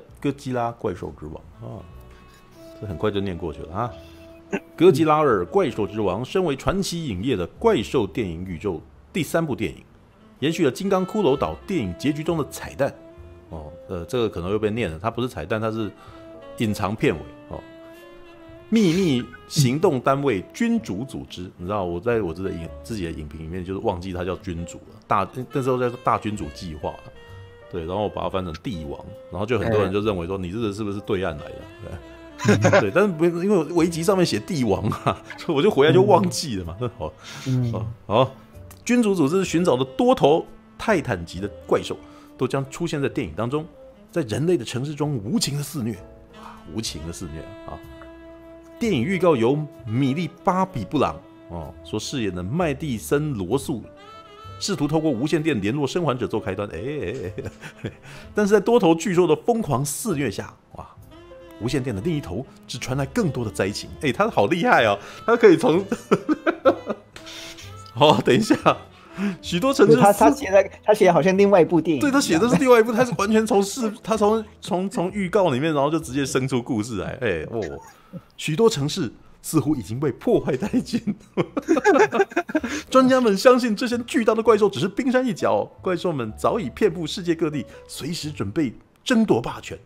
《哥吉拉怪兽之王》啊，这很快就念过去了啊。《哥吉拉尔怪兽之王》身为传奇影业的怪兽电影宇宙第三部电影，延续了《金刚骷髅岛》电影结局中的彩蛋。哦，呃，这个可能又被念了，它不是彩蛋，它是隐藏片尾哦。秘密行动单位君主组织，你知道我在我自己的影自己的影评里面就是忘记它叫君主了，大那时候叫大君主计划，对，然后我把它翻成帝王，然后就很多人就认为说你这个是不是对岸来的？对，对，但是不因为维基上面写帝王啊，所以我就回来就忘记了嘛。好，好，好，君主组织寻找的多头泰坦级的怪兽。都将出现在电影当中，在人类的城市中无情的肆虐啊，无情的肆虐啊！电影预告由米利·巴比布朗哦所饰演的麦蒂森·罗素，试图透过无线电联络生还者做开端，哎哎哎！但是在多头巨兽的疯狂肆虐下，哇！无线电的另一头只传来更多的灾情，哎，他好厉害哦，他可以从 哦，等一下。许多城市，他他写的他写的好像另外一部电影，对，他写的是另外一部，他是完全从视他从从从预告里面，然后就直接生出故事来，哎、欸、哦，许多城市似乎已经被破坏殆尽，专家们相信这些巨大的怪兽只是冰山一角，怪兽们早已遍布世界各地，随时准备争夺霸权。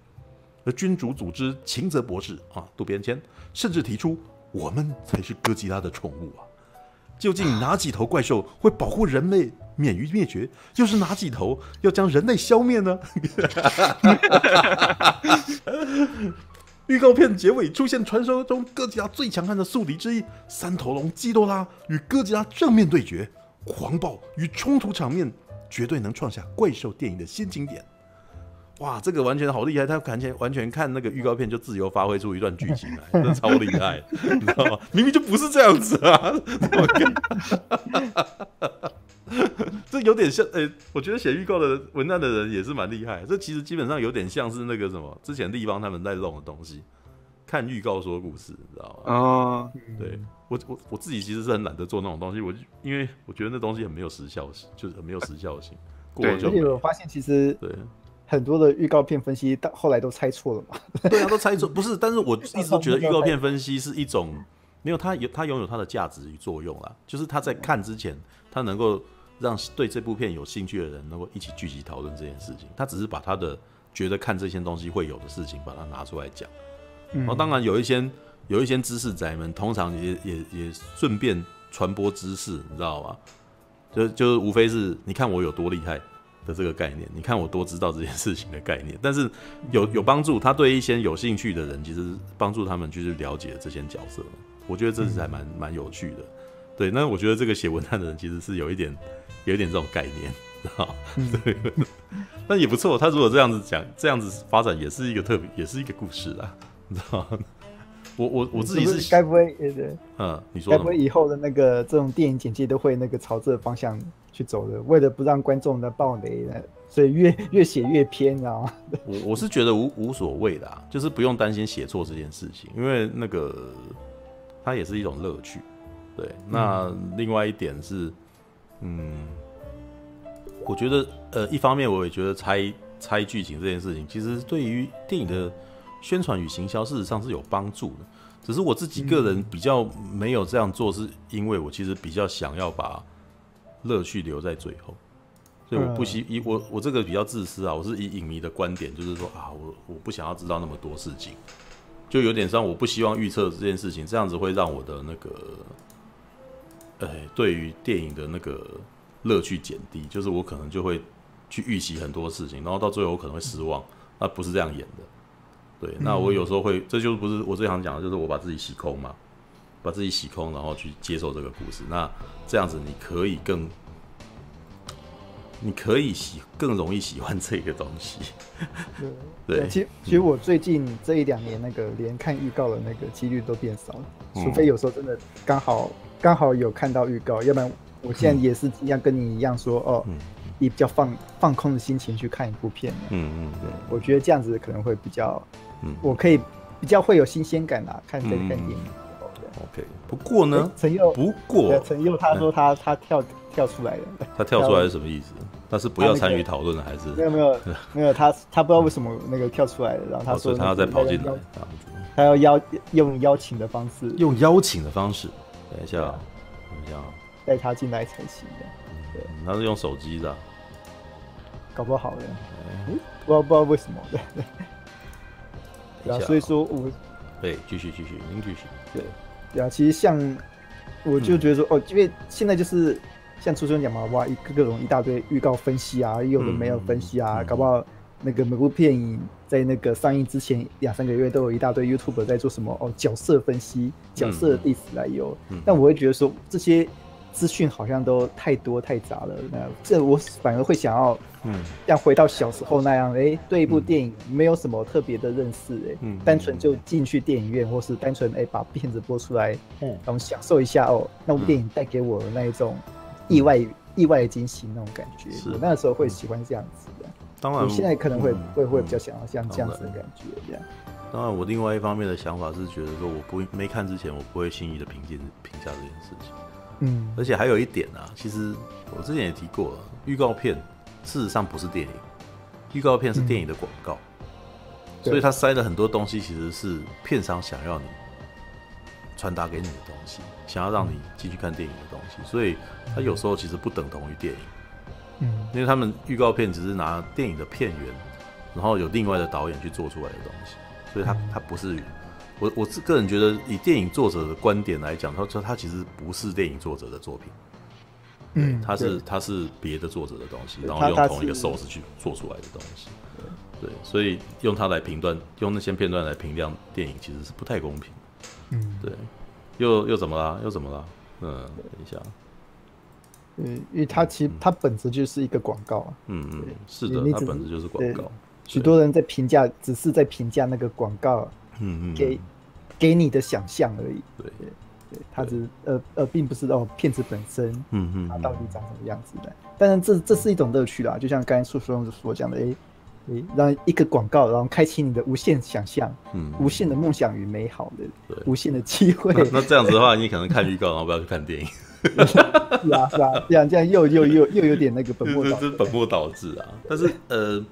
而君主组织晴泽博士啊，渡边谦甚至提出，我们才是哥吉拉的宠物啊。究竟哪几头怪兽会保护人类免于灭绝？又是哪几头要将人类消灭呢？预告片结尾出现传说中哥吉拉最强悍的宿敌之一——三头龙基多拉，与哥吉拉正面对决，狂暴与冲突场面绝对能创下怪兽电影的新经典。哇，这个完全好厉害！他完全完全看那个预告片就自由发挥出一段剧情来，真的超厉害，你知道吗？明明就不是这样子啊！这有点像，哎、欸，我觉得写预告的文案的人也是蛮厉害。这其实基本上有点像是那个什么，之前立方他们在弄的东西，看预告说故事，你知道吗？哦，对我我我自己其实是很懒得做那种东西，我就因为我觉得那东西很没有时效性，就是很没有时效性。过了就对，而且我发现其实对。很多的预告片分析到后来都猜错了嘛？对啊，都猜错。不是，但是我一直都觉得 预告片分析是一种没有它有它拥有它的价值与作用啦。就是他在看之前，他能够让对这部片有兴趣的人能够一起聚集讨论这件事情。他只是把他的觉得看这些东西会有的事情把它拿出来讲。然后当然有一些有一些知识宅们，通常也也也顺便传播知识，你知道吗？就就无非是你看我有多厉害。的这个概念，你看我多知道这件事情的概念，但是有有帮助，他对一些有兴趣的人，其实帮助他们去了解这些角色，我觉得这是还蛮蛮有趣的。对，那我觉得这个写文案的人其实是有一点有一点这种概念，知道 对，但也不错。他如果这样子讲，这样子发展也是一个特别，也是一个故事啦，你知道吗？我我我自己是该不会嗯，你说该不会以后的那个这种电影简介都会那个朝这个方向去走的？为了不让观众的暴雷呢，所以越 越写越偏，你知道吗？我我是觉得无无所谓的，啊，就是不用担心写错这件事情，因为那个它也是一种乐趣。对，那另外一点是，嗯，我觉得呃，一方面我也觉得猜猜剧情这件事情，其实对于电影的。宣传与行销事实上是有帮助的，只是我自己个人比较没有这样做，是因为我其实比较想要把乐趣留在最后，所以我不希以我我这个比较自私啊，我是以影迷的观点，就是说啊，我我不想要知道那么多事情，就有点像我不希望预测这件事情，这样子会让我的那个，哎，对于电影的那个乐趣减低，就是我可能就会去预期很多事情，然后到最后我可能会失望，那不是这样演的。对，那我有时候会，这就是不是我最想讲的，就是我把自己洗空嘛，把自己洗空，然后去接受这个故事。那这样子，你可以更，你可以喜更容易喜欢这个东西。对，对，其实其实我最近这一两年，那个连看预告的那个几率都变少了，除非有时候真的刚好刚好有看到预告，要不然我现在也是一样跟你一样说哦。以比较放放空的心情去看一部片，嗯嗯，对，我觉得这样子可能会比较，嗯，我可以比较会有新鲜感啦，看这个电影，OK，不过呢，陈佑，不过陈佑他说他他跳跳出来了，他跳出来是什么意思？他是不要参与讨论还是？没有没有没有，他他不知道为什么那个跳出来了，然后他说他要再跑进来，他要邀用邀请的方式，用邀请的方式，等一下，等一下，带他进来才行的。对，他是用手机的，搞不好的，不知道不知道为什么 对。对啊，所以说我。对，继续继续，您继续。对，对啊，其实像，我就觉得说，嗯、哦，因为现在就是像初春讲嘛，哇，一个各种一大堆预告分析啊，有的没有分析啊，嗯、搞不好那个每部电影在那个上映之前两三个月都有一大堆 YouTuber 在做什么哦，角色分析、角色的历史来由。嗯、但我会觉得说这些。资讯好像都太多太杂了，那这我反而会想要，嗯，像回到小时候那样，哎、欸，对一部电影没有什么特别的认识、欸，哎、嗯，单纯就进去电影院，或是单纯哎、欸、把片子播出来，嗯，然后享受一下哦，那部电影带给我的那一种意外、嗯、意外的惊喜那种感觉，是。我那个时候会喜欢这样子的。当然，我现在可能会、嗯、会会比较想要像这样子的感觉这样。当然，我另外一方面的想法是觉得说，我不没看之前，我不会轻易的评鉴评价这件事情。嗯，而且还有一点啊，其实我之前也提过了，预告片事实上不是电影，预告片是电影的广告，嗯、所以他塞了很多东西，其实是片商想要你传达给你的东西，想要让你进去看电影的东西，所以他有时候其实不等同于电影，嗯，因为他们预告片只是拿电影的片源，然后有另外的导演去做出来的东西，所以他他不是。我我是个人觉得，以电影作者的观点来讲，他说他其实不是电影作者的作品，嗯，他是他是别的作者的东西，然后用同一个 source 去做出来的东西，对，所以用它来评断，用那些片段来评量电影，其实是不太公平，嗯，对，又又怎么了？又怎么了？嗯，等一下，嗯，因为它其实它本质就是一个广告啊，嗯嗯，是的，它本质就是广告，许多人在评价，只是在评价那个广告。嗯嗯，给给你的想象而已。对对对，它只呃呃，并不是哦，骗子本身，嗯嗯，他到底长什么样子的？当然，这这是一种乐趣啦。就像刚才叔叔所讲的，哎哎，让一个广告，然后开启你的无限想象，嗯，无限的梦想与美好的，无限的机会。那这样子的话，你可能看预告，然后不要去看电影。是啊是啊，这样这样又又又又有点那个本末倒置，本末倒置啊。但是呃。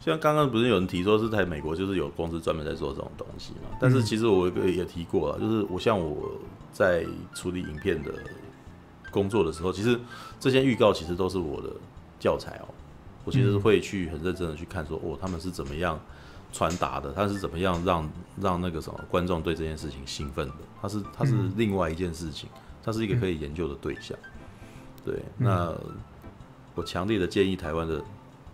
像刚刚不是有人提说是在美国，就是有公司专门在做这种东西嘛？但是其实我也提过了，就是我像我在处理影片的工作的时候，其实这些预告其实都是我的教材哦。我其实是会去很认真的去看，说哦，他们是怎么样传达的，他是怎么样让让那个什么观众对这件事情兴奋的？他是他是另外一件事情，他是一个可以研究的对象。对，那我强烈的建议台湾的。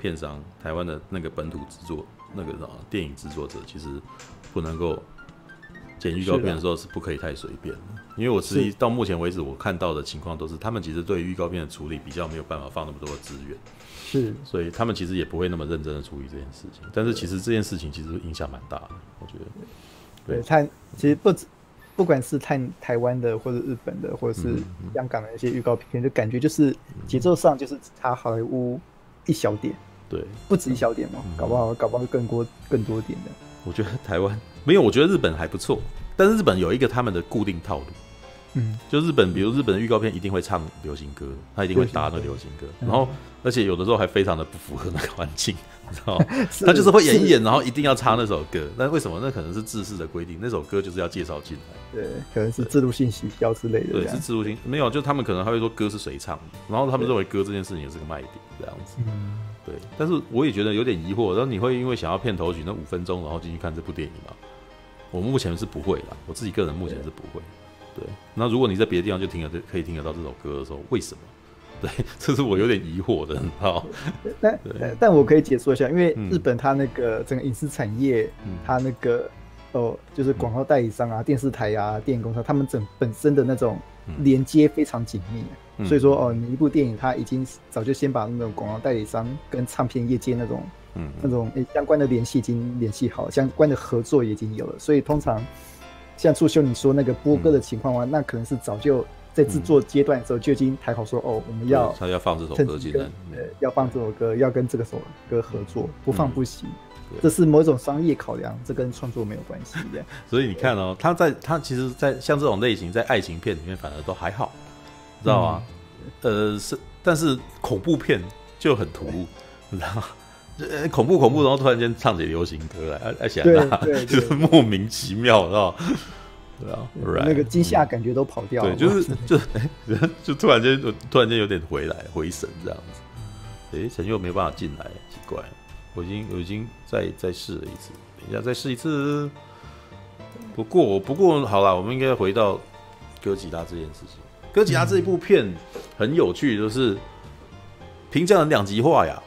片商，台湾的那个本土制作，那个什么电影制作者，其实不能够剪预告片的时候是不可以太随便的，因为我实际到目前为止我看到的情况都是，他们其实对预告片的处理比较没有办法放那么多的资源，是，所以他们其实也不会那么认真的处理这件事情。但是其实这件事情其实影响蛮大的，我觉得。对，看，其实不止，不管是看台湾的，或者日本的，或者是香港的一些预告片，就感觉就是节奏上就是差好莱坞一小点。对，不止一小点嘛，嗯、搞不好搞不好更多更多点的。我觉得台湾没有，我觉得日本还不错，但是日本有一个他们的固定套路，嗯，就日本，比如日本的预告片一定会唱流行歌，他一定会搭那个流行歌，然后而且有的时候还非常的不符合那个环境，你知道吗？他就是会演一演，然后一定要插那首歌，那为什么？那可能是制式的规定，那首歌就是要介绍进来，对，可能是制度性行销之类的，对，是制度性，没有，就他们可能还会说歌是谁唱的，然后他们认为歌这件事情也是个卖点，这样子，嗯。对，但是我也觉得有点疑惑，然后你会因为想要片头曲那五分钟，然后进去看这部电影吗？我目前是不会啦，我自己个人目前是不会。对，那如果你在别的地方就听得可以听得到这首歌的时候，为什么？对，这是我有点疑惑的。好，但对但我可以解说一下，因为日本它那个整个影视产业，它那个哦，就是广告代理商啊、电视台啊、电影公司，他们整本身的那种连接非常紧密。所以说哦，你一部电影，它已经早就先把那种广告代理商跟唱片业界那种，嗯，那种相关的联系已经联系好，相关的合作已经有了。所以通常像祝修你说那个播歌的情况的话，那可能是早就在制作阶段的时候就已经谈好说哦，我们要他要放这首歌进来，要放这首歌，要跟这个首歌合作，不放不行。这是某种商业考量，这跟创作没有关系的。所以你看哦，他在他其实，在像这种类型，在爱情片里面反而都还好，知道吗？嗯、呃，是，但是恐怖片就很突兀，你知道吗？恐怖恐怖，然后突然间唱起流行歌来，而且 就是莫名其妙，知道对啊，那个惊吓感觉都跑掉了。对，就是就哎，就突然间突然间有点回来回神这样子。哎，陈佑没办法进来，奇怪。我已经我已经再再试了一次，等一下再试一次。不过不过好了，我们应该回到哥吉拉这件事情。哥吉拉这一部片很有趣，就是评价很两极化呀，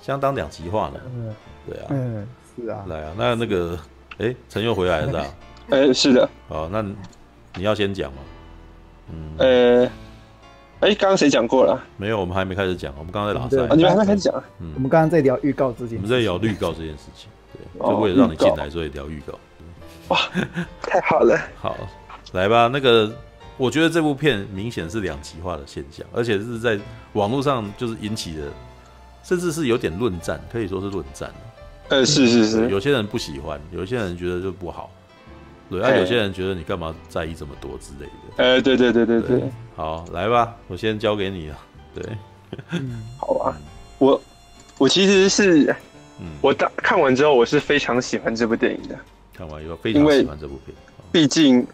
相当两极化呢。嗯，对啊，嗯，是啊。来啊，那那个，哎，陈又回来了是吧？哎，是的。好，那你要先讲吗？嗯，呃。哎，刚刚谁讲过了？没有，我们还没开始讲。我们刚刚在拉赛。你们还没开始讲？嗯，我们刚刚在聊预告之前。我们在聊预告这件事情，对，就为了让你进来，所以聊预告。哇，太好了！好，来吧。那个，我觉得这部片明显是两极化的现象，而且是在网络上就是引起的，甚至是有点论战，可以说是论战。呃，是是是，有些人不喜欢，有些人觉得就不好。对，啊，有些人觉得你干嘛在意这么多之类的。哎，对对对对对，好，来吧，我先交给你了。对，嗯，好吧。我我其实是，嗯，我当看完之后，我是非常喜欢这部电影的。看完以后非常喜欢这部片。毕竟，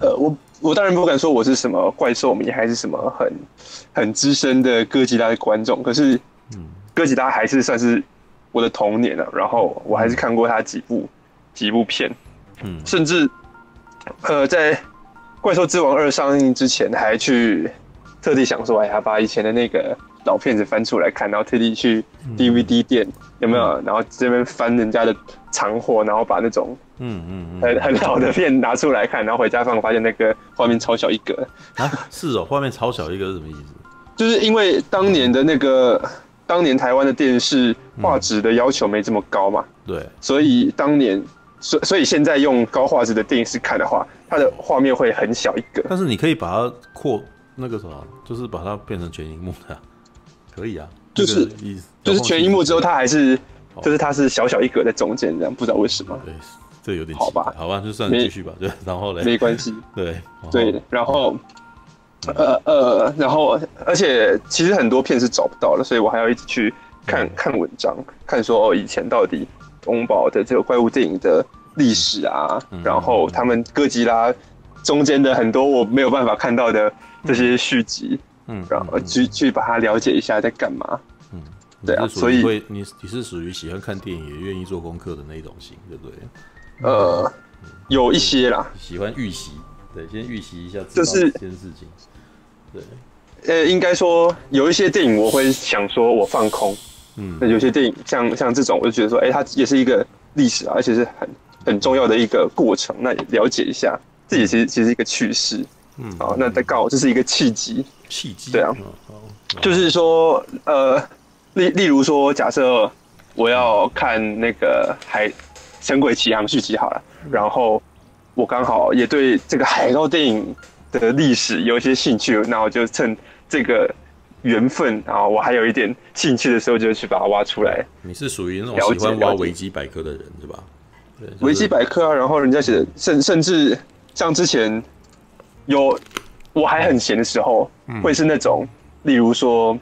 呃，我我当然不敢说我是什么怪兽迷，还是什么很很资深的哥吉拉的观众。可是，嗯，哥吉拉还是算是我的童年了。然后我还是看过他几部几部片。嗯，甚至，呃，在《怪兽之王二》上映之前，还去特地想说，哎呀，把以前的那个老片子翻出来看，然后特地去 DVD 店，嗯、有没有？然后这边翻人家的藏货，然后把那种嗯嗯很很老的片拿出来看，然后回家放，发现那个画面超小一格啊！是哦，画面超小一格是什么意思？就是因为当年的那个，嗯、当年台湾的电视画质的要求没这么高嘛，对，所以当年。所所以现在用高画质的电视看的话，它的画面会很小一个。但是你可以把它扩那个什么，就是把它变成全荧幕的，可以啊。就是就是全荧幕之后，它还是就是它是小小一格在中间这样，不知道为什么。对，这有点好吧？好吧，就算继续吧。对，然后嘞，没关系。对对，然后呃呃，然后而且其实很多片是找不到了，所以我还要一直去看看文章，看说哦以前到底。东宝的这个怪物电影的历史啊，嗯、然后他们哥吉拉中间的很多我没有办法看到的这些续集，嗯，然后去去把它了解一下在干嘛，嗯，对啊，所以你你是属于喜欢看电影也愿意做功课的那一种型，对不对？呃，有一些啦，喜欢预习，对，先预习一下，就是这件事情，对，呃，应该说有一些电影我会想说我放空。嗯，那有些电影像像这种，我就觉得说，哎、欸，它也是一个历史啊，而且是很很重要的一个过程。那也了解一下，这也其实其实一个趣事。嗯，好，那再告这是一个契机，契机，对啊，就是说，呃，例例如说，假设我要看那个海《神鬼奇航》续集好了，然后我刚好也对这个海盗电影的历史有一些兴趣，那我就趁这个。缘分，啊我还有一点兴趣的时候，就去把它挖出来。你是属于那种喜欢挖维基百科的人，是吧？对，维基百科啊，然后人家写的，甚甚至像之前有我还很闲的时候，会是那种，例如说，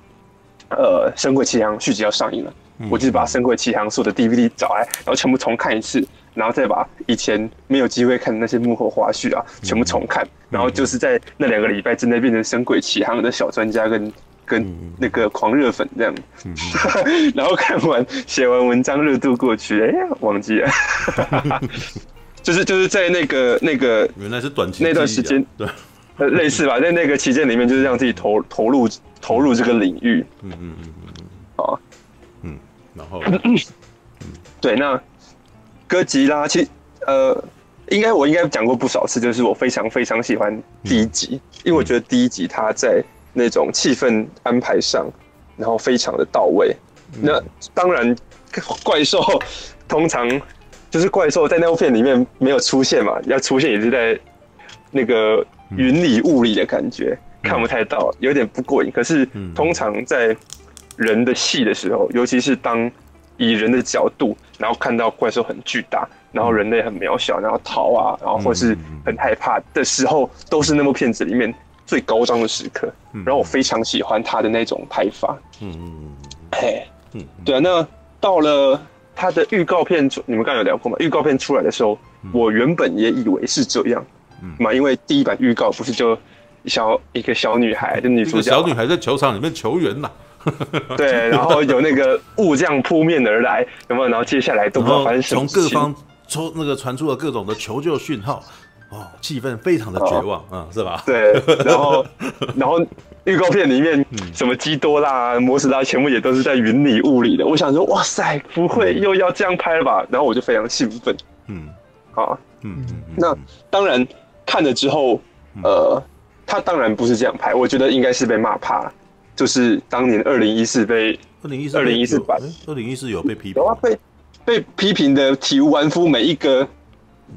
呃，《神鬼奇航》续集要上映了，我就是把《神鬼奇航》所有的 DVD 找来，然后全部重看一次，然后再把以前没有机会看的那些幕后花絮啊，全部重看，然后就是在那两个礼拜之内变成《神鬼奇航》的小专家跟。跟那个狂热粉这样，嗯嗯、然后看完写完文章热度过去，哎、欸，忘记了，就是就是在那个那个原来是短期那段时间，对，类似吧，在那个期间里面，就是让自己投投入投入这个领域，嗯嗯嗯嗯，好，嗯，然后，对，那哥吉拉其实呃，应该我应该讲过不少次，就是我非常非常喜欢第一集，嗯、因为我觉得第一集它在。那种气氛安排上，然后非常的到位。嗯、那当然，怪兽通常就是怪兽在那部片里面没有出现嘛，要出现也是在那个云里雾里的感觉，嗯、看不太到，有点不过瘾。可是通常在人的戏的时候，尤其是当以人的角度，然后看到怪兽很巨大，然后人类很渺小，然后逃啊，然后或是很害怕的时候，都是那部片子里面最高涨的时刻。然后我非常喜欢他的那种拍法。嗯嗯嗯。嘿，嗯，对啊。那到了他的预告片出，你们刚刚有聊过吗？预告片出来的时候，我原本也以为是这样。嗯嘛，因为第一版预告不是就小一个小女孩的女主角，小女孩在球场里面求援呐。对，然后有那个雾这样扑面而来，有没有？然后接下来都不知道发生什么。从各方抽那个传出了各种的求救讯号，哦，气氛非常的绝望，嗯，是吧？对，然后然后预告片里面什么基多拉、摩斯拉全部也都是在云里雾里的。我想说，哇塞，不会又要这样拍了吧？然后我就非常兴奋，嗯，啊，嗯嗯，那当然看了之后，呃，他当然不是这样拍，我觉得应该是被骂怕了。就是当年二零一四被二零一四二零一四版二零一四有被批评，有啊，被被批评的体无完肤，每一个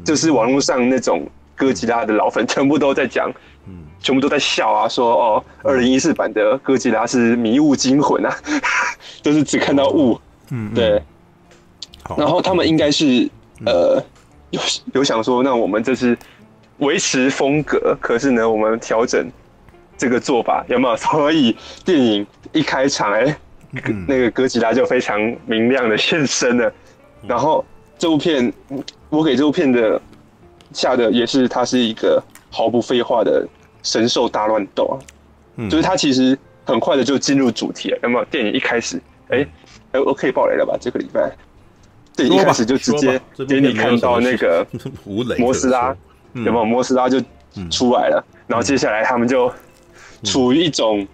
就是网络上那种哥吉拉的老粉，全部都在讲，嗯，全部都在笑啊，说哦，二零一四版的哥吉拉是迷雾惊魂啊，就是只看到雾，嗯，对，然后他们应该是呃有有想说，那我们这是维持风格，可是呢，我们调整。这个做法有没有？所以电影一开场，哎，那个哥吉拉就非常明亮的现身了。然后这部片，我给这部片的下的也是，他是一个毫不废话的神兽大乱斗啊。就是他其实很快的就进入主题了。有没有？电影一开始，哎，哎，我可以爆雷了吧？这个礼拜，对一开始就直接给你看到那个 摩斯拉，有没有？摩斯拉就出来了。然后接下来他们就。处于一种，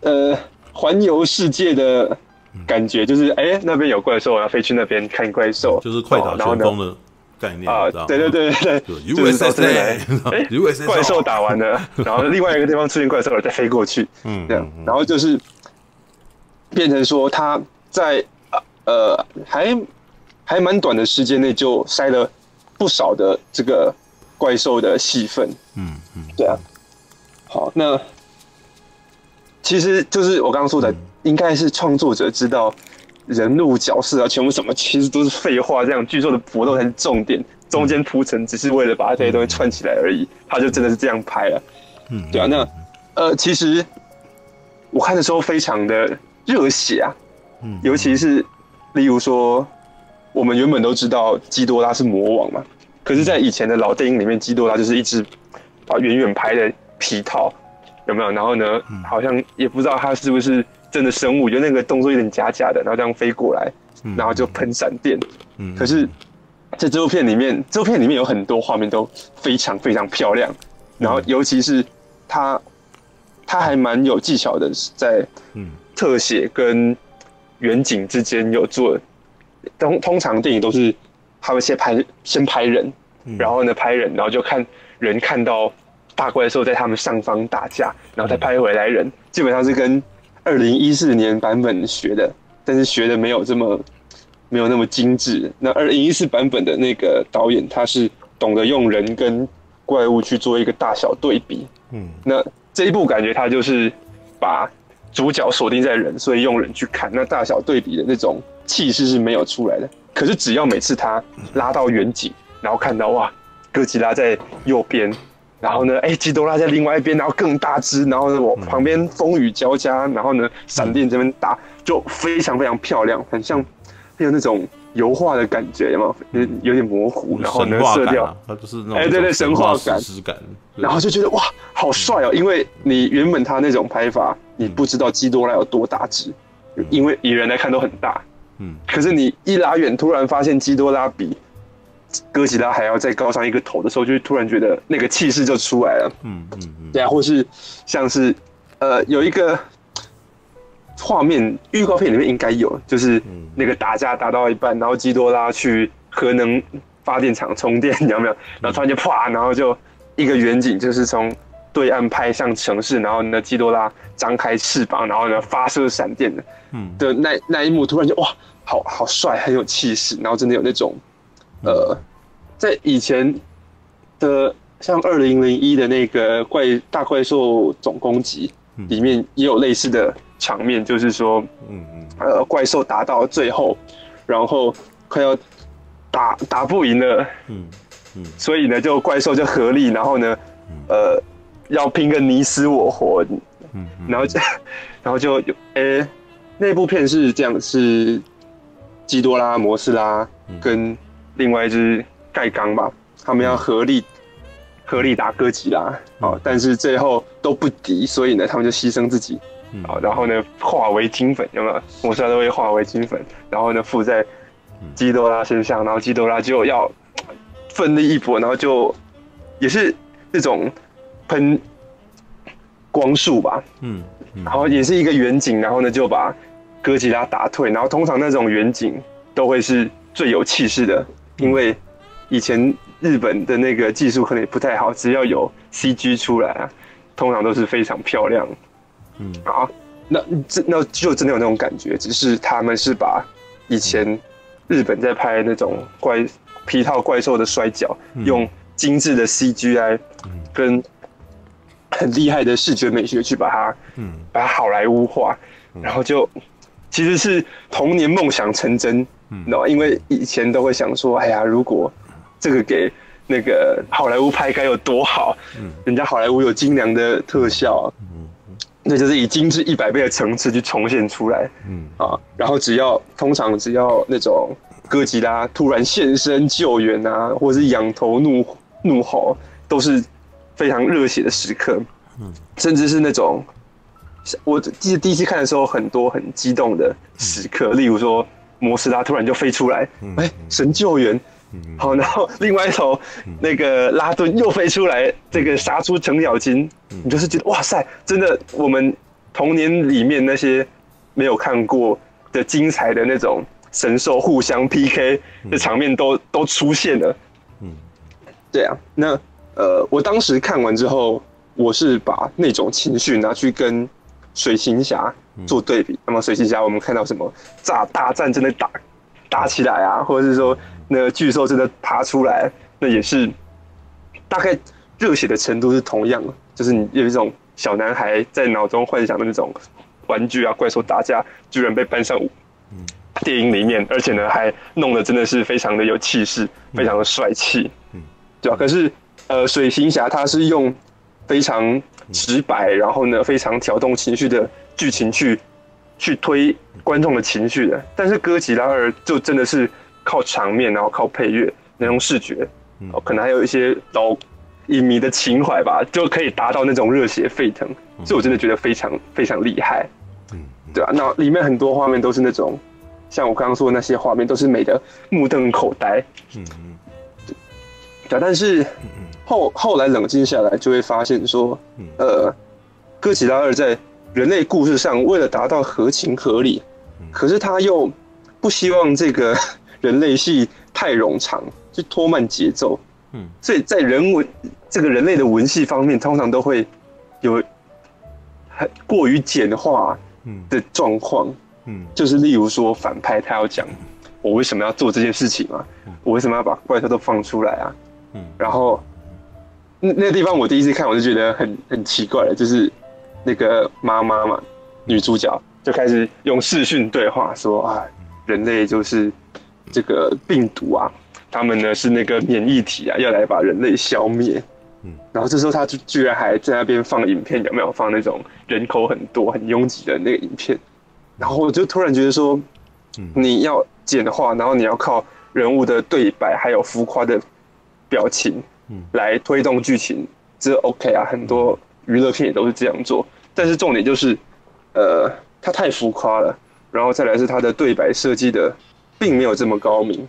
呃，环游世界的感觉，就是哎、欸，那边有怪兽，我要飞去那边看怪兽，就是快打旋风的概念啊。对对对对对，就是到这边来，哎，怪兽打完了，然后另外一个地方出现怪兽了，再飞过去，嗯，这样，然后就是变成说他在呃还还蛮短的时间内就塞了不少的这个怪兽的戏份，嗯嗯，对啊，好，那。其实就是我刚刚说的，应该是创作者知道人物角色啊，全部什么其实都是废话。这样剧作的搏斗才是重点，中间铺陈只是为了把这些东西串起来而已。他就真的是这样拍了，嗯，对啊。那呃，其实我看的时候非常的热血啊，嗯，尤其是例如说，我们原本都知道基多拉是魔王嘛，可是，在以前的老电影里面，基多拉就是一只啊远远拍的皮套。有没有？然后呢？好像也不知道他是不是真的生物，就那个动作有点假假的，然后这样飞过来，然后就喷闪电。嗯，可是在这部片里面，这部片里面有很多画面都非常非常漂亮，然后尤其是他，他还蛮有技巧的，在特写跟远景之间有做。通通常电影都是他们先拍先拍人，然后呢拍人，然后就看人看到。大怪兽在他们上方打架，然后再拍回来人，基本上是跟二零一四年版本学的，但是学的没有这么没有那么精致。那二零一四版本的那个导演，他是懂得用人跟怪物去做一个大小对比。嗯，那这一部感觉他就是把主角锁定在人，所以用人去看，那大小对比的那种气势是没有出来的。可是只要每次他拉到远景，然后看到哇，哥吉拉在右边。然后呢，哎，基多拉在另外一边，然后更大只，然后呢，我旁边风雨交加，然后呢，闪电这边打，就非常非常漂亮，很像，很有那种油画的感觉，有没有？有有点模糊，然后呢，色调，它不是那种，哎，对对，神话感，感，然后就觉得哇，好帅哦！因为你原本他那种拍法，你不知道基多拉有多大只，因为以人来看都很大，嗯，可是你一拉远，突然发现基多拉比。哥吉拉还要再高上一个头的时候，就突然觉得那个气势就出来了。嗯嗯嗯，对啊，或是像是呃有一个画面，预告片里面应该有，就是那个打架打到一半，然后基多拉去核能发电厂充电，你有没有？然后突然就啪，然后就一个远景，就是从对岸拍向城市，然后呢基多拉张开翅膀，然后呢发射闪电的，嗯的那那一幕，突然就哇，好好帅，很有气势，然后真的有那种。呃，在以前的像二零零一的那个怪大怪兽总攻击里面也有类似的场面，就是说，嗯嗯，呃，怪兽打到最后，然后快要打打不赢了，嗯嗯，所以呢，就怪兽就合力，然后呢，呃，要拼个你死我活，嗯，然后就 然后就有，诶，那部片是这样，是基多拉、摩斯拉跟另外一只盖刚吧，他们要合力。合力打哥吉拉，哦，但是最后都不敌，所以呢，他们就牺牲自己，啊，然后呢，化为金粉，有没有？摩斯拉都会化为金粉，然后呢，附在基多拉身上，然后基多拉就要奋力一搏，然后就也是那种喷光束吧，嗯，然后也是一个远景，然后呢，就把哥吉拉打退，然后通常那种远景都会是最有气势的，因为以前。日本的那个技术可能也不太好，只要有 CG 出来啊，通常都是非常漂亮。嗯，啊，那这那就真的有那种感觉，只是他们是把以前日本在拍那种怪皮套怪兽的摔跤，嗯、用精致的 CGI 跟很厉害的视觉美学去把它，嗯，把它好莱坞化，然后就其实是童年梦想成真，嗯，知道吗？因为以前都会想说，哎呀，如果这个给那个好莱坞拍该有多好？嗯，人家好莱坞有精良的特效，嗯，那就是以精致一百倍的层次去重现出来，嗯。啊，然后只要通常只要那种哥吉拉突然现身救援啊，或者是仰头怒怒吼，都是非常热血的时刻，嗯，甚至是那种我记得第一次看的时候，很多很激动的时刻，例如说摩斯拉突然就飞出来，哎，神救援。好，然后另外一头那个拉顿又飞出来，这个杀出程咬金，你就是觉得哇塞，真的，我们童年里面那些没有看过的精彩的那种神兽互相 PK 的场面都都出现了。嗯，对啊，那呃，我当时看完之后，我是把那种情绪拿去跟水行侠做对比。那么水行侠，我们看到什么炸大战真的打打起来啊，或者是说。那个巨兽真的爬出来，那也是大概热血的程度是同样的，就是你有一种小男孩在脑中幻想的那种玩具啊，怪兽打架居然被搬上电影里面，而且呢还弄得真的是非常的有气势，非常的帅气，嗯对吧？可是呃，水行侠他是用非常直白，然后呢非常挑动情绪的剧情去去推观众的情绪的，但是哥吉拉二就真的是。靠场面，然后靠配乐那种视觉，哦，可能还有一些老影迷的情怀吧，就可以达到那种热血沸腾，所以我真的觉得非常非常厉害，嗯，对啊，那里面很多画面都是那种，像我刚刚说的那些画面，都是美的目瞪口呆，嗯嗯，对，但是后后来冷静下来，就会发现说，呃，哥吉拉二在人类故事上为了达到合情合理，可是他又不希望这个。人类戏太冗长，就拖慢节奏。嗯，所以在人文这个人类的文戏方面，通常都会有很过于简化的状况。嗯，就是例如说反派他要讲我为什么要做这件事情啊？我为什么要把怪兽都放出来啊？嗯，然后那那个地方我第一次看我就觉得很很奇怪了，就是那个妈妈嘛，女主角就开始用视讯对话说啊，人类就是。这个病毒啊，他们呢是那个免疫体啊，要来把人类消灭。嗯，然后这时候他就居然还在那边放影片，有没有放那种人口很多、很拥挤的那个影片？然后我就突然觉得说，你要简化，然后你要靠人物的对白还有浮夸的表情，嗯，来推动剧情，这 OK 啊，很多娱乐片也都是这样做。但是重点就是，呃，它太浮夸了，然后再来是它的对白设计的。并没有这么高明，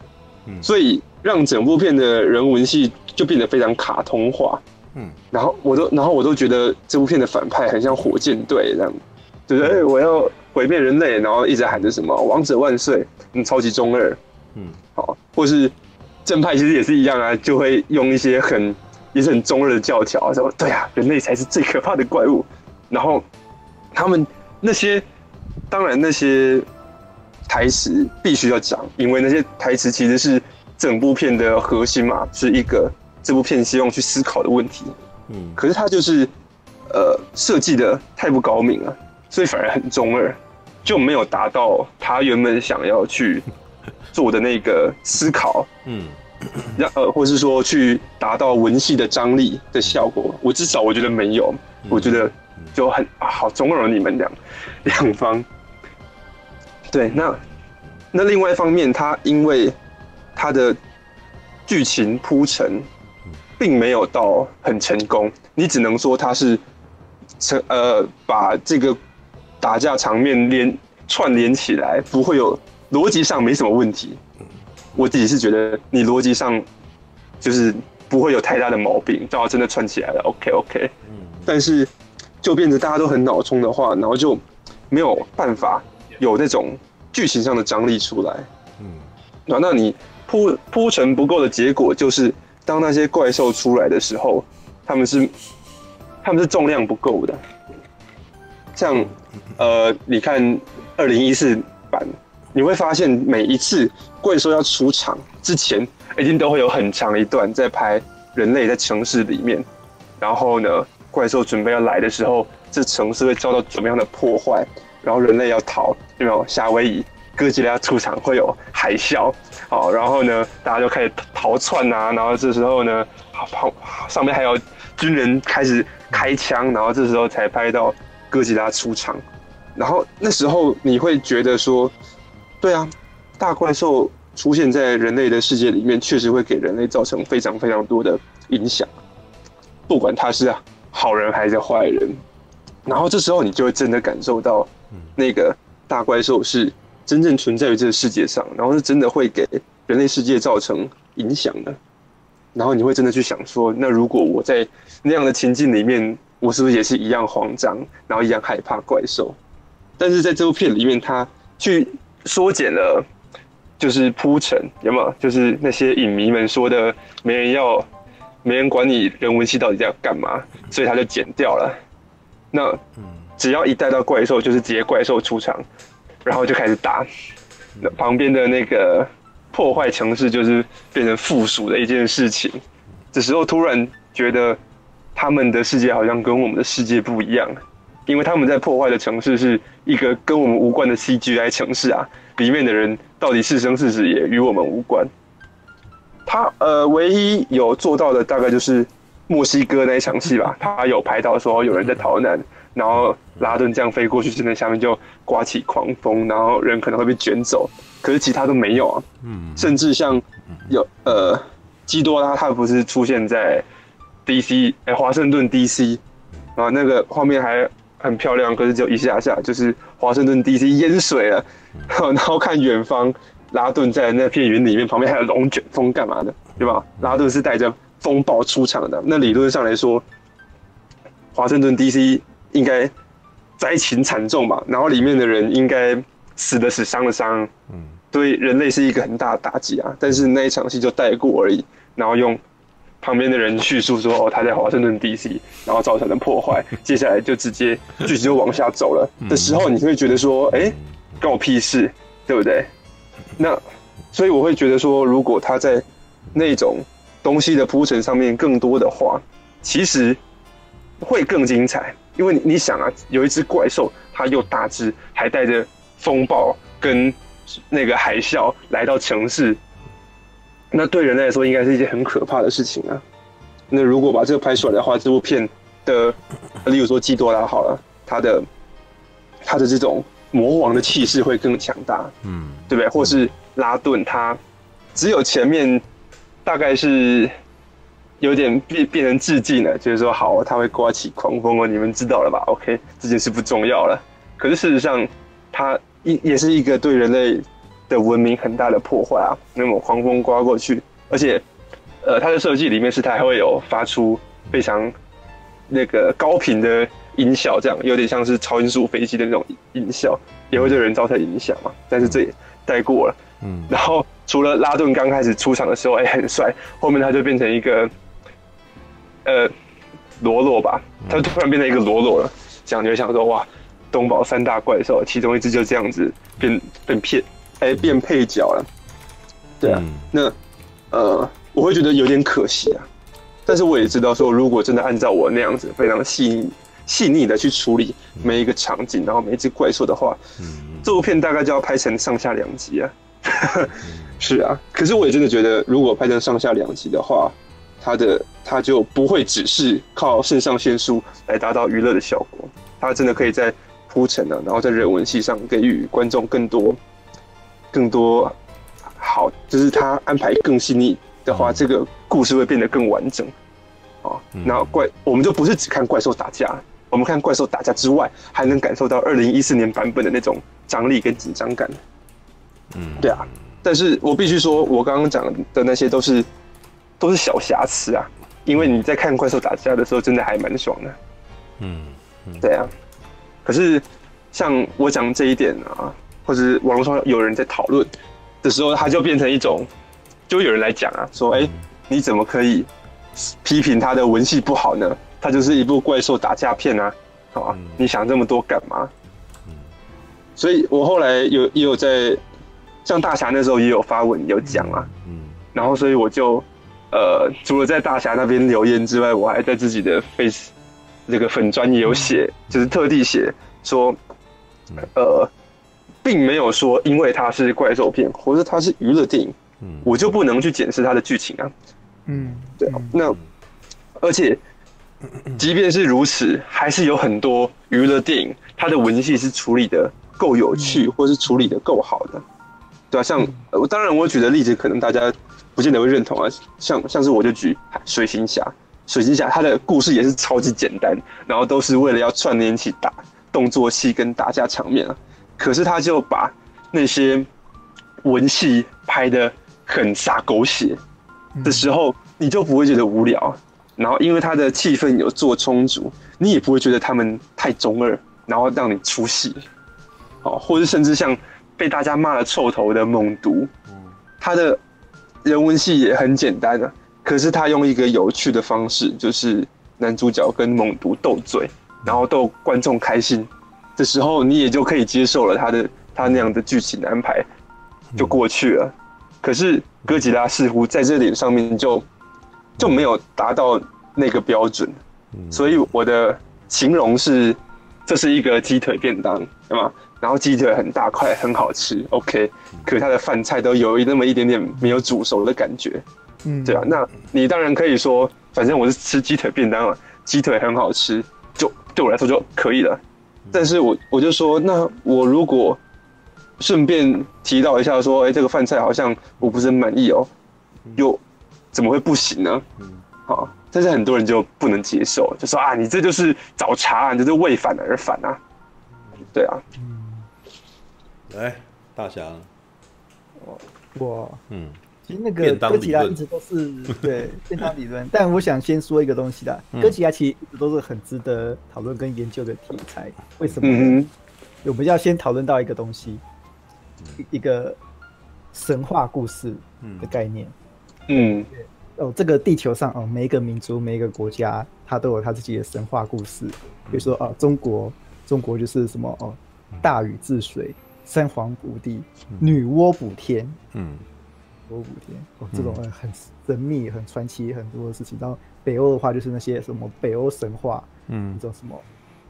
嗯。所以让整部片的人文戏就变得非常卡通化，嗯，然后我都，然后我都觉得这部片的反派很像火箭队这样，对不对？我要毁灭人类，然后一直喊着什么“王者万岁”，嗯，超级中二，嗯，好，或是正派其实也是一样啊，就会用一些很也是很中二的教条，说对啊，人类才是最可怕的怪物，然后他们那些，当然那些。台词必须要讲，因为那些台词其实是整部片的核心嘛，是一个这部片希望去思考的问题。嗯，可是他就是呃设计的太不高明了，所以反而很中二，就没有达到他原本想要去做的那个思考，嗯，让呃，或是说去达到文戏的张力的效果，我至少我觉得没有，我觉得就很啊好纵容你们两两方。对，那那另外一方面，他因为他的剧情铺陈并没有到很成功，你只能说他是成呃把这个打架场面连串联起来，不会有逻辑上没什么问题。我自己是觉得你逻辑上就是不会有太大的毛病，正好真的串起来了。OK OK，但是就变得大家都很脑冲的话，然后就没有办法。有那种剧情上的张力出来，嗯，那那你铺铺陈不够的结果就是，当那些怪兽出来的时候，他们是他们是重量不够的。像呃，你看二零一四版，你会发现每一次怪兽要出场之前，一定都会有很长一段在拍人类在城市里面，然后呢，怪兽准备要来的时候，这城市会遭到怎么样的破坏。然后人类要逃，有没有夏威夷哥吉拉出场会有海啸，好，然后呢，大家就开始逃窜啊，然后这时候呢，跑上面还有军人开始开枪，然后这时候才拍到哥吉拉出场，然后那时候你会觉得说，对啊，大怪兽出现在人类的世界里面，确实会给人类造成非常非常多的影响，不管他是好人还是坏人，然后这时候你就会真的感受到。那个大怪兽是真正存在于这个世界上，然后是真的会给人类世界造成影响的。然后你会真的去想说，那如果我在那样的情境里面，我是不是也是一样慌张，然后一样害怕怪兽？但是在这部片里面，他去缩减了，就是铺陈，有没有？就是那些影迷们说的，没人要，没人管你人文系到底在干嘛，所以他就剪掉了。那嗯。只要一带到怪兽，就是直接怪兽出场，然后就开始打。那旁边的那个破坏城市，就是变成附属的一件事情。这时候突然觉得他们的世界好像跟我们的世界不一样，因为他们在破坏的城市是一个跟我们无关的 CGI 城市啊，里面的人到底是生是死也与我们无关。他呃，唯一有做到的大概就是墨西哥那一场戏吧，他有拍到说有人在逃难。然后拉顿这样飞过去，真的下面就刮起狂风，然后人可能会被卷走。可是其他都没有啊。嗯。甚至像有呃，基多拉他不是出现在 DC 哎华盛顿 DC 啊，那个画面还很漂亮，可是只有一下下，就是华盛顿 DC 淹水了。然后看远方拉顿在那片云里面，旁边还有龙卷风干嘛的，对吧？拉顿是带着风暴出场的。那理论上来说，华盛顿 DC。应该灾情惨重吧，然后里面的人应该死的死，伤的伤，嗯，对人类是一个很大的打击啊。但是那一场戏就带过而已，然后用旁边的人叙述说，哦，他在华盛顿 DC，然后造成了破坏，接下来就直接剧情就往下走了的时候，你会觉得说，哎，关我屁事，对不对？那所以我会觉得说，如果他在那种东西的铺陈上面更多的话，其实会更精彩。因为你想啊，有一只怪兽，它又大只，还带着风暴跟那个海啸来到城市，那对人类来说应该是一件很可怕的事情啊。那如果把这个拍出来的话，这部片的，例如说基多拉好了，他的他的这种魔王的气势会更强大，嗯，对不对？或是拉顿，他只有前面大概是。有点变变成致敬了，就是说好，他会刮起狂风哦，你们知道了吧？OK，这件事不重要了。可是事实上，他一也是一个对人类的文明很大的破坏啊。那么狂风刮过去，而且，呃，它的设计里面是它还会有发出非常那个高频的音效，这样有点像是超音速飞机的那种音效，也会对人造成影响嘛。但是这也带过了，嗯。然后除了拉顿刚开始出场的时候，哎、欸，很帅，后面他就变成一个。呃，罗罗吧，他就突然变成一个罗罗了。这样你会想说，哇，东宝三大怪兽，其中一只就这样子变变片，哎，变配角了。对啊，嗯、那呃，我会觉得有点可惜啊。但是我也知道说，如果真的按照我那样子非常细细腻的去处理每一个场景，然后每一只怪兽的话，嗯、这部片大概就要拍成上下两集啊。是啊，可是我也真的觉得，如果拍成上下两集的话，它的它就不会只是靠肾上腺素来达到娱乐的效果，它真的可以在铺陈啊，然后在人文戏上给予观众更多更多好，就是他安排更细腻的话，这个故事会变得更完整。哦，那怪我们就不是只看怪兽打架，我们看怪兽打架之外，还能感受到二零一四年版本的那种张力跟紧张感。嗯，对啊，但是我必须说，我刚刚讲的那些都是都是小瑕疵啊，因为你在看怪兽打架的时候，真的还蛮爽的。嗯，对啊。可是像我讲这一点啊，或者网络上有人在讨论的时候，他就变成一种，就有人来讲啊，说，哎，你怎么可以批评他的文戏不好呢？他就是一部怪兽打架片啊，啊，你想这么多干嘛？所以我后来有也有在。像大侠那时候也有发文有讲啊，嗯，然后所以我就，呃，除了在大侠那边留言之外，我还在自己的 face 这个粉专也有写，就是特地写说，呃，并没有说因为它是怪兽片或者它是娱乐电影，嗯，我就不能去检视它的剧情啊，嗯，对啊，那而且即便是如此，还是有很多娱乐电影它的文戏是处理的够有趣，或是处理的够好的。对啊，像我当然我举的例子可能大家不见得会认同啊，像像是我就举水行侠，水行侠它的故事也是超级简单，然后都是为了要串联起打动作戏跟打架场面啊，可是他就把那些文戏拍的很洒狗血的时候，你就不会觉得无聊，然后因为他的气氛有做充足，你也不会觉得他们太中二，然后让你出戏，哦，或者甚至像。被大家骂了臭头的猛毒，他的人文戏也很简单啊，可是他用一个有趣的方式，就是男主角跟猛毒斗嘴，然后逗观众开心的时候，你也就可以接受了他的他那样的剧情安排，就过去了。可是哥吉拉似乎在这点上面就就没有达到那个标准，所以我的形容是，这是一个鸡腿便当，对吗？然后鸡腿很大块，很好吃，OK。可是它的饭菜都有那么一点点没有煮熟的感觉，嗯，对啊。那你当然可以说，反正我是吃鸡腿便当了，鸡腿很好吃，就对我来说就可以了。但是我我就说，那我如果顺便提到一下，说，哎，这个饭菜好像我不是很满意哦，又怎么会不行呢？好，但是很多人就不能接受，就说啊，你这就是找茬，你这是为反而反啊，对啊。来，大侠，我，嗯，其实那个哥吉拉一直都是 对便当理论，但我想先说一个东西啦，哥吉拉其实一直都是很值得讨论跟研究的题材。为什么？嗯，我们要先讨论到一个东西，一个神话故事的概念。嗯，哦，这个地球上哦，每一个民族、每一个国家，它都有它自己的神话故事。比如说哦，中国，中国就是什么哦，大禹治水。三皇五帝，女娲补天，嗯，娲补天，哦，这种很神秘、很传奇、很多的事情。然后北欧的话，就是那些什么北欧神话，嗯，那种什么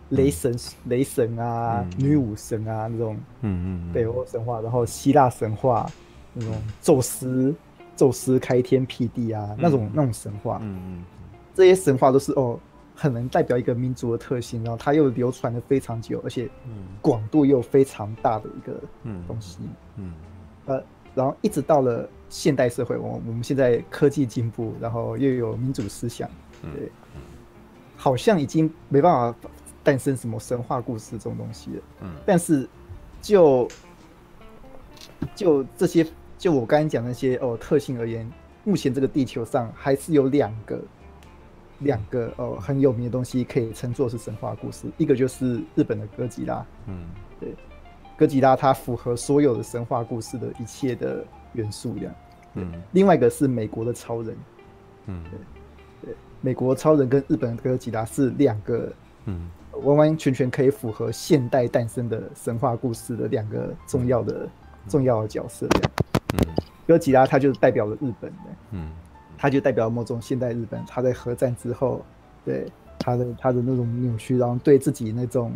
雷神、雷神啊，女武神啊那种，嗯嗯，北欧神话。然后希腊神话那种宙斯，宙斯开天辟地啊，那种那种神话，嗯嗯，这些神话都是哦。很能代表一个民族的特性，然后它又流传的非常久，而且广度又非常大的一个东西。嗯，嗯。呃，然后一直到了现代社会，我我们现在科技进步，然后又有民主思想，对，好像已经没办法诞生什么神话故事这种东西了。嗯，但是就就这些，就我刚才讲那些哦特性而言，目前这个地球上还是有两个。两个哦很有名的东西可以称作是神话故事，一个就是日本的哥吉拉，嗯，对，哥吉拉它符合所有的神话故事的一切的元素，这样，嗯，另外一个是美国的超人，嗯，对，对，美国超人跟日本的哥吉拉是两个，嗯，完完全全可以符合现代诞生的神话故事的两个重要的重要的角色，这样，嗯，哥吉拉它就代表了日本的，嗯。它就代表某种现代日本，他在核战之后，对他的他的那种扭曲，然后对自己那种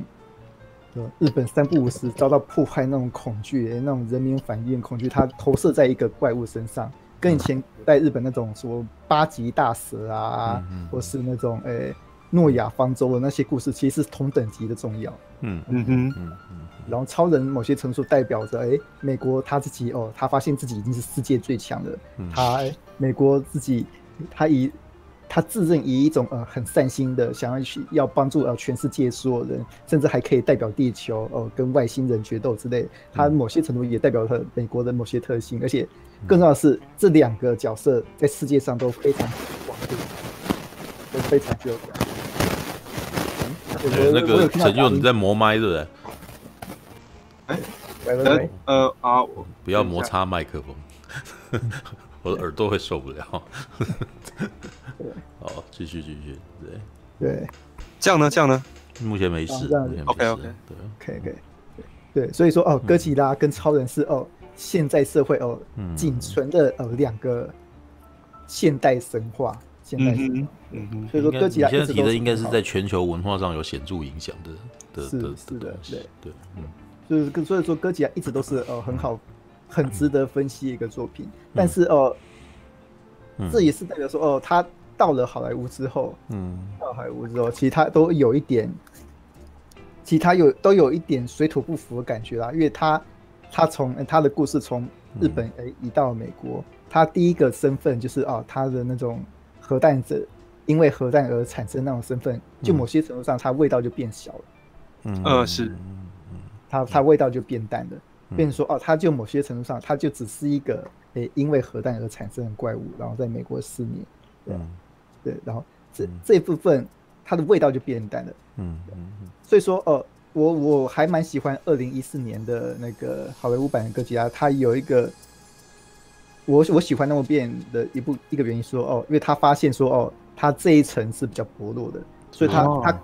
日本三不五时遭到迫害那种恐惧，那种人民反应恐惧，它投射在一个怪物身上，跟以前在日本那种说八级大蛇啊，嗯、或是那种诶诺亚方舟的那些故事，其实是同等级的重要。嗯嗯哼嗯嗯。然后超人某些程度代表着，哎，美国他自己哦，他发现自己已经是世界最强的，嗯、他美国自己他以。他自认以一种呃很善心的想要去要帮助呃全世界所有人，甚至还可以代表地球哦、呃、跟外星人决斗之类。他某些程度也代表了美国的某些特性，而且更重要的是，这两个角色在世界上都非常广度，都非常具有。对，那个陈佑你在磨麦对不对？哎，呃呃啊，不要摩擦麦克风，我的耳朵会受不了。对，好，继续继续，对对，这样呢？这样呢？目前没事。OK OK，对，OK OK，对，所以说哦，哥吉拉跟超人是哦，现在社会哦，仅存的呃两个现代神话，现代神话。嗯嗯，所以说哥吉拉现在提的应该是在全球文化上有显著影响的的是是的，对对，嗯，就是所以说哥吉拉一直都是呃很好、很值得分析一个作品，但是哦。这也是代表说，哦，他到了好莱坞之后，嗯，到好莱坞之后，其实他都有一点，其实他有都有一点水土不服的感觉啦。因为他，他从他的故事从日本诶移到美国，他第一个身份就是哦，他的那种核弹者，因为核弹而产生那种身份，就某些程度上，他味道就变小了。嗯，呃，是，他他味道就变淡了，变成说哦，他就某些程度上，他就只是一个。诶，因为核弹而产生的怪物，然后在美国肆虐，对，嗯、对，然后这、嗯、这部分它的味道就变淡了，嗯所以说，哦、呃，我我还蛮喜欢二零一四年的那个好莱坞版的哥吉拉，它有一个我我喜欢那么变的一部一个原因说，哦，因为他发现说，哦，他这一层是比较薄弱的，所以他、哦、他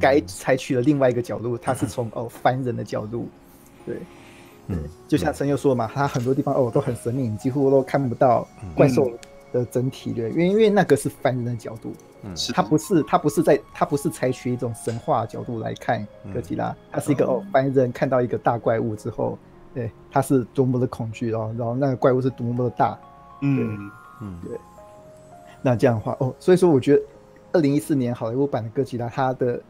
改采取了另外一个角度，他是 从哦凡人的角度，对。嗯，就像陈佑说嘛，他很多地方哦都很神秘，你几乎都看不到怪兽的整体，对，因为因为那个是凡人的角度，嗯，是他不是他不是在他不是采取一种神话角度来看哥吉拉，他是一个哦。凡人看到一个大怪物之后，对，他是多么的恐惧哦，然后那个怪物是多么的大，嗯。嗯。对，那这样的话哦，所以说我觉得二零一四年好莱坞版的哥吉拉，他的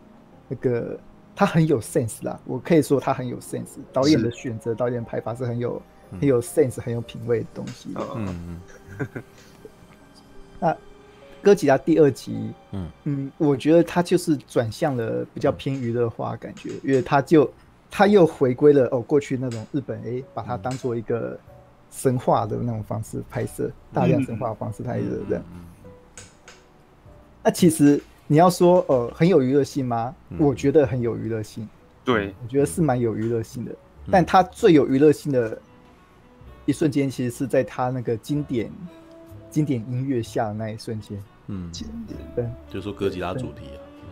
那个。他很有 sense 啦，我可以说他很有 sense。导演的选择、导演排法是很有、很有 sense、很有品味的东西。嗯嗯。那哥吉拉第二集，嗯嗯，我觉得他就是转向了比较偏娱乐化感觉，嗯、因为他就他又回归了哦过去那种日本哎、欸，把它当做一个神话的那种方式拍摄，嗯、大量神话的方式拍摄这样。那其实。你要说呃很有娱乐性吗？嗯、我觉得很有娱乐性。对，我觉得是蛮有娱乐性的。嗯、但他最有娱乐性的一瞬间，其实是在他那个经典经典音乐下的那一瞬间。嗯，经典。对，就是说哥吉拉主题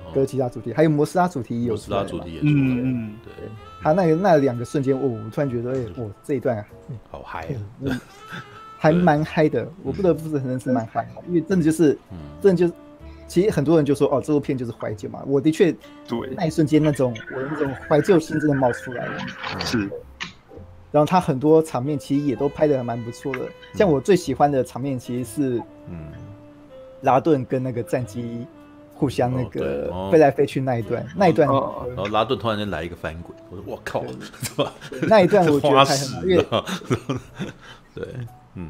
啊，哥吉拉主题，还有摩斯拉主题也有。摩斯拉主题也出来。嗯嗯，对。他那个那两个瞬间，我我突然觉得，哎，我这一段啊，好嗨，还蛮嗨的。我不得不承认是蛮嗨，因为真的就是，真的就是。其实很多人就说哦，这部片就是怀旧嘛。我的确，对那一瞬间那种我的那种怀旧心真的冒出来了。是。然后他很多场面其实也都拍得蛮不错的，像我最喜欢的场面其实是，嗯，拉顿跟那个战机互相那个飞来飞去那一段，那一段。然后拉顿突然间来一个翻滚，我说我靠，那一段我觉得还很 因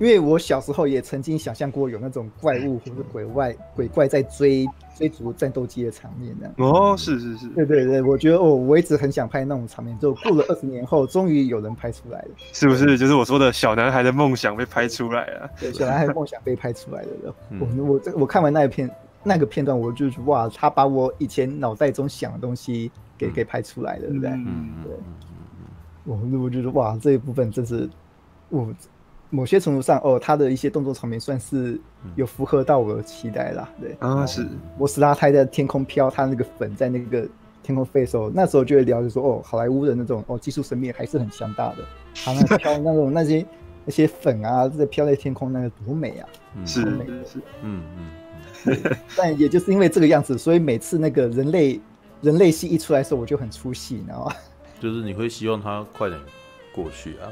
因为我小时候也曾经想象过有那种怪物或者鬼怪鬼怪在追追逐战斗机的场面呢。哦，是是是，对对对，我觉得哦，我一直很想拍那种场面，就过了二十年后，终于有人拍出来了。是不是？就是我说的小男孩的梦想被拍出来了。对，小男孩的梦想被拍出来了。我我这我看完那一片那个片段，我就哇，他把我以前脑袋中想的东西给给拍出来了，对不对？嗯对。我我觉得哇，这一部分真是我。某些程度上，哦，他的一些动作场面算是有符合到我的期待啦。对啊，是摩斯拉他在天空飘，他那个粉在那个天空飞的时候，那时候就会聊，就说哦，好莱坞的那种哦技术层面还是很强大的。他 那飘那种那些那些粉啊，在飘在天空，那个多美啊！是美是嗯嗯。但也就是因为这个样子，所以每次那个人类人类戏一出来的时候，我就很出戏，你知道吗？就是你会希望他快点过去啊，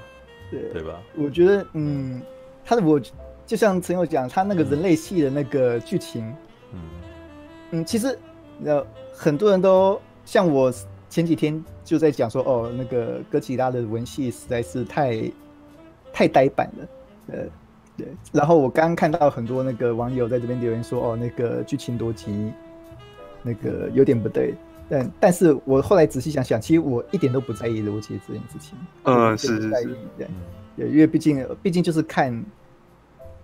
对对吧？我觉得，嗯，他的我就像陈友讲，他那个人类系的那个剧情，嗯嗯，其实呃很多人都像我前几天就在讲说，哦，那个哥吉拉的文戏实在是太太呆板了，呃，对。然后我刚刚看到很多那个网友在这边留言说，哦，那个剧情逻辑那个有点不对。但但是我后来仔细想想，其实我一点都不在意逻辑这件事情。嗯，是是是，对，对，因为毕竟毕竟就是看，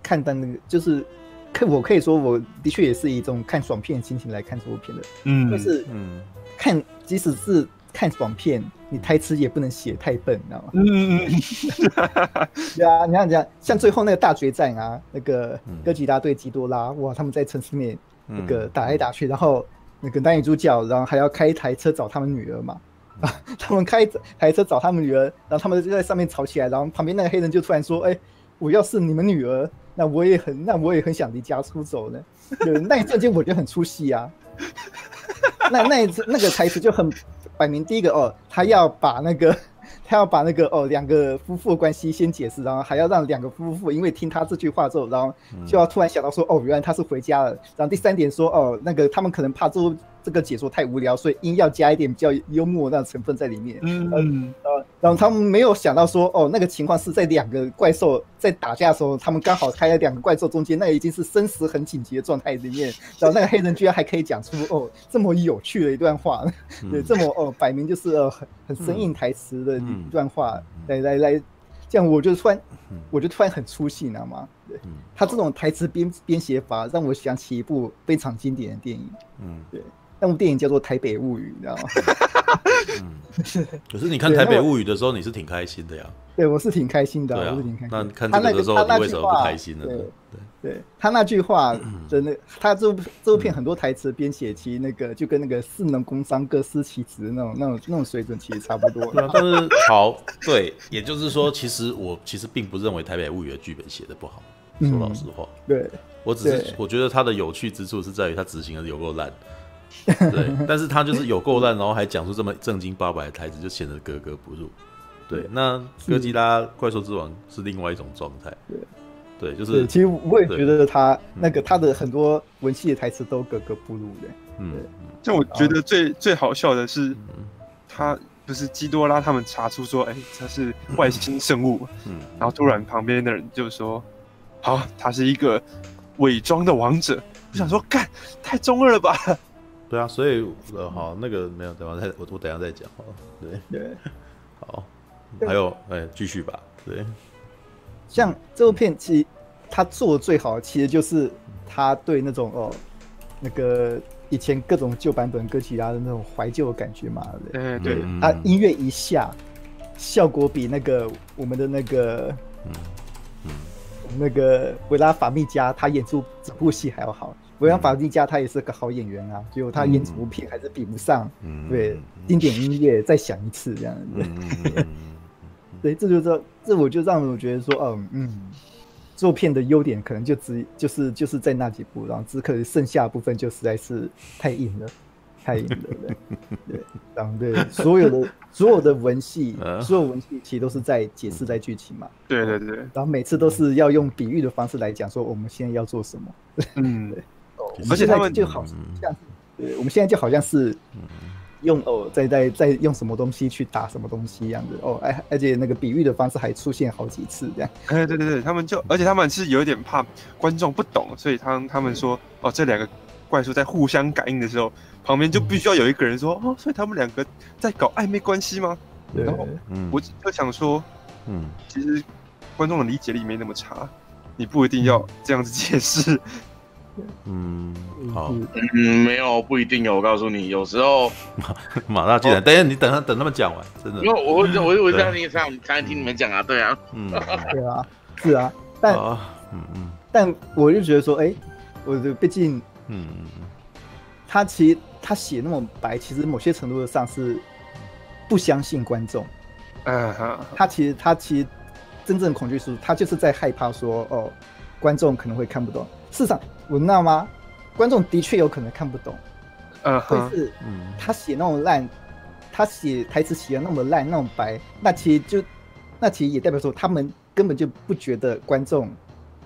看到那个就是，可我可以说，我的确也是一种看爽片的心情来看这部片的。嗯，就是嗯，看即使是看爽片，你台词也不能写太笨，你知道吗？嗯 嗯，对啊，你看这样，像最后那个大决战啊，那个哥吉拉对基多拉，哇，他们在城市里面那个打来打去，然后。那个男女主角，然后还要开一台车找他们女儿嘛？啊，他们开台车找他们女儿，然后他们就在上面吵起来，然后旁边那个黑人就突然说：“哎、欸，我要是你们女儿，那我也很，那我也很想离家出走呢。”对，那一瞬间我觉得很出戏啊。那那一次那个台词就很摆明，第一个哦，他要把那个。他要把那个哦两个夫妇的关系先解释，然后还要让两个夫妇因为听他这句话之后，然后就要突然想到说哦，原来他是回家了。然后第三点说哦，那个他们可能怕这这个解说太无聊，所以硬要加一点比较幽默的那成分在里面。嗯嗯。然后他们没有想到说哦，那个情况是在两个怪兽在打架的时候，他们刚好开了两个怪兽中间，那已经是生死很紧急的状态里面。然后那个黑人居然还可以讲出哦这么有趣的一段话，对，这么哦摆明就是呃很很生硬台词的。一段话来来来，这样我就突然，我就突然很出戏，你知道吗？对，他这种台词编编写法让我想起一部非常经典的电影，嗯，对，那部电影叫做《台北物语》，你知道吗？嗯，可是你看《台北物语》的时候，你是挺开心的呀？对，我是挺开心的，我是挺开心。那看这个的时候，你为什么不开心呢？对。对他那句话 真的那，他这部这部片很多台词编写，其实那个就跟那个四能工商各司其职那种那种那种水准其实差不多。但是 好，对，也就是说，其实我其实并不认为《台北物语》的剧本写的不好，说老实话。对，我只是我觉得它的有趣之处是在于它执行的有够烂。对，但是他就是有够烂，然后还讲出这么正经八百的台词，就显得格格不入。对，那哥吉拉怪兽之王是另外一种状态。对。对，就是其实我也觉得他那个他的很多文戏的台词都格格不入的。嗯，像我觉得最最好笑的是，他就是基多拉他们查出说，哎，他是外星生物。嗯，然后突然旁边的人就说，好，他是一个伪装的王者。我想说，干，太中二了吧？对啊，所以呃，好，那个没有，等下再我我等下再讲。对对，好，还有哎，继续吧。对。像这部片，其实他做的最好的，其实就是他对那种哦，那个以前各种旧版本歌曲啊的那种怀旧的感觉嘛，对他音乐一下，效果比那个我们的那个，嗯嗯，那个维拉法密加他演出整部戏还要好。维拉法蒂加他也是个好演员啊，结果他演整部片还是比不上。嗯对，经典音乐再响一次这样。子。对，这就这，这我就让我觉得说，嗯嗯，做片的优点可能就只就是就是在那几部，然后只可能剩下的部分就实在是太硬了，太硬了，对对，然后对所有的 所有的文戏，所有文戏其实都是在解释在剧情嘛，对对对，然后每次都是要用比喻的方式来讲说我们现在要做什么，嗯，对，而且他们就好像，呃，我们现在就好像是。用哦，在在在用什么东西去打什么东西一样的哦，哎，而且那个比喻的方式还出现好几次这样。哎，对对对，他们就，而且他们是有一点怕观众不懂，所以他他们说哦，这两个怪兽在互相感应的时候，旁边就必须要有一个人说哦，所以他们两个在搞暧昧关系吗？对，然后我就想说，嗯，其实观众的理解力没那么差，你不一定要这样子解释。嗯，好，嗯，没有，不一定有。我告诉你，有时候 马大进来，等下你等他等他们讲完，真的。因为我我我我这样听上才能听你们讲啊，对啊，嗯，对啊，是啊，但嗯嗯，但我就觉得说，哎，我就毕竟，嗯嗯他其实他写那么白，其实某些程度上是不相信观众，嗯哼，他其实他其实真正的恐惧是，他就是在害怕说，哦，观众可能会看不懂。市场，我知道吗？观众的确有可能看不懂，嗯，会是，他写那种烂，他写台词写的那么烂，那么白，那其实就那其实也代表说他们根本就不觉得观众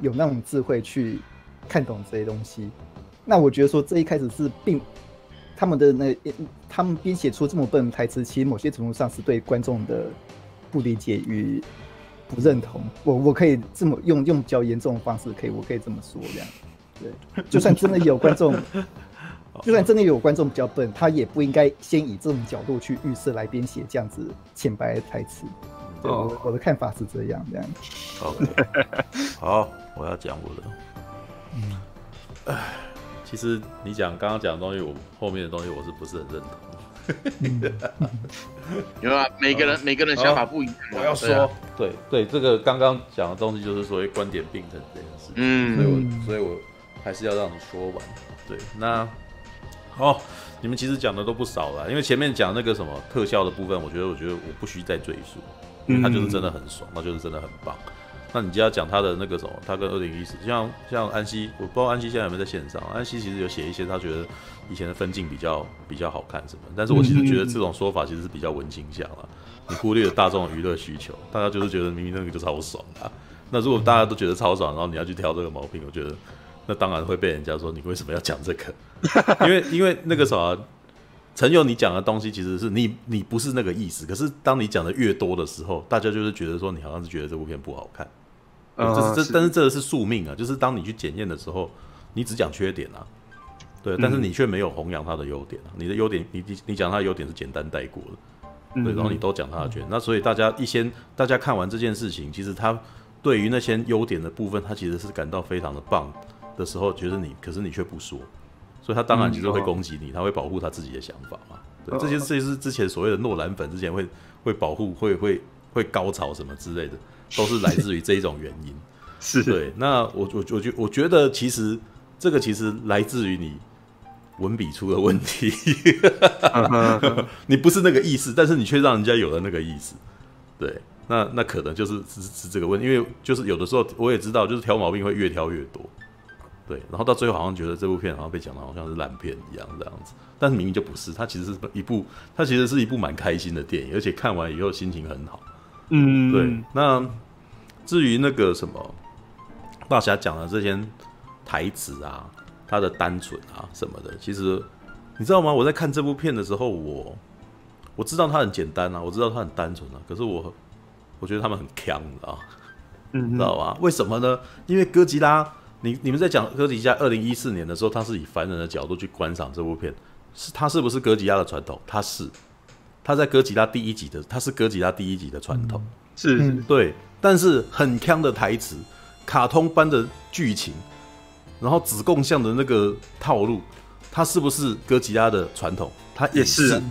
有那种智慧去看懂这些东西。那我觉得说这一开始是并他们的那他们编写出这么笨的台词，其实某些程度上是对观众的不理解与不认同。我我可以这么用用比较严重的方式，可以我可以这么说这样。对，就算真的有观众。就算真的有观众比较笨，他也不应该先以这种角度去预设来编写这样子浅白的台词。对，我我的看法是这样，这样。好，okay. 好，我要讲我的。嗯，哎，其实你讲刚刚讲的东西，我后面的东西我是不是很认同？有啊，每个人每个人想法不一样。我要说，对对，这个刚刚讲的东西就是所谓观点并存这件事。嗯，所以我所以我还是要让你说完。对，那。好，你们其实讲的都不少了，因为前面讲那个什么特效的部分，我觉得，我觉得我不需再赘述，因为他就是真的很爽，那就是真的很棒。那你就要讲他的那个什么，他跟二零一四，像像安西，我不知道安西现在有没有在线上。安西其实有写一些，他觉得以前的分镜比较比较好看什么，但是我其实觉得这种说法其实是比较文青向了，你忽略了大众的娱乐需求，大家就是觉得明明那个就超爽啊。那如果大家都觉得超爽，然后你要去挑这个毛病，我觉得。那当然会被人家说，你为什么要讲这个？因为因为那个什么，陈友你讲的东西其实是你你不是那个意思。可是当你讲的越多的时候，大家就是觉得说你好像是觉得这部片不好看。嗯，这这但是这个是宿命啊，就是当你去检验的时候，你只讲缺点啊，对，但是你却没有弘扬他的优点啊。你的优点，你你你讲他的优点是简单带过的，对，然后你都讲他的缺点。那所以大家一先大家看完这件事情，其实他对于那些优点的部分，他其实是感到非常的棒。的时候觉得你，可是你却不说，所以他当然其实会攻击你，他会保护他自己的想法嘛。对，这些这些是之前所谓的诺兰粉之前会会保护会会会高潮什么之类的，都是来自于这一种原因。是对。那我我我觉我觉得其实这个其实来自于你文笔出了问题，你不是那个意思，但是你却让人家有了那个意思。对，那那可能就是是是这个问题，因为就是有的时候我也知道，就是挑毛病会越挑越多。对，然后到最后好像觉得这部片好像被讲的好像是烂片一样这样子，但是明明就不是，它其实是一部，它其实是一部蛮开心的电影，而且看完以后心情很好。嗯，对。那至于那个什么大侠讲的这些台词啊，他的单纯啊什么的，其实你知道吗？我在看这部片的时候，我我知道他很简单啊，我知道他很单纯啊，可是我我觉得他们很强啊，嗯，知道吧？为什么呢？因为哥吉拉。你你们在讲哥吉拉二零一四年的时候，他是以凡人的角度去观赏这部片，是他是不是哥吉拉的传统？他是，他在哥吉拉第一集的，他是哥吉拉第一集的传统，是是，对。但是很腔的台词，卡通般的剧情，然后子贡像的那个套路，他是不是哥吉拉的传统？他也是，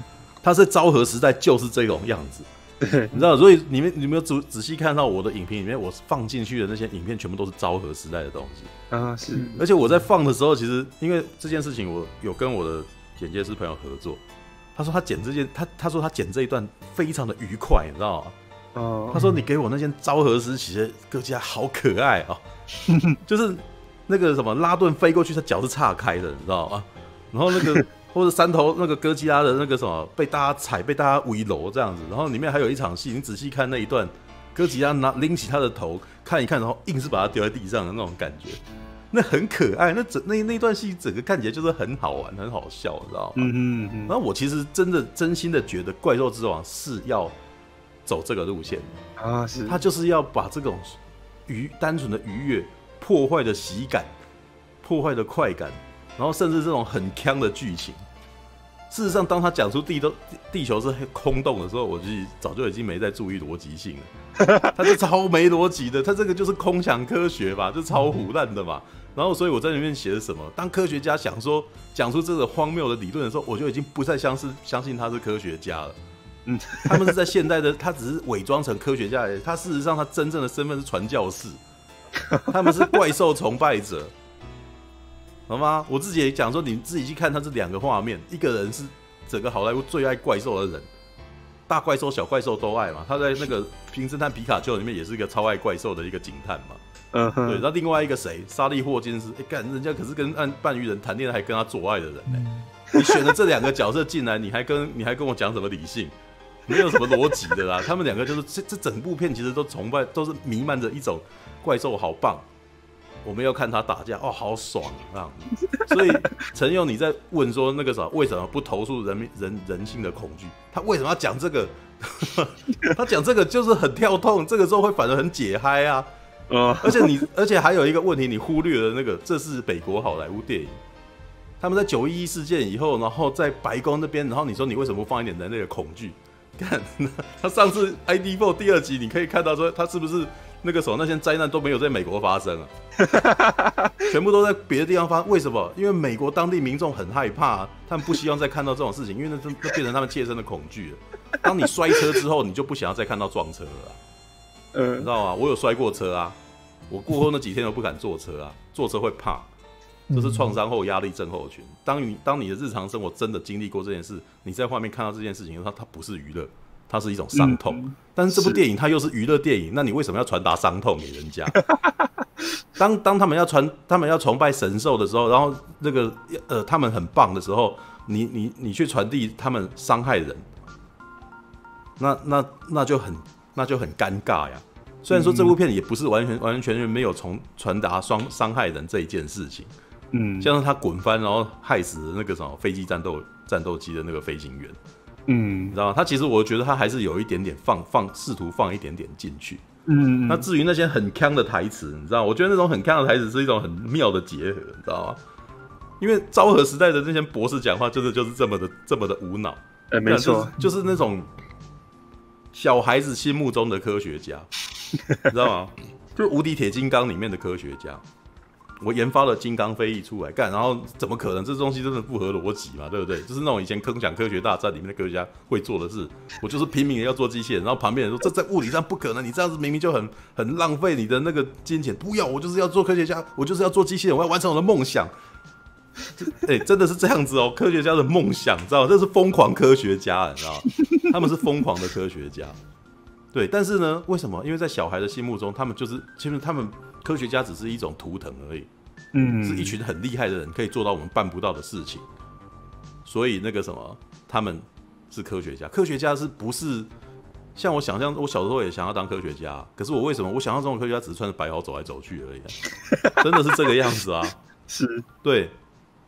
他在昭和时代就是这种样子。你知道，所以你们你们有仔仔细看到我的影评里面，我放进去的那些影片全部都是昭和时代的东西啊，是。而且我在放的时候，其实因为这件事情，我有跟我的剪接师朋友合作，他说他剪这件，他他说他剪这一段非常的愉快，你知道吗？哦，他说你给我那件昭和时期的各家好可爱啊，就是那个什么拉顿飞过去，他脚是岔开的，你知道吗？然后那个。或者山头那个哥吉拉的那个什么被大家踩，被大家围楼这样子，然后里面还有一场戏，你仔细看那一段，哥吉拉拿拎起他的头看一看，然后硬是把它丢在地上的那种感觉，那很可爱。那整那那段戏整个看起来就是很好玩，很好笑，你知道吗？嗯嗯嗯。然后我其实真的真心的觉得《怪兽之王》是要走这个路线啊，是他就是要把这种愉单纯的愉悦、破坏的喜感、破坏的快感，然后甚至这种很锵的剧情。事实上，当他讲出地都地球是空洞的时候，我就早就已经没在注意逻辑性了。他是超没逻辑的，他这个就是空想科学吧，就超唬烂的嘛。然后，所以我在里面写的什么？当科学家想说讲出这个荒谬的理论的时候，我就已经不再相信相信他是科学家了。嗯，他们是在现代的，他只是伪装成科学家而已。他事实上他真正的身份是传教士，他们是怪兽崇拜者。好吗？我自己也讲说，你自己去看他这两个画面，一个人是整个好莱坞最爱怪兽的人，大怪兽、小怪兽都爱嘛。他在那个《平侦探皮卡丘》里面也是一个超爱怪兽的一个警探嘛。嗯哼。对，那另外一个谁？沙利霍金斯，哎、欸、干，人家可是跟按半鱼人谈恋爱还跟他做爱的人呢、欸。你选了这两个角色进来，你还跟你还跟我讲什么理性？没有什么逻辑的啦。他们两个就是这这整部片其实都崇拜，都是弥漫着一种怪兽好棒，我们要看他打架哦，好爽啊！所以陈佑你在问说那个啥，为什么不投诉人民人人性的恐惧？他为什么要讲这个？他讲这个就是很跳痛，这个时候会反而很解嗨啊。嗯，而且你而且还有一个问题，你忽略了那个，这是美国好莱坞电影。他们在九一一事件以后，然后在白宫那边，然后你说你为什么不放一点人类的恐惧？看他上次 ID4 第二集，你可以看到说他是不是那个时候那些灾难都没有在美国发生啊？全部都在别的地方发生。为什么？因为美国当地民众很害怕，他们不希望再看到这种事情，因为那真那变成他们切身的恐惧了。当你摔车之后，你就不想要再看到撞车了，嗯，你知道吗？我有摔过车啊，我过后那几天都不敢坐车啊，坐车会怕。这是创伤后压力症候群。当你当你的日常生活真的经历过这件事，你在画面看到这件事情，它它不是娱乐，它是一种伤痛。嗯、但是这部电影它又是娱乐电影，那你为什么要传达伤痛给人家？当当他们要传，他们要崇拜神兽的时候，然后那个呃他们很棒的时候，你你你去传递他们伤害人，那那那就很那就很尴尬呀。虽然说这部片也不是完全完完全全没有从传达伤伤害人这一件事情。嗯，像是他滚翻，然后害死那个什么飞机战斗战斗机的那个飞行员，嗯，你知道吗？他其实我觉得他还是有一点点放放，试图放一点点进去。嗯，那至于那些很腔的台词，你知道，我觉得那种很腔的台词是一种很妙的结合，你知道吗？因为昭和时代的那些博士讲话，就是就是这么的这么的无脑。哎、欸，没错，就是，就是那种小孩子心目中的科学家，你知道吗？就是无敌铁金刚里面的科学家。我研发了金刚飞翼出来干，然后怎么可能？这东西真的不合逻辑嘛？对不对？就是那种以前坑讲科学大战里面的科学家会做的事。我就是拼命的要做机器人，然后旁边人说这在物理上不可能，你这样子明明就很很浪费你的那个金钱。不要，我就是要做科学家，我就是要做机器人，我要完成我的梦想。哎、真的是这样子哦，科学家的梦想，知道？这是疯狂科学家，你知道？他们是疯狂的科学家。对，但是呢，为什么？因为在小孩的心目中，他们就是其实他们。科学家只是一种图腾而已，嗯，是一群很厉害的人可以做到我们办不到的事情，所以那个什么，他们是科学家。科学家是不是像我想象？我小时候也想要当科学家，可是我为什么我想象中的科学家只是穿着白袍走来走去而已？真的是这个样子啊？是，对，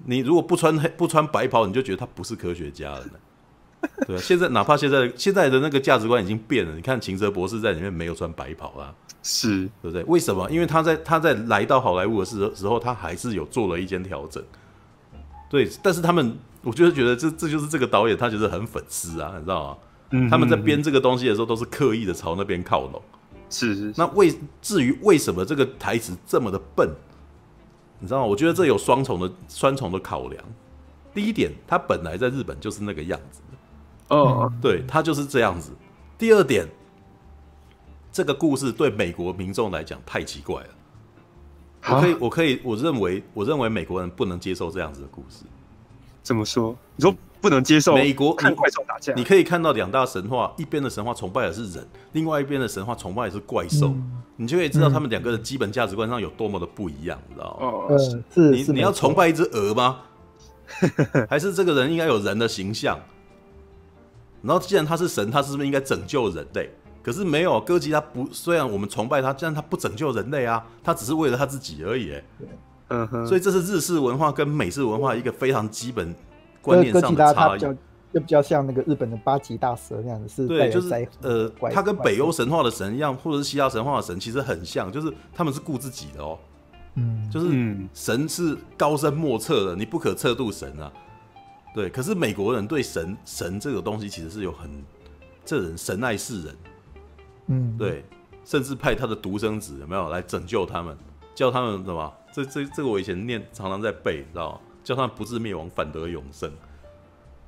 你如果不穿黑不穿白袍，你就觉得他不是科学家了呢。对啊，现在哪怕现在现在的那个价值观已经变了，你看秦泽博士在里面没有穿白袍啊。是对不对？为什么？因为他在他在来到好莱坞的时时候，他还是有做了一件调整。对，但是他们，我就是觉得这这就是这个导演，他觉得很粉丝啊，你知道吗？嗯，他们在编这个东西的时候，都是刻意的朝那边靠拢。是是。那为至于为什么这个台词这么的笨，你知道吗？我觉得这有双重的双重的考量。第一点，他本来在日本就是那个样子。哦，对，他就是这样子。第二点。这个故事对美国民众来讲太奇怪了。我可以，我可以，我认为，我认为美国人不能接受这样子的故事。怎么说？你说不能接受美国看怪兽打架？你可以看到两大神话，一边的神话崇拜的是人，另外一边的神话崇拜的是怪兽。嗯、你就可以知道他们两个的基本价值观上有多么的不一样，你知道吗？哦，是。你你要崇拜一只鹅吗？还是这个人应该有人的形象？然后既然他是神，他是不是应该拯救人类？可是没有哥吉拉不，虽然我们崇拜他，但他不拯救人类啊，他只是为了他自己而已。嗯哼，所以这是日式文化跟美式文化一个非常基本观念上的差异。就比较像那个日本的八岐大蛇那样子，是对，就是呃，他跟北欧神话的神一样，或者是希腊神话的神其实很像，就是他们是顾自己的哦。嗯，就是神是高深莫测的，你不可测度神啊。对，可是美国人对神神这个东西其实是有很，这人神爱世人。嗯，对，甚至派他的独生子有没有来拯救他们，叫他们什么？这这这个我以前念常常在背，你知道吗？叫他们不至灭亡，反得永生。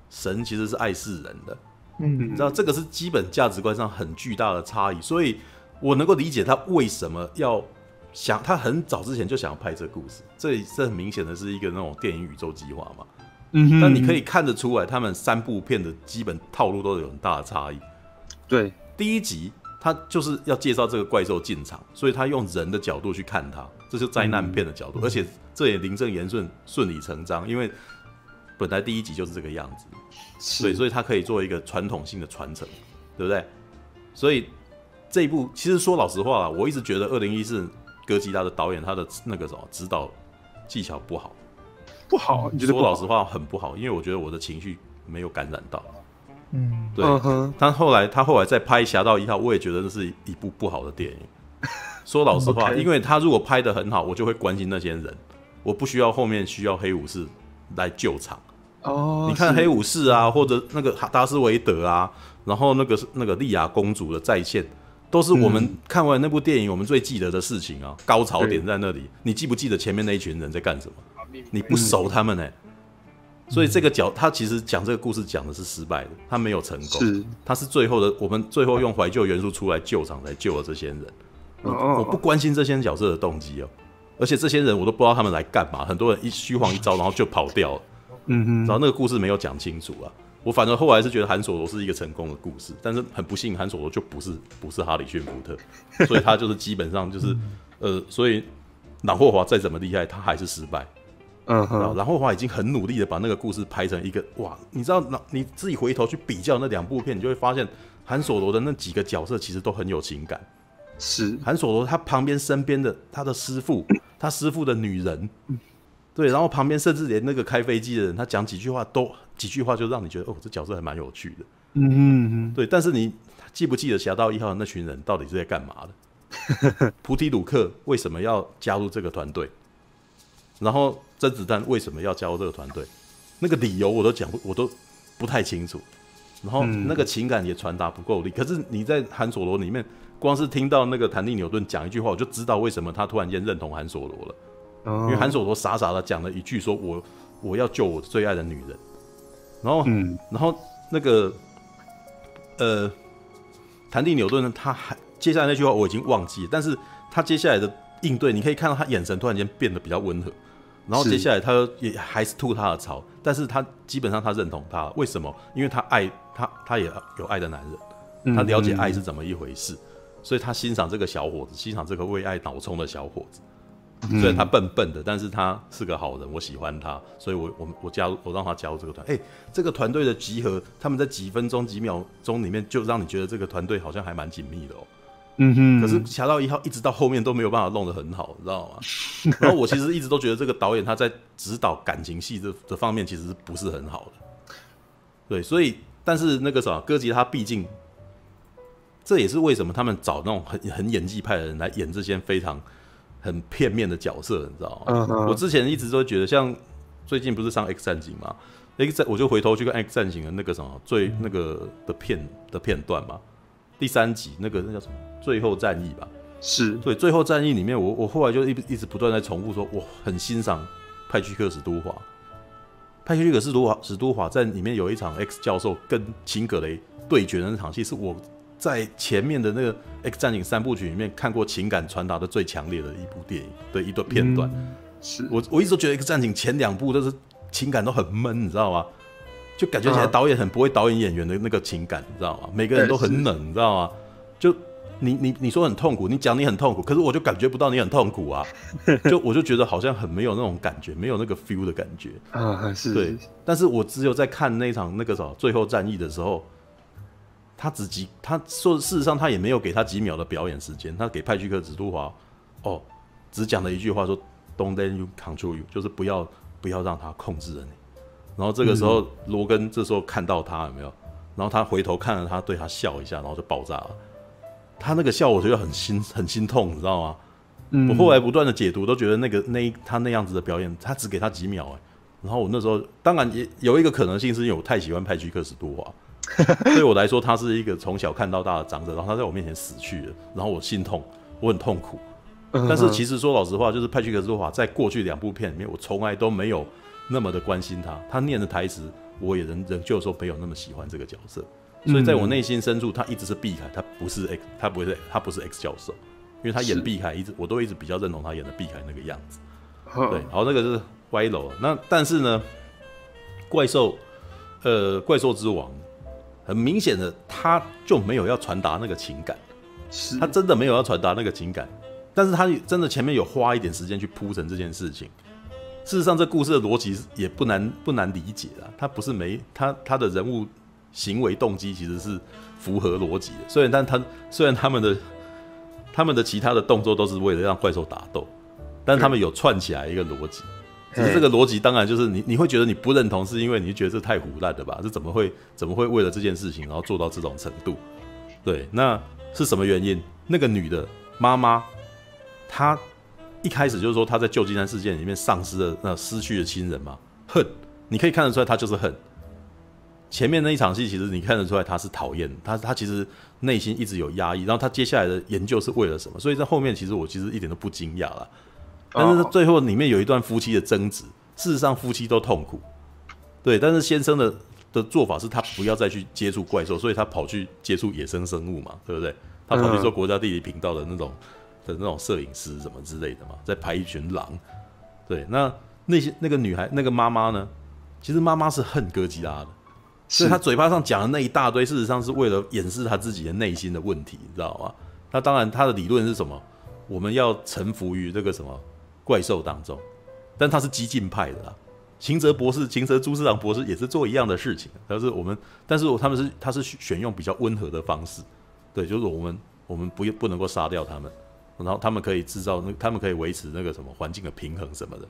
神其实是爱世人的，嗯，你知道这个是基本价值观上很巨大的差异，所以我能够理解他为什么要想，他很早之前就想要拍这个故事，这这很明显的是一个那种电影宇宙计划嘛。嗯，但你可以看得出来，他们三部片的基本套路都有很大的差异。对，第一集。他就是要介绍这个怪兽进场，所以他用人的角度去看他，这是灾难片的角度，嗯、而且这也名正言顺、顺理成章，因为本来第一集就是这个样子，是对，所以他可以做一个传统性的传承，对不对？所以这一部其实说老实话啦，我一直觉得二零一四哥吉拉的导演他的那个什么指导技巧不好，不好，你？说老实话很不好，因为我觉得我的情绪没有感染到。嗯，对，嗯哼他后来他后来再拍《侠盗一号》，我也觉得这是一部不好的电影。说老实话，因为他如果拍的很好，我就会关心那些人，我不需要后面需要黑武士来救场。哦，你看黑武士啊，或者那个达斯维德啊，然后那个那个莉亚公主的再现，都是我们看完那部电影我们最记得的事情啊。高潮点在那里，你记不记得前面那一群人在干什么？你不熟他们呢、欸，所以这个角他其实讲这个故事讲的是失败的，他没有成功，是。他是最后的我们最后用怀旧元素出来救场才救了这些人。我哦我不关心这些角色的动机哦，而且这些人我都不知道他们来干嘛，很多人一虚晃一招然后就跑掉了。嗯哼，然后那个故事没有讲清楚啊，我反正后来是觉得韩索罗是一个成功的故事，但是很不幸，韩索罗就不是不是哈里逊福特，所以他就是基本上就是呃，所以朗霍华再怎么厉害，他还是失败。嗯然后哼，朗霍华已经很努力的把那个故事拍成一个哇，你知道，你自己回头去比较那两部片，你就会发现韩索罗的那几个角色其实都很有情感。是韩索罗他旁边身边的他的师傅，他师傅的女人，对，然后旁边甚至连那个开飞机的人，他讲几句话都几句话就让你觉得哦，这角色还蛮有趣的，嗯哼哼，对。但是你记不记得《侠盗一号》那群人到底是在干嘛的？菩提鲁克为什么要加入这个团队？然后甄子丹为什么要加入这个团队？那个理由我都讲不，我都不太清楚。然后嗯那个情感也传达不够力。可是你在《韩索罗》里面，光是听到那个谭蒂纽顿讲一句话，我就知道为什么他突然间认同韩索罗了。因因为韩索罗傻傻的讲了一句说：“我我要救我最爱的女人。”然后，嗯然后那个呃，谭蒂纽顿呢，他还接下来那句话我已经忘记了，但是他接下来的应对，你可以看到他眼神突然间变得比较温和。然后接下来他也还是吐他的槽，但是他基本上他认同他，为什么？因为他爱他，他也有爱的男人，他了解爱是怎么一回事，所以他欣赏这个小伙子，欣赏这个为爱脑冲的小伙子。虽然他笨笨的，但是他是个好人，我喜欢他，所以我我我加入，我让他加入这个团。哎、欸，这个团队的集合，他们在几分钟、几秒钟里面，就让你觉得这个团队好像还蛮紧密的哦。嗯哼，可是《侠盗一号》一直到后面都没有办法弄得很好，你知道吗？然后我其实一直都觉得这个导演他在指导感情戏这这方面其实不是很好的。对，所以但是那个什么歌吉他毕竟，这也是为什么他们找那种很很演技派的人来演这些非常很片面的角色，你知道吗？我之前一直都觉得，像最近不是上《X 战警》嘛，《X 战》我就回头去看《X 战警》的那个什么最那个的片的片段嘛，第三集那个那叫什么？最后战役吧，是对，最后战役里面我，我我后来就一一直不断在重复说，我很欣赏派屈克史都华。派屈克史都华史都华在里面有一场 X 教授跟秦格雷对决的那场戏，是我在前面的那个 X 战警三部曲里面看过情感传达的最强烈的一部电影的一段片段。嗯是我我一直都觉得 X 战警前两部都是情感都很闷，你知道吗？就感觉起来导演很不会导演演员的那个情感，你知道吗？每个人都很冷，你知道吗？就你你你说很痛苦，你讲你很痛苦，可是我就感觉不到你很痛苦啊，就我就觉得好像很没有那种感觉，没有那个 feel 的感觉。啊，是，对，但是我只有在看那场那个什么最后战役的时候，他只几他说事实上他也没有给他几秒的表演时间，他给派屈克史都华哦，只讲了一句话说 Don't let you control you，就是不要不要让他控制了你。然后这个时候罗根这时候看到他有没有？然后他回头看了他，对他笑一下，然后就爆炸了。他那个笑，我觉得很心很心痛，你知道吗？嗯我后来不断的解读，都觉得那个那他那样子的表演，他只给他几秒哎。然后我那时候当然也有一个可能性，是因为我太喜欢派屈克斯多华，对我来说他是一个从小看到大的长者，然后他在我面前死去了，然后我心痛，我很痛苦。但是其实说老实话，就是派屈克斯多华在过去两部片里面，我从来都没有那么的关心他，他念的台词，我也仍仍旧说没有那么喜欢这个角色。所以在我内心深处，他一直是毕凯，他不是 X，他不会是他不是 X 教授，因为他演毕凯一直我都一直比较认同他演的毕凯那个样子。对，好，那个是歪楼。那但是呢，怪兽，呃，怪兽之王，很明显的他就没有要传达那个情感，是他真的没有要传达那个情感，但是他真的前面有花一点时间去铺陈这件事情，事实上，这故事的逻辑也不难不难理解啊。他不是没他他的人物行为动机其实是符合逻辑的。虽然但他虽然他们的他们的其他的动作都是为了让怪兽打斗，但他们有串起来一个逻辑。只是这个逻辑当然就是你你会觉得你不认同，是因为你觉得这太胡乱了吧？这怎么会怎么会为了这件事情然后做到这种程度？对，那是什么原因？那个女的妈妈，她。一开始就是说他在旧金山事件里面丧失了那失去的亲人嘛，恨，你可以看得出来他就是恨。前面那一场戏其实你看得出来他是讨厌，他他其实内心一直有压抑，然后他接下来的研究是为了什么？所以在后面其实我其实一点都不惊讶了。但是最后里面有一段夫妻的争执，事实上夫妻都痛苦，对，但是先生的的做法是他不要再去接触怪兽，所以他跑去接触野生生物嘛，对不对？他跑去做国家地理频道的那种。的那种摄影师什么之类的嘛，在拍一群狼，对，那那些那个女孩那个妈妈呢？其实妈妈是恨哥吉拉的，所以她嘴巴上讲的那一大堆，事实上是为了掩饰她自己的内心的问题，你知道吗？那当然，她的理论是什么？我们要臣服于这个什么怪兽当中，但她是激进派的啦。秦泽博士、秦泽朱市长博士也是做一样的事情，但是我们，但是他们是他是选用比较温和的方式，对，就是我们我们不不能够杀掉他们。然后他们可以制造那，他们可以维持那个什么环境的平衡什么的，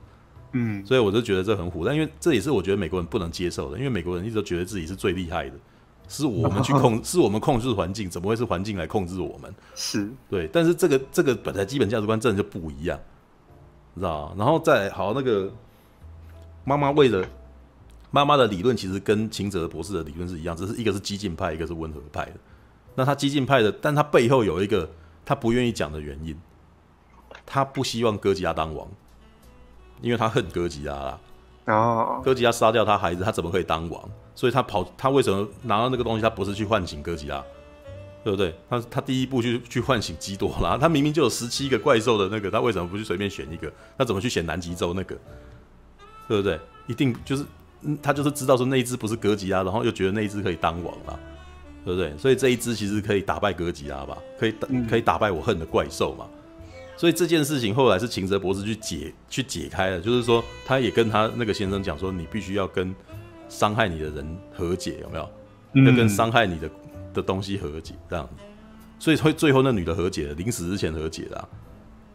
嗯，所以我就觉得这很虎，但因为这也是我觉得美国人不能接受的，因为美国人一直都觉得自己是最厉害的，是我们去 控，是我们控制环境，怎么会是环境来控制我们？是对，但是这个这个本来基本价值观真的就不一样，你知道？然后再好那个妈妈为了妈妈的理论，其实跟秦哲博士的理论是一样，只是一个是激进派，一个是温和派的。那他激进派的，但他背后有一个。他不愿意讲的原因，他不希望哥吉拉当王，因为他恨哥吉拉啦。哦，哥吉拉杀掉他孩子，他怎么可以当王？所以他跑，他为什么拿到那个东西？他不是去唤醒哥吉拉，对不对？他他第一步去去唤醒基多拉，他明明就有十七个怪兽的那个，他为什么不去随便选一个？他怎么去选南极洲那个？对不对？一定就是他就是知道说那一只不是哥吉拉，然后又觉得那一只可以当王啊。对不对？所以这一只其实可以打败哥吉拉吧？可以打，可以打败我恨的怪兽嘛？所以这件事情后来是秦泽博士去解去解开了，就是说他也跟他那个先生讲说，你必须要跟伤害你的人和解，有没有？要跟伤害你的的东西和解，这样子。所以会最后那女的和解了，临死之前和解了啊，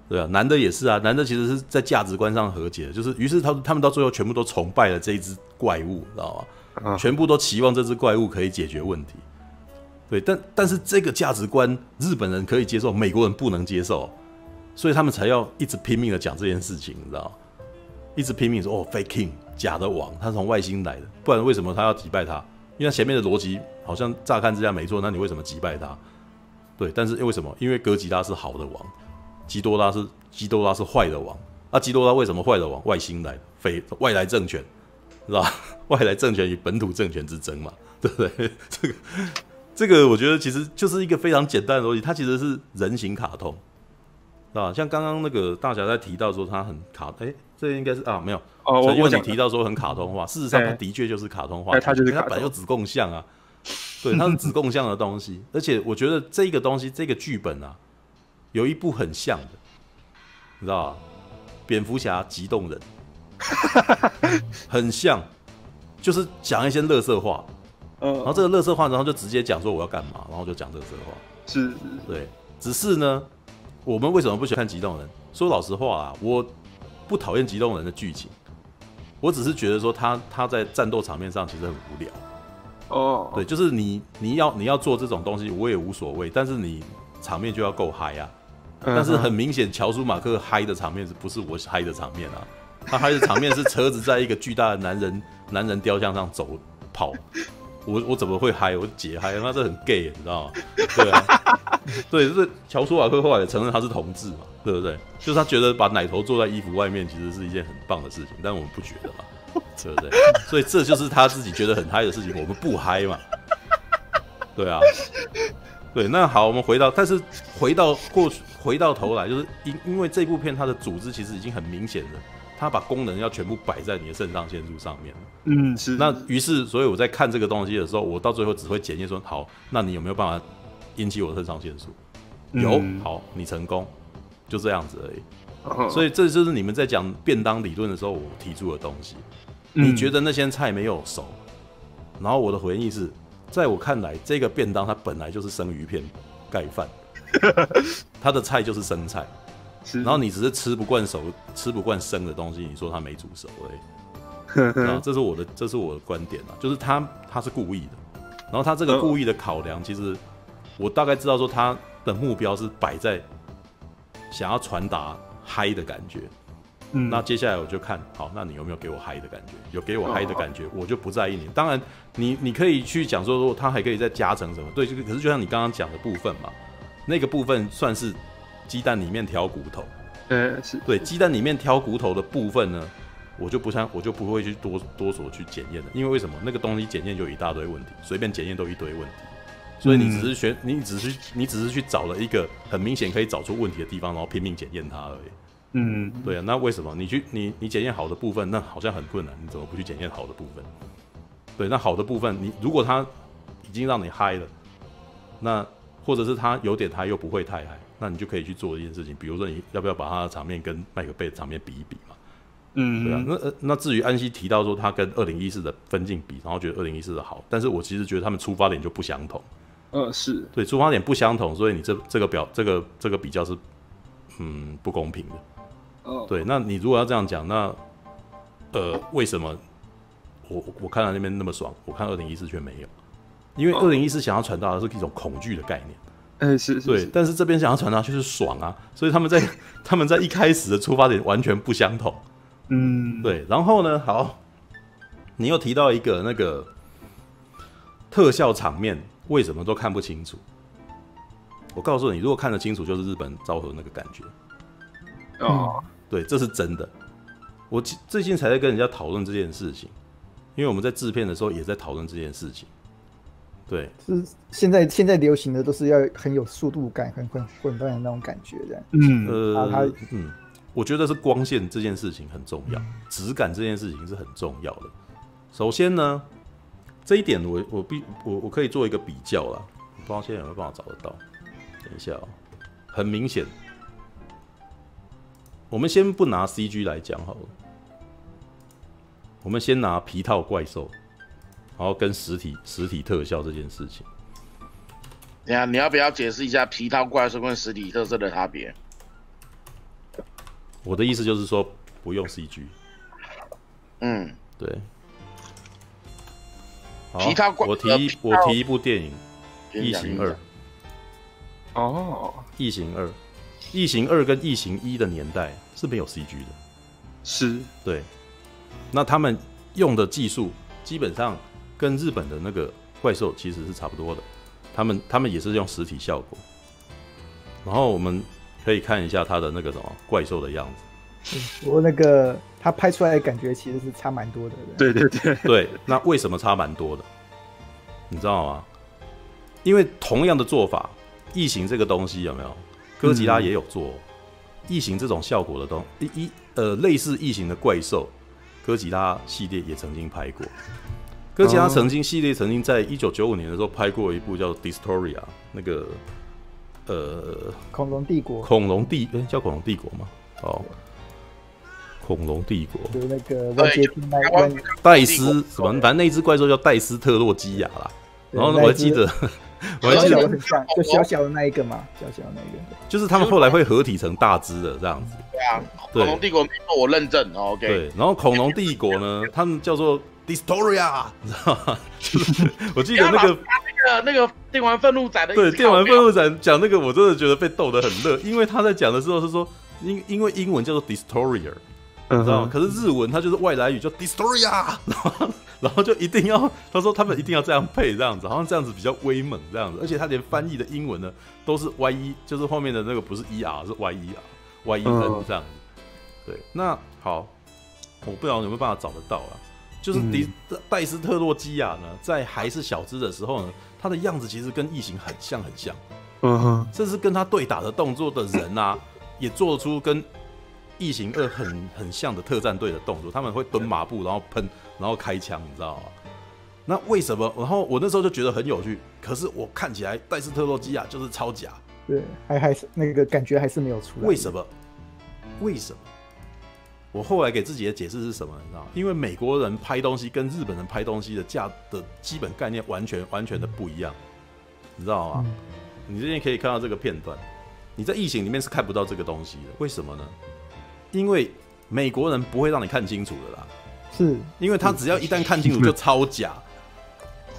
对啊，男的也是啊，男的其实是在价值观上和解的，就是于是他他们到最后全部都崇拜了这一只怪物，知道吗？全部都期望这只怪物可以解决问题。对，但但是这个价值观日本人可以接受，美国人不能接受，所以他们才要一直拼命的讲这件事情，你知道？一直拼命说哦，faking 假的王，他是从外星来的，不然为什么他要击败他？因为前面的逻辑好像乍看之下没错，那你为什么击败他？对，但是因为什么？因为哥吉拉是好的王，基多拉是基多拉是坏的王，啊，基多拉为什么坏的王？外星来的，非外来政权，是吧？外来政权与本土政权之争嘛，对不对？这个。这个我觉得其实就是一个非常简单的东西，它其实是人形卡通，啊，像刚刚那个大侠在提到说它很卡，哎，这个、应该是啊没有哦，我我你提到说很卡通化，事实上它的确就是卡通化，它就是它本来就子贡像啊，对，它是子贡像的东西，而且我觉得这个东西这个剧本啊，有一部很像的，你知道吧？蝙蝠侠极冻人，很像，就是讲一些乐色话。嗯，然后这个乐色话，然后就直接讲说我要干嘛，然后就讲垃圾话。是，是，对。只是呢，我们为什么不喜欢看激动人？说老实话啊，我不讨厌激动人的剧情，我只是觉得说他他在战斗场面上其实很无聊。哦，对，就是你你要你要做这种东西，我也无所谓，但是你场面就要够嗨啊。但是很明显，乔舒马克嗨的场面是不是我嗨的场面啊？他嗨的场面是车子在一个巨大的男人男人雕像上走跑。我我怎么会嗨？我姐嗨，那这很 gay，你知道吗？对啊，对，就是乔舒瓦克后来也承认他是同志嘛，对不对？就是他觉得把奶头坐在衣服外面，其实是一件很棒的事情，但我们不觉得嘛，对不对？所以这就是他自己觉得很嗨的事情，我们不嗨嘛。对啊，对，那好，我们回到，但是回到过去，回到头来，就是因因为这部片它的组织其实已经很明显了。它把功能要全部摆在你的肾上腺素上面，嗯，是。那于是，所以我在看这个东西的时候，我到最后只会检验说，好，那你有没有办法引起我的肾上腺素？有，好，你成功，就这样子而已。所以这就是你们在讲便当理论的时候，我提出的东西。嗯你觉得那些菜没有熟，然后我的回应是，在我看来，这个便当它本来就是生鱼片盖饭，它的菜就是生菜，然后你只是吃不惯熟、吃不惯生的东西，你说它没煮熟而已。然后这是我的，这是我的观点啊，就是他他是故意的，然后他这个故意的考量，其实我大概知道说他的目标是摆在想要传达嗨的感觉。嗯那接下来我就看好，那你有没有给我嗨的感觉？有给我嗨的感觉，我就不在意你。当然你，你可以去讲说说他还可以再加成什么？对，这个可是就像你刚刚讲的部分嘛，那个部分算是鸡蛋里面挑骨头。呃是对，鸡蛋里面挑骨头的部分呢，我就不像我就不会去多多所去检验的，因为为什么那个东西检验就有一大堆问题，随便检验都一堆问题，所以你只是选，你只是你只是去找了一个很明显可以找出问题的地方，然后拼命检验它而已。嗯对啊，那为什么你去你你检验好的部分，那好像很困难，你怎么不去检验好的部分？对，那好的部分，你如果它已经让你嗨了，那或者是他有点嗨又不会太嗨，那你就可以去做一件事情，比如说你要不要把他的场面跟麦克贝的场面比一比嘛？嗯对啊，那呃那至于安西提到说他跟二零一四的分镜比，然后觉得二零一四的好，但是我其实觉得他们出发点就不相同。嗯是。对，出发点不相同，所以你这这个表这个这个比较是嗯不公平的。哦。对，那你如果要这样讲，那呃，为什么我我看到那边那么爽，我看二零一四却没有？因为二零一四想要传达的是一种恐惧的概念，哎是是对，但是这边想要传达就是爽啊，所以他们在他们在一开始的出发点完全不相同，嗯对。然后呢，好，你又提到一个那个特效场面，为什么都看不清楚？我告诉你，如果看得清楚，就是日本昭和那个感觉。哦对，这是真的。我最最近才在跟人家讨论这件事情，因为我们在制片的时候也在讨论这件事情。对，是现在现在流行的都是要很有速度感、很混混乱的那种感觉的。嗯呃，嗯，我觉得是光线这件事情很重要，质感这件事情是很重要的。首先呢，这一点我我必我我可以做一个比较啦，不知道现在有没有办法找得到。等一下哦、很明显，我们先不拿 CG 来讲好了，我们先拿皮套怪兽，然后跟实体实体特效这件事情。等一下你要不要解释一下皮套怪兽跟实体特色的差别？我的意思就是说，不用 CG。嗯，对，好皮套怪我提我提一部电影《异形二》，《哦异形二》，《异形二》跟《异形一》的年代是没有 CG 的，是。对。那他们用的技术基本上跟日本的那个怪兽其实是差不多的，他们他们也是用实体效果。然后我们可以看一下他的那个什么怪兽的样子。不过那个他拍出来的感觉其实是差蛮多的。对对对，对，那为什么差蛮多的？你知道吗？因为同样的做法，异形这个东西有没有？哥吉拉也有做、哦。异形这种效果的东一一呃类似异形的怪兽，哥吉拉系列也曾经拍过。哥吉拉曾经系列曾经在一九九五年的时候拍过一部叫《Dystoria》，那个呃恐龙帝国恐龙帝哎、叫恐龙帝国吗？哦，恐龙帝国。就那个万劫天那万，戴斯什么？反正那只怪兽叫戴斯特洛基亚啦。然后呢，我还记得，我还记得，很像，就小小的那一个嘛，小小的那一个。就是他们后来会合体成大只的这样子。对啊，恐龙帝国我认证哦，OK。对，然后恐龙帝国呢，他们叫做 Distoria，你知道吗？就是我记得那个那个那个电玩愤怒仔的对电玩愤怒仔讲那个，我真的觉得被逗得很乐，因为他在讲的时候是说，因因为英文叫做 Destroyer。嗯知道吗？可是日文它就是外来语，叫 Destroyer，然后然后就一定要他说他们一定要这样配这样子，好像这样子比较威猛这样子，而且他连翻译的英文呢都是 Y E，就是后面的那个不是 E R 是 Y E R Y E N 嗯这样子。对，那好，我不知道有没有办法找得到啊。就是迪戴斯特洛基亚呢，在还是小只的时候呢，他的样子其实跟异形很像很像，嗯哼，甚至跟他对打的动作的人啊，也做出跟异形二很很像的特战队的动作，他们会蹲马步，然后喷，然后开枪，你知道吗？那为什么？然后我那时候就觉得很有趣，可是我看起来戴斯特洛基亚就是超假，对，还还是那个感觉还是没有出来。为什么？为什么？我后来给自己的解释是什么？你知道吗？因为美国人拍东西跟日本人拍东西的价的基本概念完全完全的不一样，你知道吗？嗯、你这边可以看到这个片段，你在异形里面是看不到这个东西的，为什么呢？因为美国人不会让你看清楚的啦，是因为他只要一旦看清楚就超假，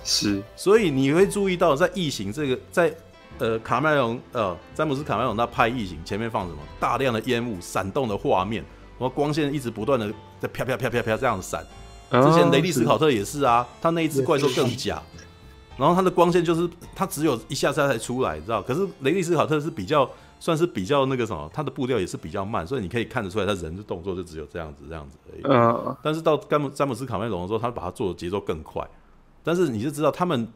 是，所以你会注意到在异形这个在呃卡麦隆呃詹姆斯卡麦隆他拍异形前面放什么？大量的烟雾、闪动的画面。然后光线一直不断的在啪啪啪啪啪这样闪，之前雷利斯考特也是啊，他那一只怪兽更假，然后他的光线就是他只有一下下才出来，你知道？可是雷利斯考特是比较算是比较那个什么，他的步调也是比较慢，所以你可以看得出来，他人的动作就只有这样子这样子而已。嗯。但是到詹姆詹姆斯卡梅隆的时候，他把它做的节奏更快，但是你就知道他们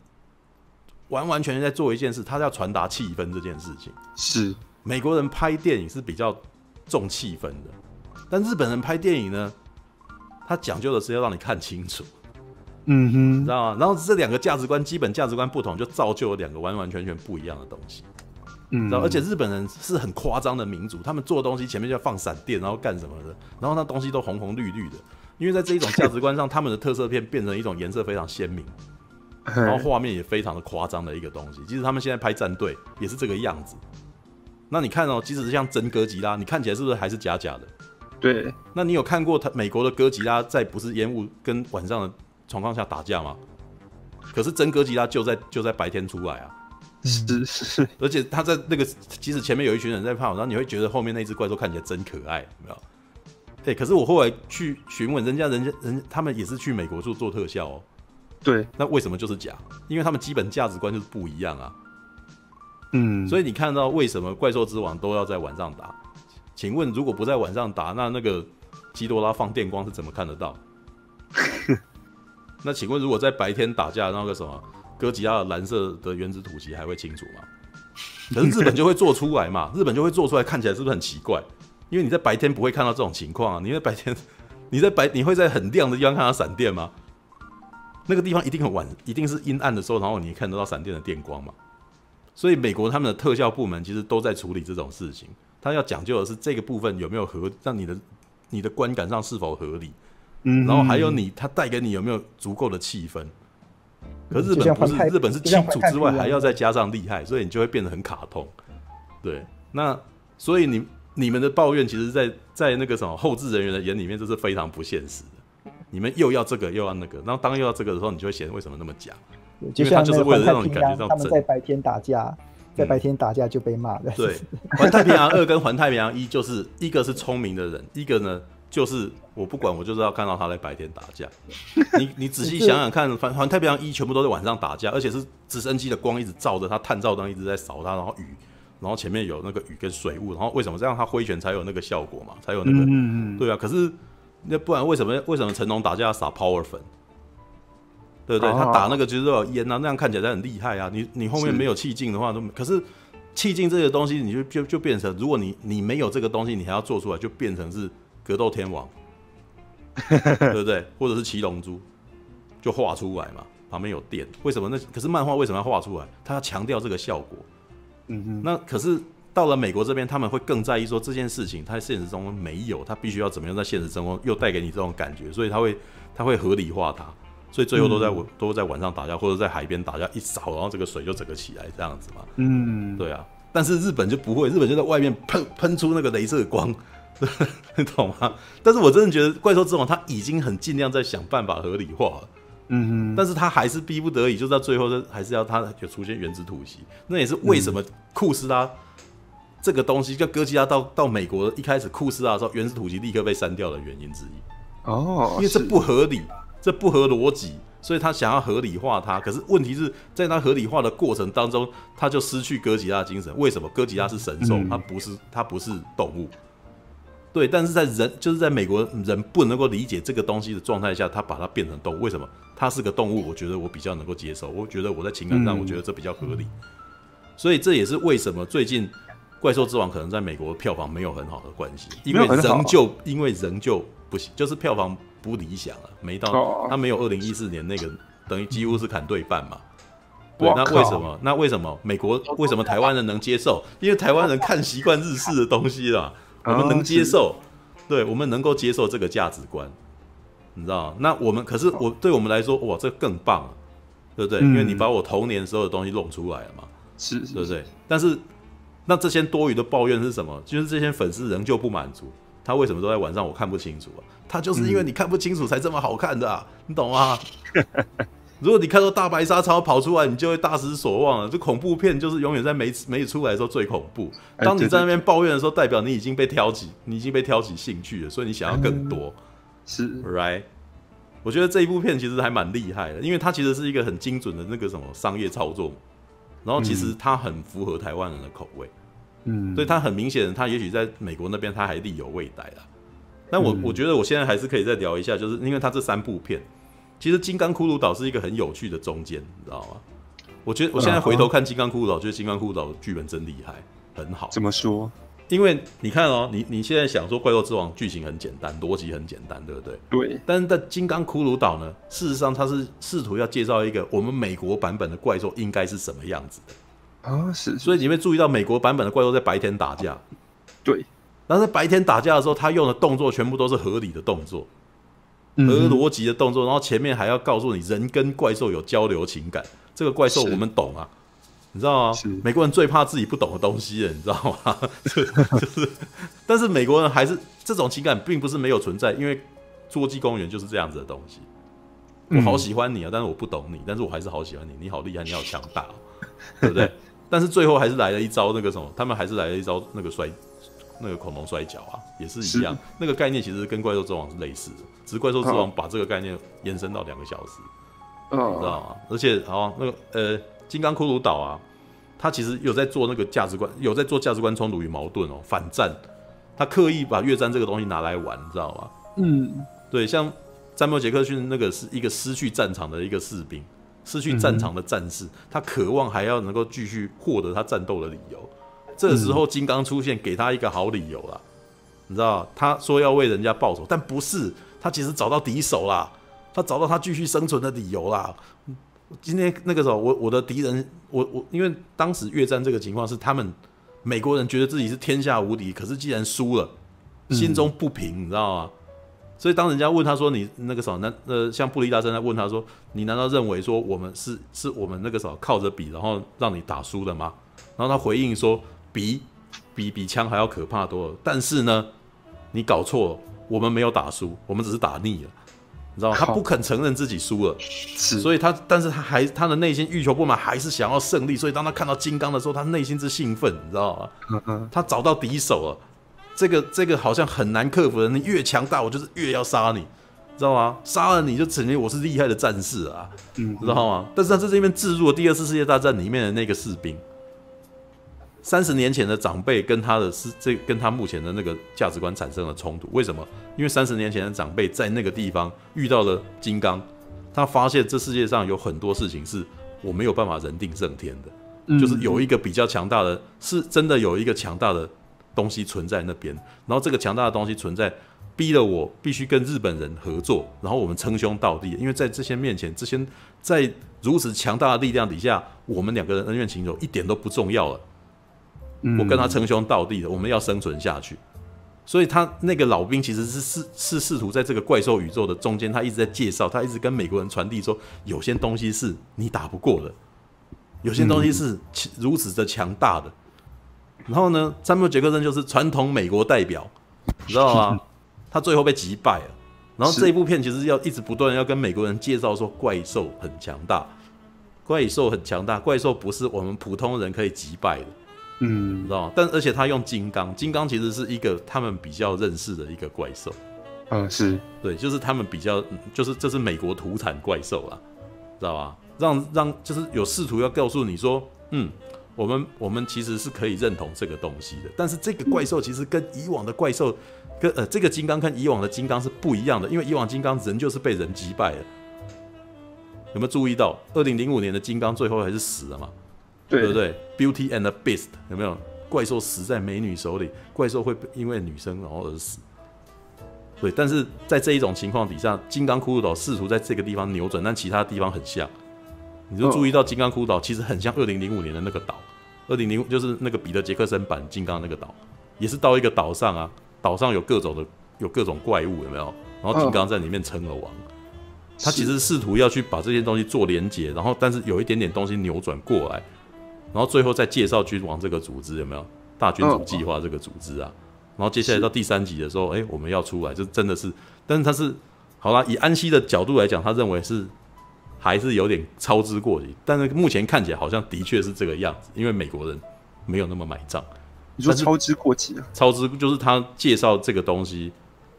完完全全在做一件事，他要传达气氛这件事情。是美国人拍电影是比较重气氛的。但日本人拍电影呢，他讲究的是要让你看清楚，嗯哼，知道吗？然后这两个价值观，基本价值观不同，就造就了两个完完全全不一样的东西，嗯？而且日本人是很夸张的民族，他们做东西前面就要放闪电，然后干什么的，然后那东西都红红绿绿的，因为在这一种价值观上，他们的特色片变成一种颜色非常鲜明，然后画面也非常的夸张的一个东西。即使他们现在拍战队也是这个样子，那你看哦，即使是像真哥吉拉，你看起来是不是还是假假的？对，那你有看过他美国的哥吉拉在不是烟雾跟晚上的状况下打架吗？可是真哥吉拉就在就在白天出来啊，是是，而且他在那个即使前面有一群人在跑，然后你会觉得后面那只怪兽看起来真可爱，有没有？对，可是我后来去询问人家，人家人他们也是去美国做做特效哦。对，那为什么就是假？因为他们基本价值观就是不一样啊。嗯，所以你看到为什么怪兽之王都要在晚上打？请问，如果不在晚上打，那那个基多拉放电光是怎么看得到？那请问，如果在白天打架，那个什么哥吉拉蓝色的原子吐息还会清楚吗？可是日本就会做出来嘛，日本就会做出来，看起来是不是很奇怪？因为你在白天不会看到这种情况啊，你在白天，你在白，你会在很亮的地方看到闪电吗？那个地方一定很晚，一定是阴暗的时候，然后你看得到闪电的电光嘛。所以美国他们的特效部门其实都在处理这种事情。他要讲究的是这个部分有没有合，让你的你的观感上是否合理，嗯，然后还有你他带给你有没有足够的气氛。可日本不是，日本是清楚之外还要再加上厉害，所以你就会变得很卡通。对，那所以你你们的抱怨，其实在在那个什么后置人员的眼里面，这是非常不现实的。你们又要这个又要那个，然后当又要这个的时候，你就会嫌为什么那么假？因为他就是为了让你感觉到他们在白天打架。在白天打架就被骂的。对，《环太平洋二》跟《环太平洋一》就是一个是聪明的人，一个呢就是我不管，我就是要看到他在白天打架。你你仔细想想看，《环环太平洋一》全部都在晚上打架，而且是直升机的光一直照着他，探照灯一直在扫他，然后雨，然后前面有那个雨跟水雾，然后为什么这样他挥拳才有那个效果嘛？才有那个，嗯嗯对啊。可是那不然为什么为什么成龙打架要撒 power 粉？对不对？他打那个就是有烟啊，那样看起来很厉害啊。你你后面没有气劲的话，都可是气劲这个东西，你就就就变成，如果你你没有这个东西，你还要做出来，就变成是格斗天王，对不对？或者是七龙珠，就画出来嘛，旁边有电。为什么那？可是漫画为什么要画出来？他要强调这个效果。嗯哼。那可是到了美国这边，他们会更在意说这件事情，他在现实中没有，他必须要怎么样在现实中又带给你这种感觉，所以他会他会合理化它。所以最后都在我、嗯、都在晚上打架，或者在海边打架，一扫，然后这个水就整个起来这样子嘛。嗯，对啊。但是日本就不会，日本就在外面喷喷出那个镭射光，你懂吗？但是我真的觉得《怪兽之王》他已经很尽量在想办法合理化了。嗯哼。但是他还是逼不得已，就是到最后，还是要他有出现原子吐息。那也是为什么库斯拉这个东西，叫哥吉拉到到美国一开始库斯拉的时候，原子吐息立刻被删掉的原因之一。哦，因为这不合理。这不合逻辑，所以他想要合理化它。可是问题是在他合理化的过程当中，他就失去哥吉拉的精神。为什么？哥吉拉是神兽，它不是，它不是动物。对，但是在人，就是在美国人不能够理解这个东西的状态下，他把它变成动物。为什么？它是个动物，我觉得我比较能够接受。我觉得我在情感上，我觉得这比较合理。所以这也是为什么最近《怪兽之王》可能在美国票房没有很好的关系，因为仍旧，因为仍旧不行，就是票房。不理想啊，没到，他没有二零一四年那个，等于几乎是砍对半嘛。对，那为什么？那为什么美国为什么台湾人能接受？因为台湾人看习惯日式的东西了。我们能接受，对，我们能够接受这个价值观，你知道？那我们可是我对我们来说，哇，这更棒了，对不对？因为你把我童年时候的东西弄出来了嘛，是，对不对？但是那这些多余的抱怨是什么？就是这些粉丝仍旧不满足，他为什么都在晚上我看不清楚啊？他就是因为你看不清楚才这么好看的啊，你懂吗？如果你看到大白鲨超跑出来，你就会大失所望了。这恐怖片就是永远在没没出来的时候最恐怖。当你在那边抱怨的时候，代表你已经被挑起，你已经被挑起兴趣了，所以你想要更多。是，right？我觉得这一部片其实还蛮厉害的，因为它其实是一个很精准的那个什么商业操作，然后其实它很符合台湾人的口味。嗯，所以它很明显，它也许在美国那边它还力有未逮了。但我我觉得我现在还是可以再聊一下，就是因为它这三部片。其实《金刚骷髅岛》是一个很有趣的中间，你知道吗？我觉得我现在回头看《金刚骷髅岛》，觉得《金刚骷髅岛》的剧本真厉害，很好。怎么说？因为你看哦，你你现在想说《怪兽之王》剧情很简单，逻辑很简单，对不对？对。但是在《金刚骷髅岛》呢，事实上它是试图要介绍一个我们美国版本的怪兽应该是什么样子的啊？是。所以你会注意到美国版本的怪兽在白天打架，对。但是白天打架的时候，他用的动作全部都是合理的动作。和逻辑的动作，然后前面还要告诉你人跟怪兽有交流情感，这个怪兽我们懂啊，你知道吗？美国人最怕自己不懂的东西了，你知道吗？就是，但是美国人还是这种情感并不是没有存在，因为《侏罗纪公园》就是这样子的东西。我好喜欢你啊，但是我不懂你，但是我还是好喜欢你，你好厉害，你好强大，对不对？但是最后还是来了一招那个什么，他们还是来了一招那个摔。那个恐龙摔跤啊，也是一样。那个概念其实跟怪兽之王是类似的，只是怪兽之王把这个概念延伸到两个小时，哦、你知道吗？而且，好，那个呃，金刚骷髅岛啊，他其实有在做那个价值观，有在做价值观冲突与矛盾哦，反战。他刻意把越战这个东西拿来玩，你知道吗？嗯，对，像詹姆杰克逊那个是一个失去战场的一个士兵，失去战场的战士，嗯、他渴望还要能够继续获得他战斗的理由。这个时候，金刚出现，给他一个好理由了，你知道？他说要为人家报仇，但不是，他其实找到敌手啦，他找到他继续生存的理由啦。今天那个时候，我我的敌人，我我因为当时越战这个情况是他们美国人觉得自己是天下无敌，可是既然输了，心中不平，你知道吗？所以当人家问他说：“你那个时候，那呃，像布利大神在问他说，你难道认为说我们是是我们那个时候靠着比，然后让你打输的吗？”然后他回应说。比比比枪还要可怕多了，但是呢，你搞错了，我们没有打输，我们只是打腻了，你知道吗？他不肯承认自己输了，是，所以他，但是他还他的内心欲求不满，还是想要胜利，所以当他看到金刚的时候，他内心是兴奋，你知道吗？他找到敌手了，这个这个好像很难克服的，你越强大，我就是越要杀你，知道吗？杀了你就证明我是厉害的战士啊，嗯，知道吗？但是他在这边置入了第二次世界大战里面的那个士兵。三十年前的长辈跟他的是这跟他目前的那个价值观产生了冲突，为什么？因为三十年前的长辈在那个地方遇到了金刚，他发现这世界上有很多事情是我没有办法人定胜天的，嗯、就是有一个比较强大的，是真的有一个强大的东西存在那边，然后这个强大的东西存在，逼了我必须跟日本人合作，然后我们称兄道弟，因为在这些面前，这些在如此强大的力量底下，我们两个人恩怨情仇一点都不重要了。我跟他称兄道弟的，我们要生存下去，所以他那个老兵其实是试是试图在这个怪兽宇宙的中间，他一直在介绍，他一直跟美国人传递说，有些东西是你打不过的，有些东西是如此的强大的。然后呢，詹姆杰克森就是传统美国代表，你知道吗？他最后被击败了。然后这一部片其实要一直不断要跟美国人介绍说，怪兽很强大，怪兽很强大，怪兽不是我们普通人可以击败的。嗯，知道吗？但而且他用金刚，金刚其实是一个他们比较认识的一个怪兽。嗯，是对，就是他们比较，就是这是美国土产怪兽啊，知道吧？让让就是有试图要告诉你说，嗯，我们我们其实是可以认同这个东西的。但是这个怪兽其实跟以往的怪兽，跟呃这个金刚跟以往的金刚是不一样的，因为以往金刚人就是被人击败了。有没有注意到，二零零五年的金刚最后还是死了嘛？对不对？Beauty and the Beast 有没有怪兽死在美女手里？怪兽会因为女生然后而死。对，但是在这一种情况底下，金刚骷髅岛试图在这个地方扭转，但其他地方很像。你就注意到金刚骷髅岛其实很像二零零五年的那个岛，二零零就是那个彼得杰克森版金刚那个岛，也是到一个岛上啊，岛上有各种的有各种怪物，有没有？然后金刚在里面称了王。他其实试图要去把这些东西做连接，然后但是有一点点东西扭转过来，然后最后再介绍君王这个组织有没有？大君主计划这个组织啊，然后接下来到第三集的时候，哎，我们要出来，就真的是，但是他是好啦，以安息的角度来讲，他认为是还是有点操之过急，但是目前看起来好像的确是这个样子，因为美国人没有那么买账。你说操之过急啊？操之就是他介绍这个东西。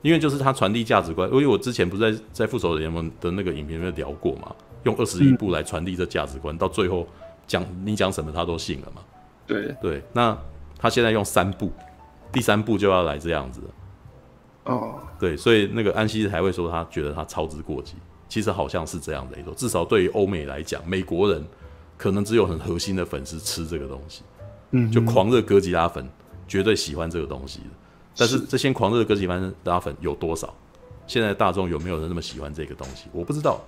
因为就是他传递价值观，因为我之前不是在在复仇者联盟的那个影片里面聊过嘛，用二十一部来传递这价值观，嗯、到最后讲你讲什么他都信了嘛。对对，那他现在用三步，第三步就要来这样子。哦，对，所以那个安西才会说他觉得他操之过急，其实好像是这样的一种，至少对于欧美来讲，美国人可能只有很核心的粉丝吃这个东西，嗯，就狂热哥吉拉粉绝对喜欢这个东西的。但是这些狂热的哥吉拉粉有多少？现在大众有没有人那么喜欢这个东西？我不知道。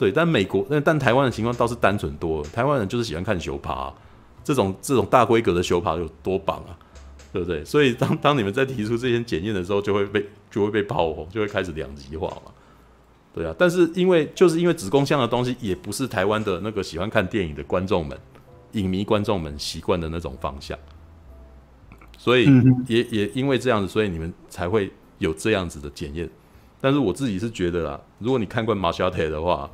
对，但美国，但但台湾的情况倒是单纯多了。台湾人就是喜欢看球爬、啊，这种这种大规格的球爬有多棒啊，对不对？所以当当你们在提出这些检验的时候，就会被就会被炮轰，就会开始两极化嘛。对啊，但是因为就是因为子宫像的东西，也不是台湾的那个喜欢看电影的观众们、影迷观众们习惯的那种方向。所以也也因为这样子，所以你们才会有这样子的检验。但是我自己是觉得啦，如果你看惯马小铁的话，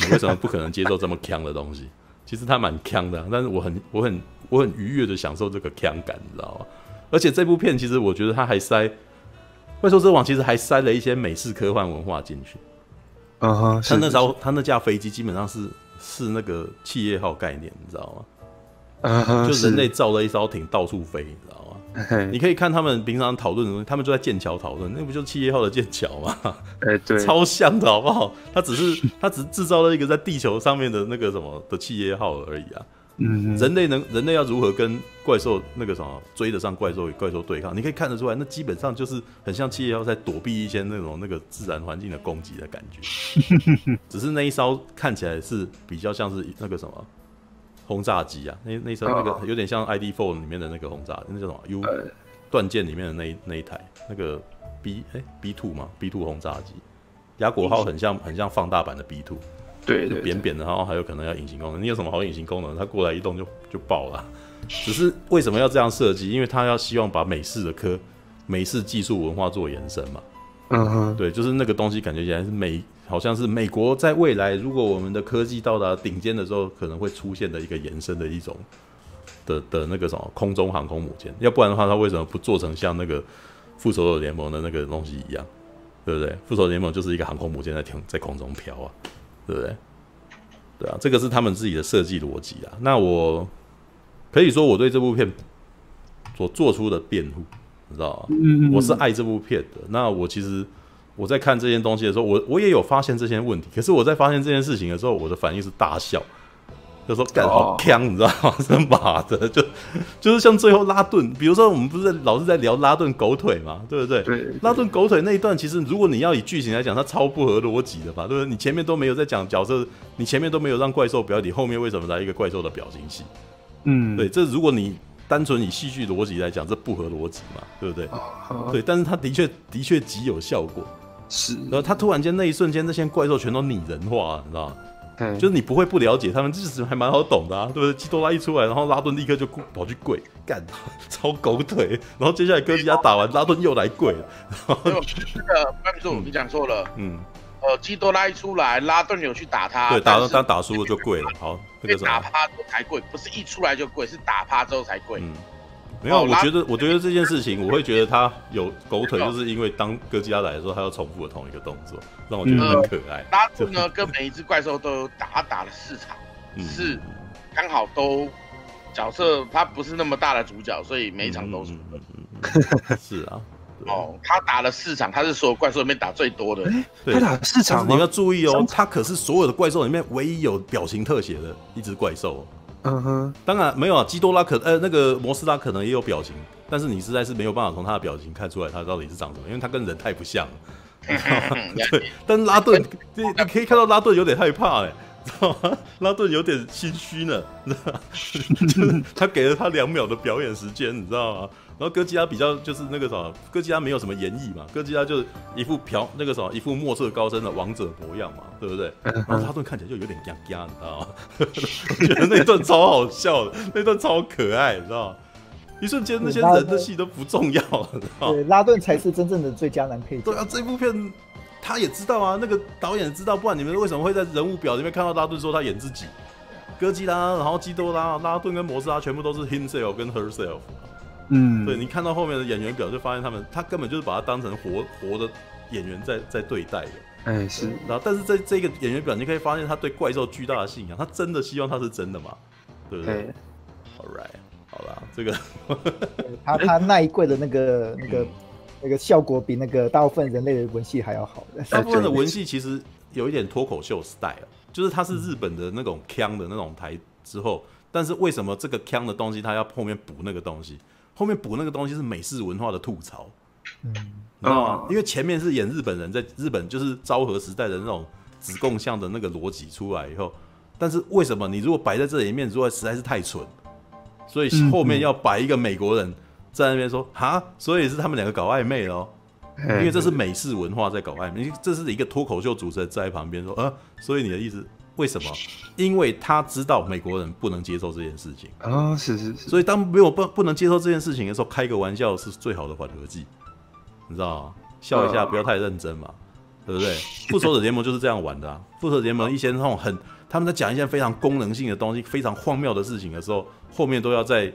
你 为什么不可能接受这么强的东西？其实他蛮强的，但是我很我很我很愉悦的享受这个强感，你知道吗？而且这部片其实我觉得他还塞《怪兽之王》，其实还塞了一些美式科幻文化进去。嗯哼，他那时候他那架飞机基本上是是那个企业号概念，你知道吗？嗯哼，就人类造了一艘艇到处飞，你知道吗？你可以看他们平常讨论的东西，他们就在剑桥讨论，那不就是企业号的剑桥吗？哎，对，超像的好不好？他只是他只是制造了一个在地球上面的那个什么的企业号而已啊。嗯，人类能人类要如何跟怪兽那个什么追得上怪兽与怪兽对抗？你可以看得出来，那基本上就是很像企业号在躲避一些那种那个自然环境的攻击的感觉。只是那一艘看起来是比较像是那个什么。轰炸机啊，那那艘那个有点像 ID4 里面的那个轰炸，那叫什么 U 断剑里面的那一那一台那个 B 哎、欸、B two 嘛 B two 轰炸机，亚果号很像很像放大版的 B two，对，就，扁扁的，然后还有可能要隐形功能。你有什么好隐形功能？它过来一动就就爆了。只是为什么要这样设计？因为他要希望把美式的科美式技术文化做延伸嘛。嗯哼，对，就是那个东西感觉起来是美。好像是美国在未来，如果我们的科技到达顶尖的时候，可能会出现的一个延伸的一种的的那个什么空中航空母舰。要不然的话，它为什么不做成像那个复仇者联盟的那个东西一样？对不对？复仇者联盟就是一个航空母舰在天在空中飘啊，对不对？对啊，这个是他们自己的设计逻辑啊。那我可以说，我对这部片所做出的辩护，你知道吗？我是爱这部片的。那我其实。我在看这件东西的时候，我我也有发现这些问题。可是我在发现这件事情的时候，我的反应是大笑，就说干好锵，你知道吗？他妈的，就就是像最后拉顿，比如说我们不是在老是在聊拉顿狗腿嘛，对不对？对，对。拉顿狗腿那一段，其实如果你要以剧情来讲，它超不合逻辑的吧，对不对？你前面都没有在讲角色，你前面都没有让怪兽表演，你后面为什么来一个怪兽的表情戏？嗯，对，这如果你。单纯以戏剧逻辑来讲，这不合逻辑嘛，对不对？对，但是他的确的确极有效果，是。然后他突然间那一瞬间，那些怪兽全都拟人化，你知道吗？嗯，就是你不会不了解他们，其实还蛮好懂的啊，对不对？基多拉一出来，然后拉顿立刻就跑去跪，干，超狗腿。然后接下来哥吉拉打完，拉顿又来跪了。然后，这个观众你讲错了，嗯。呃，基多拉一出来，拉顿有去打他，对，打到他打输了就跪了。好，被打趴之后才跪，不是一出来就跪，是打趴之后才跪。嗯，没有，我觉得，我觉得这件事情，我会觉得他有狗腿，就是因为当哥吉拉来的时候，他要重复的同一个动作，让我觉得很可爱。拉住呢，跟每一只怪兽都有打打了四场，是刚好都角色他不是那么大的主角，所以每一场都是。是啊。哦，他打了四场，他是所有怪兽里面打最多的。对，他打了四场，你要注意哦，他可是所有的怪兽里面唯一有表情特写的一只怪兽。嗯哼，当然没有啊，基多拉可呃那个摩斯拉可能也有表情，但是你实在是没有办法从他的表情看出来他到底是长什么，因为他跟人太不像了。对，但拉顿，你你可以看到拉顿有点害怕哎，知道吗？拉顿有点心虚呢，你知道吗？就是他给了他两秒的表演时间，你知道吗？然后哥吉拉比较就是那个什么，哥吉拉没有什么演绎嘛，哥吉拉就是一副朴那个什么，一副墨色高深的王者模样嘛，对不对？然后拉顿看起来就有点僵僵，你知道吗？我觉得那段超好笑的，那段超可爱，你知道吗？一瞬间那些人的戏都不重要，了知道？对，拉顿才是真正的最佳男配角。对啊，这部片他也知道啊，那个导演知道，不然你们为什么会在人物表里面看到拉顿说他演自己？哥吉拉，然后基多拉、拉顿跟摩斯拉全部都是 himself 跟 herself。嗯，对，你看到后面的演员表，就发现他们他根本就是把他当成活活的演员在在对待的。哎、欸，是。然后，但是在这个演员表，你可以发现他对怪兽巨大的信仰，他真的希望他是真的嘛？对不对？All right，好啦，这个 他他那一柜的那个那个那个效果比那个大部分人类的文戏还要好的。大部分的文戏其实有一点脱口秀 style，就是他是日本的那种腔的那种台之后，但是为什么这个腔的东西他要后面补那个东西？后面补那个东西是美式文化的吐槽，嗯，你知道吗？因为前面是演日本人在日本就是昭和时代的那种子贡像的那个逻辑出来以后，但是为什么你如果摆在这里面，如果实在是太蠢，所以后面要摆一个美国人在那边说哈，所以是他们两个搞暧昧喽，因为这是美式文化在搞暧昧，这是一个脱口秀主持人在旁边说啊，所以你的意思？为什么？因为他知道美国人不能接受这件事情啊，是是是。所以当没有不不能接受这件事情的时候，开个玩笑是最好的缓和剂，你知道吗？笑一下，不要太认真嘛，对不对？复仇者联盟就是这样玩的啊。复仇者联盟一些那种很，他们在讲一些非常功能性的东西，非常荒谬的事情的时候，后面都要再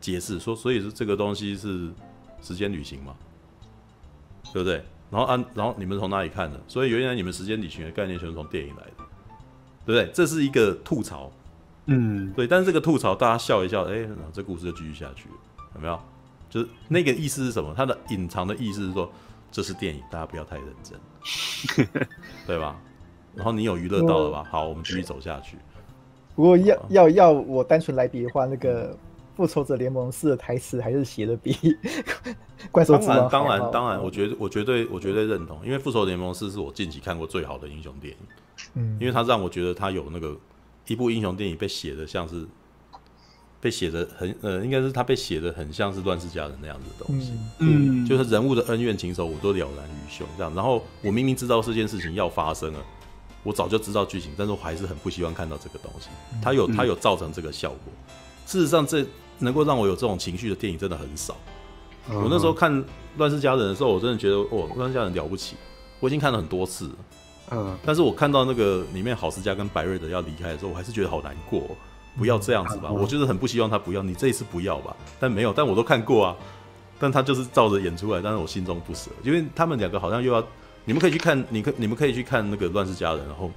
解释说，所以是这个东西是时间旅行嘛，对不对？然后按，然后你们从哪里看的？所以原来你们时间旅行的概念全是从电影来的。对不对？这是一个吐槽，嗯，对。但是这个吐槽，大家笑一笑，哎，然后这故事就继续下去了，有没有？就是那个意思是什么？它的隐藏的意思是说，这是电影，大家不要太认真，对吧？然后你有娱乐到了吧？好，我们继续走下去。不过要要要我单纯来比的话，那个复仇者联盟四的台词还是写的比 怪兽之王当然当然当然，我觉得我绝对我绝对认同，因为复仇者联盟四是我近期看过最好的英雄电影。嗯，因为他让我觉得他有那个一部英雄电影被写的像是被写的很呃，应该是他被写的很像是乱世佳人那样子的东西，嗯，就是人物的恩怨情仇我都了然于胸这样。然后我明明知道这件事情要发生了，我早就知道剧情，但是我还是很不希望看到这个东西。他有他有造成这个效果。事实上，这能够让我有这种情绪的电影真的很少。我那时候看乱世佳人的时候，我真的觉得哦，乱世佳人了不起，我已经看了很多次了。嗯，但是我看到那个里面郝思嘉跟白瑞德要离开的时候，我还是觉得好难过。不要这样子吧，嗯、我就是很不希望他不要。你这一次不要吧，但没有，但我都看过啊。但他就是照着演出来，但是我心中不舍，因为他们两个好像又要，你们可以去看，你可你们可以去看那个《乱世佳人》，然后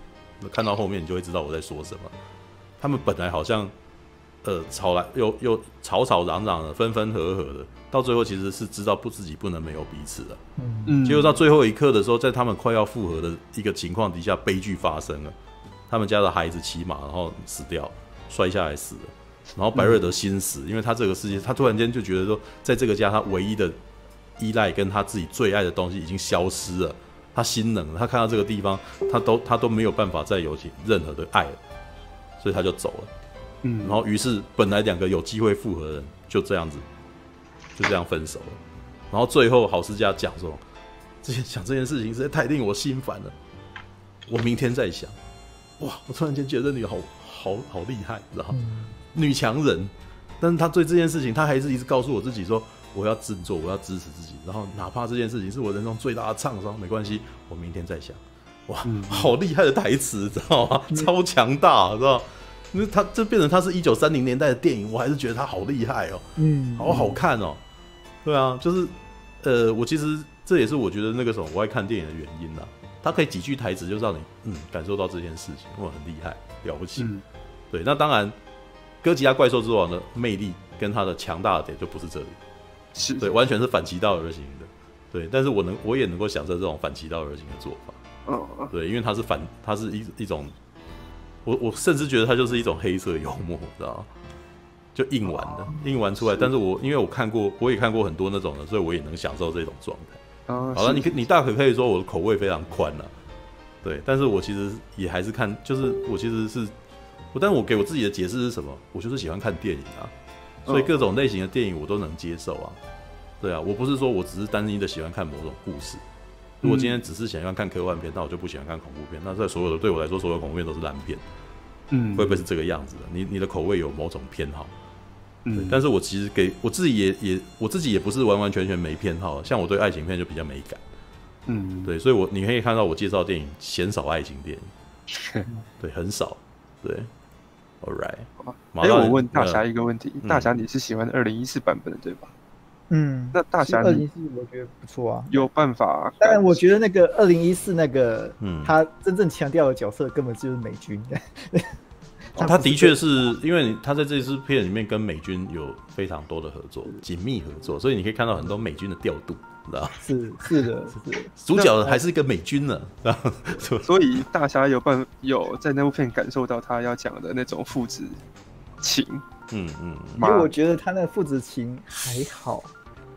看到后面，你就会知道我在说什么。他们本来好像。呃，吵来又又吵吵嚷嚷的，分分合合的，到最后其实是知道不自己不能没有彼此的。嗯嗯，结果到最后一刻的时候，在他们快要复合的一个情况底下，悲剧发生了。他们家的孩子骑马然后死掉，摔下来死了。然后白瑞德心死，因为他这个世界，他突然间就觉得说，在这个家他唯一的依赖跟他自己最爱的东西已经消失了。他心冷了，他看到这个地方，他都他都没有办法再有起任何的爱了，所以他就走了。嗯，然后于是本来两个有机会复合的人就这样子，就这样分手了。然后最后郝思嘉讲说，之前想这件事情实在太令我心烦了，我明天再想。哇，我突然间觉得你好好好厉害，知道吗？嗯、女强人，但是她对这件事情，她还是一直告诉我自己说，我要振作，我要支持自己。然后哪怕这件事情是我人生最大的创伤，没关系，我明天再想。哇，嗯、好厉害的台词，知道吗？嗯、超强大，知道吗？那他这变成他是一九三零年代的电影，我还是觉得他好厉害哦，嗯，好好看哦，对啊，就是，呃，我其实这也是我觉得那个时候我爱看电影的原因啦。他可以几句台词就让你嗯感受到这件事情，哇，很厉害，了不起。嗯、对，那当然，哥吉拉怪兽之王的魅力跟他的强大的点就不是这里，是对，完全是反其道而行的，对。但是我能我也能够享受这种反其道而行的做法，哦，对，因为它是反，它是一一种。我我甚至觉得它就是一种黑色幽默，知道吗？就硬玩的，硬玩出来。但是我因为我看过，我也看过很多那种的，所以我也能享受这种状态。好了，你可你大可可以说我的口味非常宽了，对，但是我其实也还是看，就是我其实是我，但我给我自己的解释是什么？我就是喜欢看电影啊，所以各种类型的电影我都能接受啊。对啊，我不是说我只是单一的喜欢看某种故事。如果今天只是喜欢看科幻片，那我就不喜欢看恐怖片。那在所有的对我来说，所有恐怖片都是烂片。嗯，会不会是这个样子的？你你的口味有某种偏好？嗯，但是我其实给我自己也也我自己也不是完完全全没偏好。像我对爱情片就比较没感。嗯，对，所以我你可以看到我介绍电影鲜少爱情电影，对，很少。对，All right。哎，我问大侠一个问题：大侠，你是喜欢二零一四版本的对吧？嗯，那大侠二零一四我觉得不错啊，有办法。当然，我觉得那个二零一四那个，嗯，他真正强调的角色根本就是美军。他的确是因为他在这支片里面跟美军有非常多的合作，紧密合作，所以你可以看到很多美军的调度，知道是是的，是 主角还是一个美军呢，所以大侠有办有在那部片感受到他要讲的那种父子情，嗯嗯，因为我觉得他那父子情还好，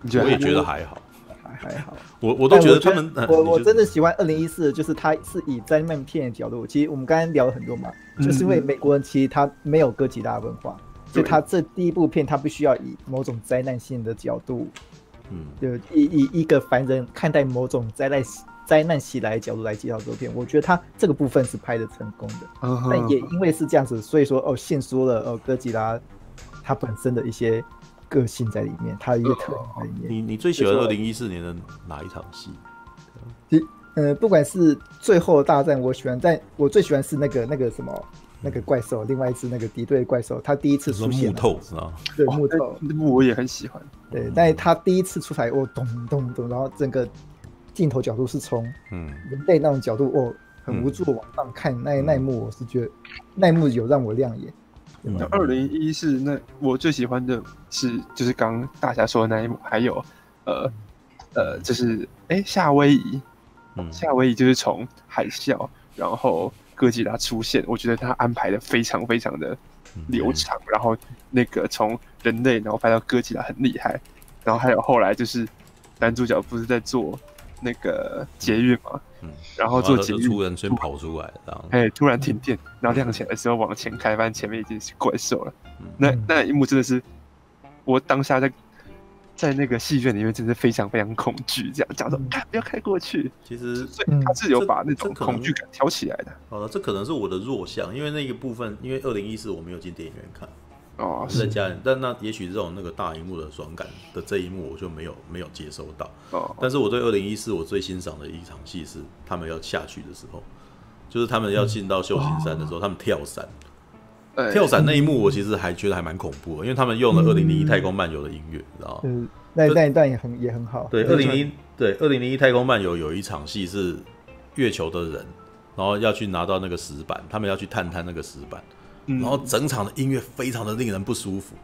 我也觉得还好。还好，我我都觉得他们，我我真的喜欢二零一四，就是他是以灾难片的角度。其实我们刚才聊了很多嘛，就是因为美国人其实他没有哥吉拉文化，所以他这第一部片他必须要以某种灾难性的角度，嗯，就以以一个凡人看待某种灾难灾难袭来的角度来介绍这部片。我觉得他这个部分是拍的成功的，但也因为是这样子，所以说哦，限缩了哦哥吉拉他本身的一些。个性在里面，他的一个特点在里面。你你最喜欢二零一四年的哪一场戏？其实，呃，不管是最后大战，我喜欢，但我最喜欢是那个那个什么那个怪兽，另外一只那个敌对怪兽，他第一次出现。木头是吧？对，木头那部我也很喜欢。对，但是他第一次出来，我咚咚咚，然后整个镜头角度是从嗯人类那种角度，哦，很无助的往上看，那那一幕我是觉得那一幕有让我亮眼。那二零一四那我最喜欢的是就是刚刚大侠说的那一幕，还有呃呃就是哎夏威夷，嗯，夏威夷就是从海啸，然后哥吉拉出现，我觉得他安排的非常非常的流畅，嗯、然后那个从人类然后拍到哥吉拉很厉害，然后还有后来就是男主角不是在做那个捷运嘛。嗯，然后做捷运，突然先跑出来，然后哎，突然停电，然后亮起来的时候往前开，发现前面已经是怪兽了。那那一幕真的是，我当下在在那个戏院里面，真的非常非常恐惧，这样讲说，不要开过去。其实，所以他是有把那种恐惧感挑起来的。好了，这可能是我的弱项，因为那个部分，因为二零一四我没有进电影院看。哦，是在家人，但那也许这种那个大荧幕的爽感的这一幕，我就没有没有接收到。哦，但是我对二零一四我最欣赏的一场戏是他们要下去的时候，就是他们要进到秀行山的时候，他们跳伞。跳伞那一幕我其实还觉得还蛮恐怖的，因为他们用了二零零一太空漫游的音乐，知道吗？嗯，那那一段也很也很好。对，二零零一对二零零一太空漫游有一场戏是月球的人，然后要去拿到那个石板，他们要去探探那个石板。然后整场的音乐非常的令人不舒服，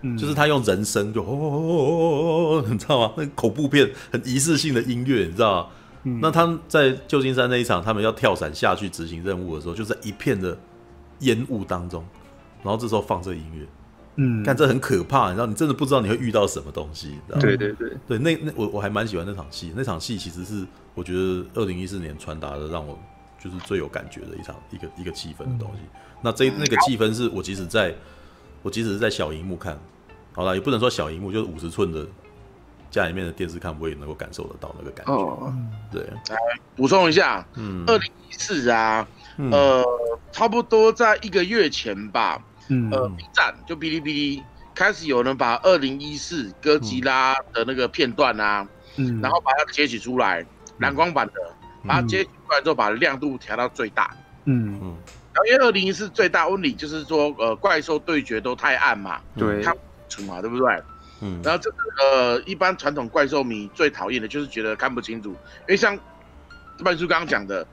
嗯，就是他用人声就哦哦哦哦，你知道吗？那个恐怖片很仪式性的音乐，你知道吗？嗯，那他们在旧金山那一场，他们要跳伞下去执行任务的时候，就在一片的烟雾当中，然后这时候放这音乐，嗯，看这很可怕，你知道，你真的不知道你会遇到什么东西，你知道吗？对对对对，那那我我还蛮喜欢那场戏，那场戏其实是我觉得二零一四年传达的让我就是最有感觉的一场一个一个气氛的东西。嗯那这那个气氛是我即使在，我即使是在小荧幕看，好了，也不能说小荧幕，就是五十寸的家里面的电视看，我也能够感受得到那个感觉。哦，对。来补充一下，嗯，二零一四啊，呃，差不多在一个月前吧，嗯，呃，B 站就哔哩哔哩开始有人把二零一四哥吉拉的那个片段啊，嗯，然后把它截取出来，蓝光版的，把它截取出来之后，把亮度调到最大，嗯嗯。因为二零一四最大问题就是说，呃，怪兽对决都太暗嘛，对，看不清楚嘛，对不对？嗯。然后这个呃，一般传统怪兽迷最讨厌的就是觉得看不清楚，因为像这本书刚刚讲的，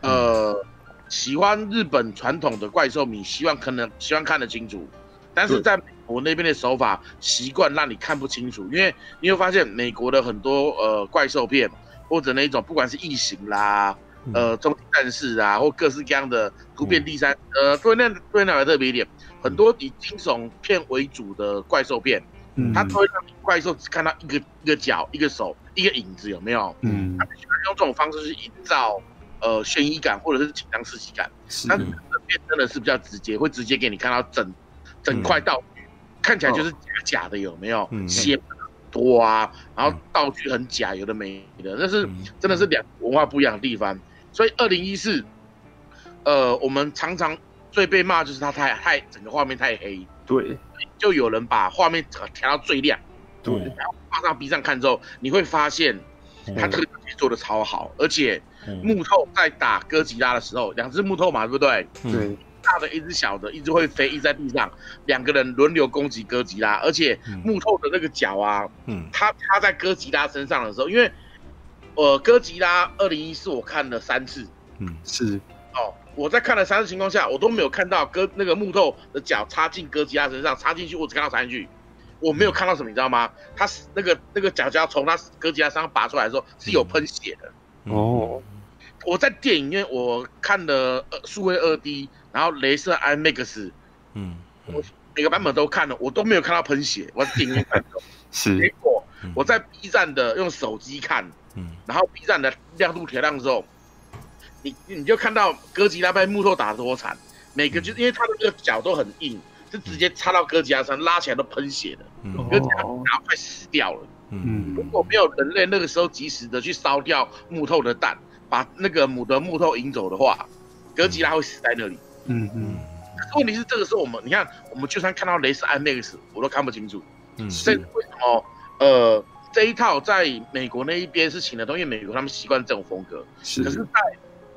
呃，嗯、喜欢日本传统的怪兽迷希望可能希望看得清楚，但是在美国那边的手法习惯让你看不清楚，因为你会发现美国的很多呃怪兽片或者那种不管是异形啦。呃，终极战士啊，或各式各样的突变第三，嗯、呃，对那对那个特别一点，很多以惊悚片为主的怪兽片，嗯，它都会让怪兽只看到一个一个脚、一个手、一个影子，有没有？嗯，他们喜欢用这种方式去营造呃悬疑感或者是紧张刺激感。是。但是这边真的是比较直接，会直接给你看到整整块道具，看起来就是假假的，有没有？嗯。血多啊，然后道具很假，有的没的，那是真的是两文化不一样的地方。所以二零一四，呃，我们常常最被骂就是它太太整个画面太黑，对。就有人把画面调到最亮，对，然后放上 B 站看之后，你会发现它特技做的超好，而且木头在打哥吉拉的时候，两只木头嘛，对不对？对。大的一只小的，一只会飞，一直在地上，两个人轮流攻击哥吉拉，而且木头的那个脚啊，嗯。它插在哥吉拉身上的时候，因为呃哥吉拉二零一四我看了三次嗯是哦，我在看了三次情况下，我都没有看到哥那个木头的脚插进哥吉拉身上，插进去我只看到插进去，我没有看到什么，你知道吗？他是那个那个脚脚从他哥吉拉身上拔出来的时候是有喷血的。哦，我在电影院我看了呃数位二 D，然后镭射 IMAX。嗯我每个版本都看了，我都没有看到喷血。我在电影院看的，是结果我在 B 站的用手机看，嗯。然后 B 站的亮度调亮之后，你你就看到哥吉拉被木头打得多惨，每个就因为他的那个脚都很硬，是直接插到哥吉拉身上，拉起来都喷血的，嗯。哥吉拉然后快死掉了。嗯。如果没有人类那个时候及时的去烧掉木头的蛋，把那个母的木头引走的话，哥吉拉会死在那里。嗯。嗯。可是问题是，这个时候我们，你看，我们就算看到雷射 IMAX，我都看不清楚。嗯。所以为什么呃这一套在美国那一边是行得通，因为美国他们习惯这种风格。是。可是，在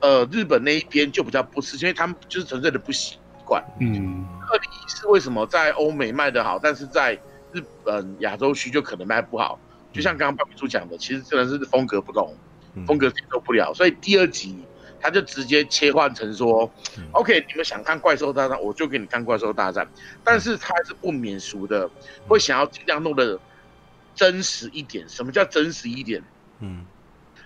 呃日本那一边就比较不是，因为他们就是纯粹的不习惯。嗯。二零一四为什么在欧美卖得好，但是在日本亚洲区就可能卖不好？就像刚刚白皮书讲的，其实真的是风格不同，嗯。风格接受不了，所以第二集他就直接切换成说、嗯。O k 你们想看怪兽大战，我就给你看怪兽大战，但是他是不免俗的，会想要尽量弄得真实一点。什么叫真实一点？嗯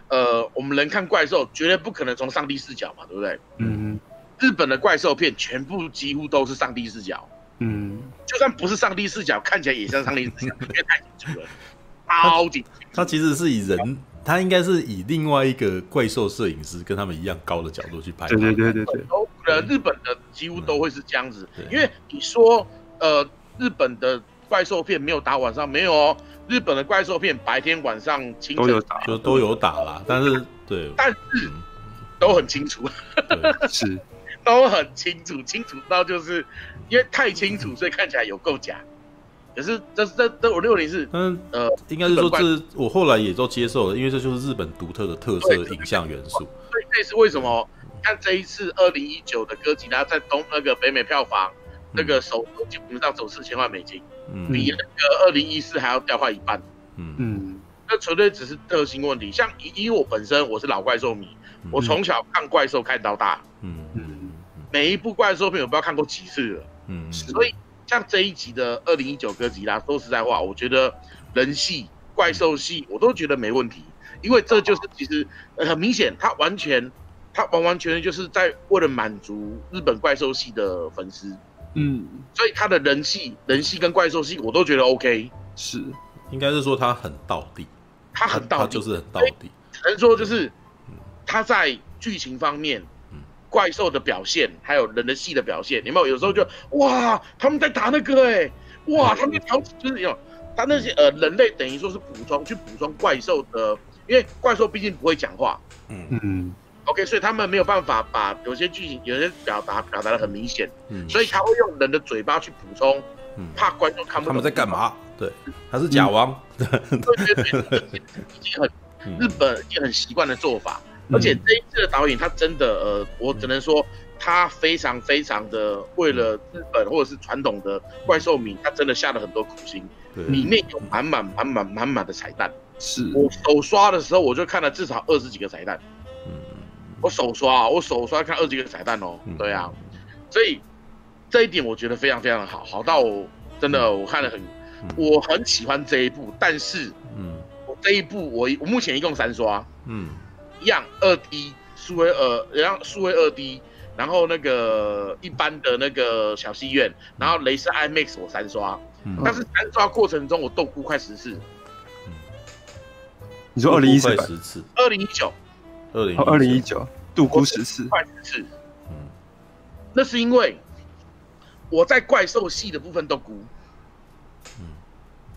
呃，我们人看怪兽绝对不可能从上帝视角嘛，对不对？嗯日本的怪兽片全部几乎都是上帝视角。嗯就算不是上帝视角，看起来也像上帝视角，因为太清楚了，超级清楚。他其实是以人，他应该是以另外一个怪兽摄影师跟他们一样高的角度去拍。对对对对对，日本的几乎都会是这样子，对因为你说呃，日本的怪兽片没有打晚上没有哦，日本的怪兽片白天晚上清晨都有打就都有打啦，但是对，但是都很清楚，是 都很清楚，清楚到就是因为太清楚，所以看起来有够假。可是这这这五六零是嗯呃，应该是说这我后来也都接受了，因为这就是日本独特的特色影像元素。所以这是为什么？看这一次二零一九的哥吉拉在东那个北美票房，那个首基本上走四千万美金，嗯。比那个二零一四还要掉坏一半。嗯。嗯。那纯粹只是特性问题。像以以我本身我是老怪兽迷，我从小看怪兽看到大，嗯。嗯。每一部怪兽片我不知道看过几次了。嗯。所以像这一集的二零一九哥吉拉，说实在话，我觉得人戏、怪兽戏我都觉得没问题，因为这就是其实呃很明显，他完全他完完全全就是在为了满足日本怪兽系的粉丝，嗯。所以他的人戏、人戏跟怪兽戏我都觉得 OK，是应该是说他很到底，他很到底，他就是很到底。只能说就是他在剧情方面嗯。怪兽的表现，还有人的戏的表现，有没有？有时候就哇，他们在打那个哎、哇，他们调就是有他那些呃人类等于说是补充去补充怪兽的，因为怪兽毕竟不会讲话。嗯。嗯，OK，所以他们没有办法把有些剧情有些表达表达的很明显，嗯，所以他会用人的嘴巴去补充，嗯怕观众看不懂他们在干。嘛？对，他是假王。对对对，已经很嗯日本已经很习惯的做法，而且这一次的导演他真的呃，我只能说他非常非常的为了日本或者是传统的怪兽迷，他真的下了很多苦心，对，里面有满满满满满满的彩蛋。是我手刷的时候我就看了至少二十几个彩蛋，嗯我手刷啊，我手刷看二十几个彩蛋哦嗯，对啊，所以这一点我觉得非常非常的好，好到我真的我看了很，我很喜欢这一部，但是嗯我这一部我我目前一共三刷。嗯一样二 D 数位二，然后数位二 D，然后那个一般的那个小戏院，然后雷射 IMAX 我三刷，嗯，但是三刷过程中我斗哭快十次。你说二零一四十次，二零一九，二零哦二零一九度估十次，快十次。嗯，那是因为我在怪兽系的部分都估。嗯，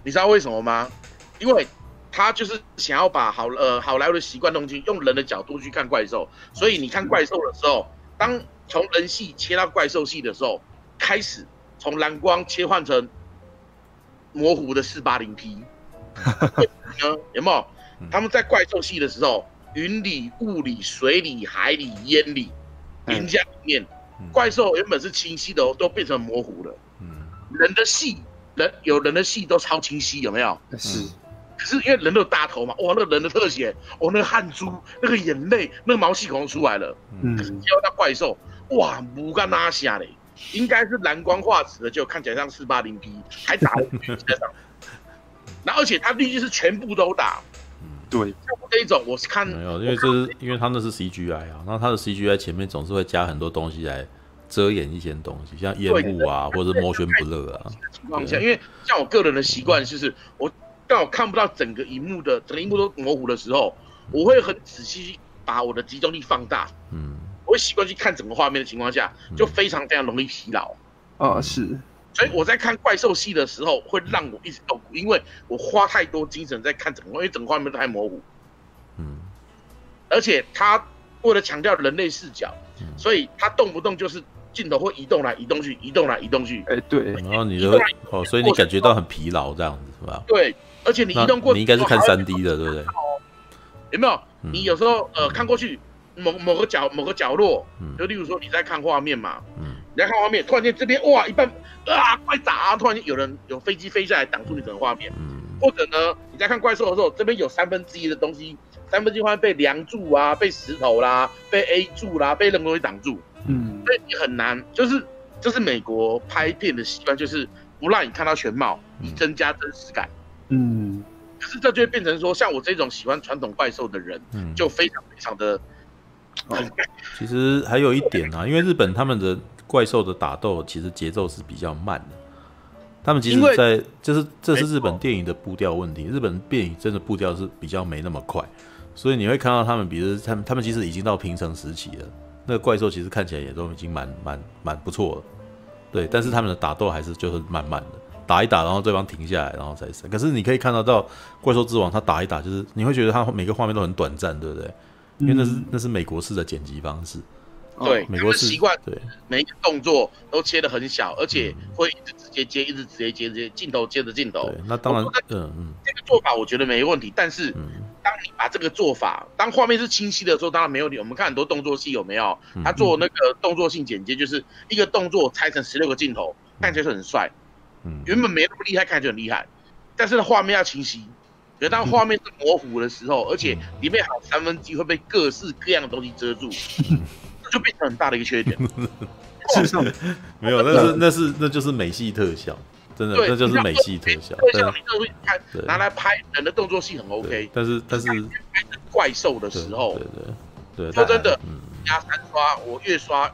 你知道为什么吗？因为他就是想要把好呃好莱坞的习惯东西用人的角度去看怪兽，所以你看怪兽的时候，当从人系切到怪兽系的时候，开始从蓝光切换成模糊的四八零 P。有没有？他们在怪兽系的时候，云里、雾里、水里、海里、烟里、岩浆里面，怪兽原本是清晰的，都变成模糊了。人的戏，人有人的戏都超清晰，有没有？是。可是因为人都有大头嘛，哇，那个人的特写，哦，那个汗珠，那个眼泪，那个毛细孔出来了。嗯。可是接到怪兽，哇，不干那下嘞，应该是蓝光画质的，就看起来像四八零 P，还打了 在上。然后而且它滤镜是全部都打，嗯，对，像这一种我是看没有，因为这是因为他那是 CGI 啊，然后它的 CGI 前面总是会加很多东西来遮掩一些东西，像烟雾啊或者 motion blur 啊。情况下，因为像我个人的习惯就是，我当我看不到整个荧幕的整个荧幕都模糊的时候，我会很仔细把我的集中力放大，嗯，我会习惯去看整个画面的情况下，就非常非常容易疲劳。啊，是。所以我在看怪兽戏的时候，会让我一直痛苦，因为我花太多精神在看整个，因为整个画面都太模糊。嗯，而且他为了强调人类视角，所以他动不动就是镜头会移动来移动去，移动来移动去。哎，对。然后你就哦，所以你感觉到很疲劳，这样子是吧？对，而且你移动过，你应该是看三 D 的，对不对？有没有？你有时候呃看过去某某个角某个角落，就例如说你在看画面嘛，嗯。你在看画面，突然间这边哇，一半啊，快打！突然间有人有飞机飞下来挡住你整个画面，嗯，或者呢，你在看怪兽的时候，这边有三分之一的东西，三分之一画面被梁柱啊，被石头啦，被 A 柱啦，被任何东西挡住，嗯，所以你很难，就是就是美国拍片的习惯，就是不让你看到全貌，以增加真实感，嗯，可是这就会变成说，像我这种喜欢传统怪兽的人，嗯，就非常非常的，哦，其实还有一点啊，因为日本他们的。怪兽的打斗其实节奏是比较慢的，他们其实在就是这是日本电影的步调问题，日本电影真的步调是比较没那么快，所以你会看到他们，比如他们他们其实已经到平成时期了，那个怪兽其实看起来也都已经蛮蛮蛮不错了，对，但是他们的打斗还是就是慢慢的。打一打，然后对方停下来，然后再生。可是你可以看得到怪兽之王他打一打，就是你会觉得他每个画面都很短暂，对不对？因为那是那是美国式的剪辑方式。对，美国习惯，对每一个动作都切的很小，而且会一直直接接，一直直接接，直接镜头接着镜头。对，那当然，嗯嗯，这个做法我觉得没问题。但是，当你把这个做法，当画面是清晰的时候，当然没问题。我们看很多动作戏有没有？他做那个动作性剪接，就是一个动作拆成十六个镜头，看起来是很帅。嗯，原本没那么厉害，看起来很厉害，但是画面要清晰。可是当画面是模糊的时候，而且里面还有三分之一会被各式各样的东西遮住。就变成很大的一个缺点，是上没有，那是那是那就是美系特效，真的，那就是美系特效。特效你都会看，拿来拍人的动作戏很 OK，但是但是怪兽的时候，对对对，说真的，加三刷，我越刷，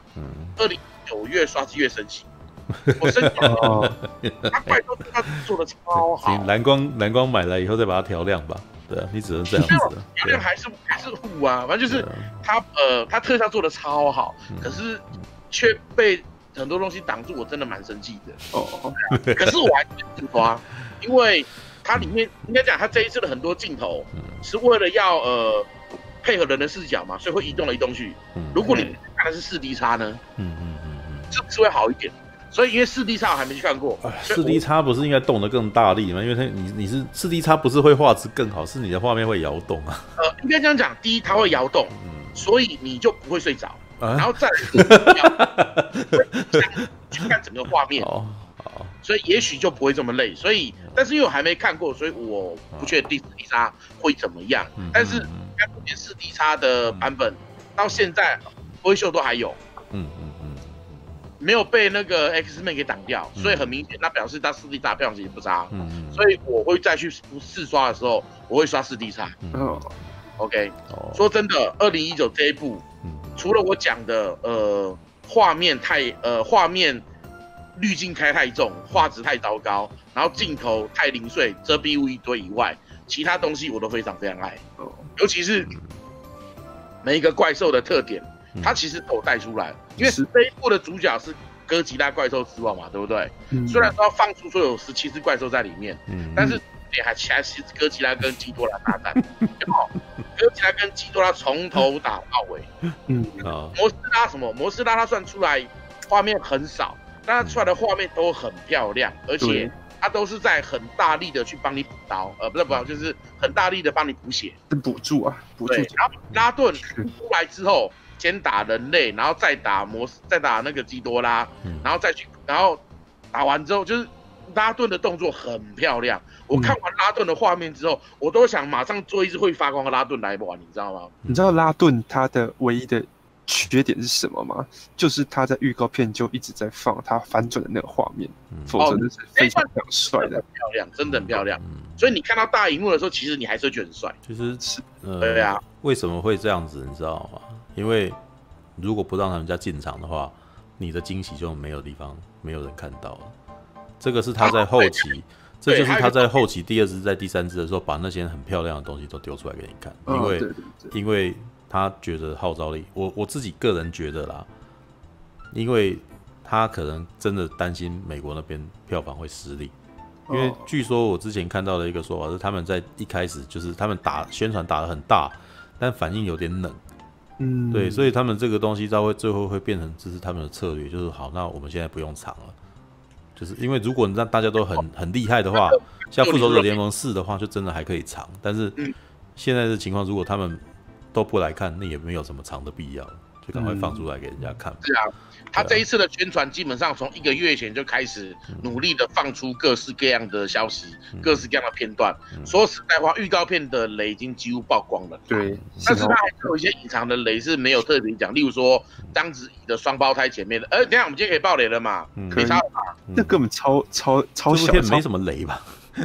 二零一九越刷是越生气，我生气了，他怪兽他做的超好，蓝光蓝光买来以后再把它调亮吧。对啊，你只能这样子。有点还是还是护啊，反正就是他呃，他特效做的超好，可是却被很多东西挡住，我真的蛮生气的。哦，可是我还是刷，因为它里面应该讲，它这一次的很多镜头是为了要呃配合人的视角嘛，所以会移动来移动去。如果你看的是四 D 叉呢，嗯嗯嗯嗯，是不是会好一点？所以因为四 D 叉我还没去看过，四 D 叉不是应该动得更大力吗？因为它你你是四 D 叉不是会画质更好，是你的画面会摇动啊。呃，应该这样讲，第一它会摇动，嗯，所以你就不会睡着，啊，然后再来 去看整个画面，哦，所以也许就不会这么累。所以，但是因为我还没看过，所以我不确定四 D 叉会怎么样。但是，看目前四 D 叉的版本到现在，微秀都还有，嗯嗯。没有被那个 X-Men 给挡掉，所以很明显，那表示他四 D 叉票其实不差。嗯嗯。所以我会再去试刷的时候，我会刷四 D 叉。嗯。OK。哦。说真的，二零一九这一部，除了我讲的呃画面太呃画面滤镜开太重，画质太糟糕，然后镜头太零碎，遮蔽物一堆以外，其他东西我都非常非常爱。哦。尤其是每一个怪兽的特点。他其实都有带出来，因为这一部的主角是哥吉拉怪兽之王嘛，对不对？嗯、虽然说要放出说有十七只怪兽在里面，嗯，但是你还其他其实哥吉拉跟基多拉大战，然后哥吉拉跟基多拉从头打到尾，嗯。啊，摩斯拉什么？摩斯拉他算出来画面很少，但他出来的画面都很漂亮，而且。他都是在很大力的去帮你补刀，呃，不是补，就是很大力的帮你补血，补助啊，补助。然后拉顿出来之后，先打人类，然后再打摩斯，再打那个基多拉，然后再去，然后打完之后，就是拉顿的动作很漂亮。我看完拉顿的画面之后，我都想马上做一只会发光的拉顿来玩，你知道吗？你知道拉顿他的唯一的。缺点是什么吗？就是他在预告片就一直在放他反转的那个画面，嗯、否则那是非常非常帅的，很漂亮，真的很漂亮。嗯、所以你看到大荧幕的时候，其实你还是会觉得很帅。其实是，呃，对啊。为什么会这样子？你知道吗？因为如果不让他们家进场的话，你的惊喜就没有地方，没有人看到了。这个是他在后期，啊、这就是他在后期第二支、在第三支的时候，把那些很漂亮的东西都丢出来给你看，因为，哦、对对对因为。他觉得号召力，我我自己个人觉得啦，因为他可能真的担心美国那边票房会失利，因为据说我之前看到的一个说法是，他们在一开始就是他们打宣传打的很大，但反应有点冷，嗯，对，所以他们这个东西才会最后会变成这是他们的策略，就是好，那我们现在不用藏了，就是因为如果让大家都很很厉害的话，像复仇者联盟四的话，就真的还可以藏，但是现在的情况，如果他们都不来看，那也没有什么藏的必要，就赶快放出来给人家看。是啊，他这一次的宣传基本上从一个月前就开始努力的放出各式各样的消息，各式各样的片段。说实在话，预告片的雷已经几乎曝光了。对，但是他还有一些隐藏的雷是没有特别讲，例如说章子怡的双胞胎前面的。呃，等下我们今天可以爆雷了嘛？可以差了吧？那根本超超超小，没什么雷吧？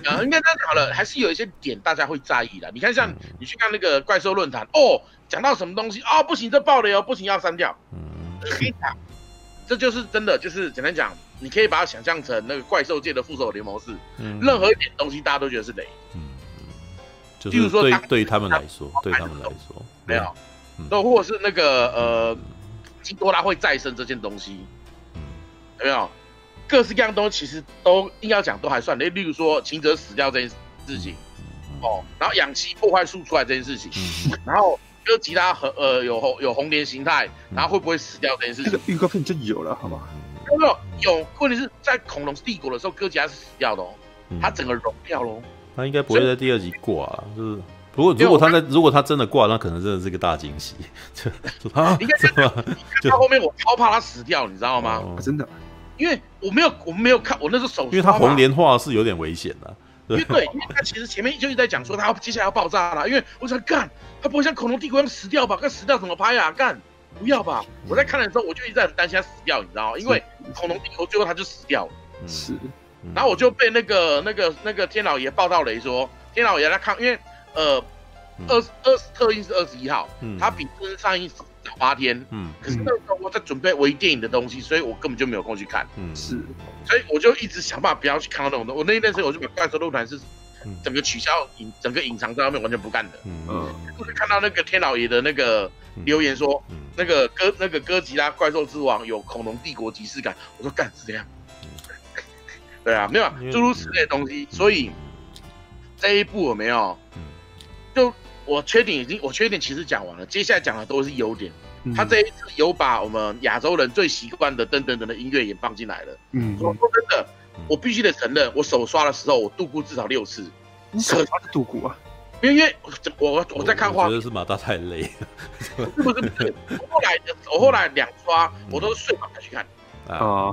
啊，应该这样好了，还是有一些点大家会在意的。你看，像你去看那个怪兽论坛，哦，讲到什么东西啊、哦？不行，这爆雷哦，不行，要删掉。嗯，我跟你讲，这就是真的，就是简单讲，你可以把它想象成那个怪兽界的复仇联盟是，嗯，任何一点东西大家都觉得是雷。嗯，就是对，对，对于他们来说，对他们来说，没有，都、嗯、或者是那个呃，基多拉会再生这件东西，嗯，有没有？各式各样东西其实都硬要讲都还算，例例如说秦哲死掉这件事情，哦，然后氧气破坏术出来这件事情，然后哥吉拉和呃有红有红莲形态，然后会不会死掉这件事情，这个预告片就有了，好吗？有没有？有，问题是在恐龙帝国的时候，哥吉拉是死掉的哦，他整个融掉喽。他应该不会在第二集挂啊，就是如果如果他在如果他真的挂，那可能真的是个大惊喜。啊，你 看他后面我超怕他死掉，你知道吗？真的。因为我没有，我没有看，我那时候手，因为他红莲化是有点危险的。因为对，因为他其实前面就一直在讲说他要接下来要爆炸了。因为我想干，他不会像恐龙帝国一样死掉吧？干死掉怎么拍啊？干不要吧！我在看的时候，我就一直在很担心他死掉，你知道吗？因为恐龙帝国最后他就死掉了。是。然后我就被那个那个那个天老爷报到雷说，天老爷在看，因为呃二二特映是二十一号，他比真人上映。早八天，嗯，可是那时候我在准备微电影的东西，所以我根本就没有空去看，嗯，是，所以我就一直想办法不要去看到那种东西。我那一段时间我就把怪兽论坛是整个取消隐，整个隐藏在外面，完全不干的，嗯，就是看到那个天老爷的那个留言说，那个哥那个哥吉拉怪兽之王有恐龙帝国即视感，我说干是这样，对啊，没有诸如此类的东西，所以这一部有没有，就。我缺点已经，我缺点其实讲完了，接下来讲的都是优点。嗯、他这一次有把我们亚洲人最习惯的噔噔噔的音乐也放进来了。嗯，说真的，我必须得承认，我手刷的时候我度过至少六次。你手刷的度过啊？因为我我我在看画，我觉得是马大太累了。不是不是，我后来我后来两刷，我都是睡饱才去看。啊，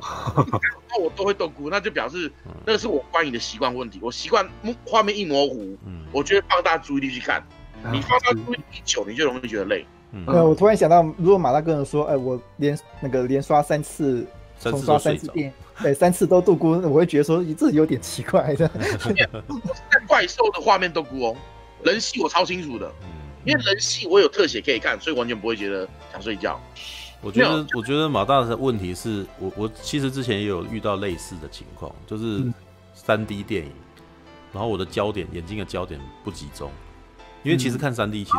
那我都会度过，那就表示那个是我观影的习惯问题。我习惯画面一模糊，我就会放大注意力去看。你放到注意力久，你就容易觉得累。嗯，我突然想到，如果马大哥人说，哎，我连那个连刷三次，重刷三次电，对，三次都度过，我会觉得说，这有点奇怪的。在怪兽的画面度孤哦，人戏我超清楚的，因为人戏我有特写可以看，所以完全不会觉得想睡觉。我觉得，我觉得马大的问题是我，我其实之前也有遇到类似的情况，就是三 D 电影，然后我的焦点，眼睛的焦点不集中。因为其实看三 D 其实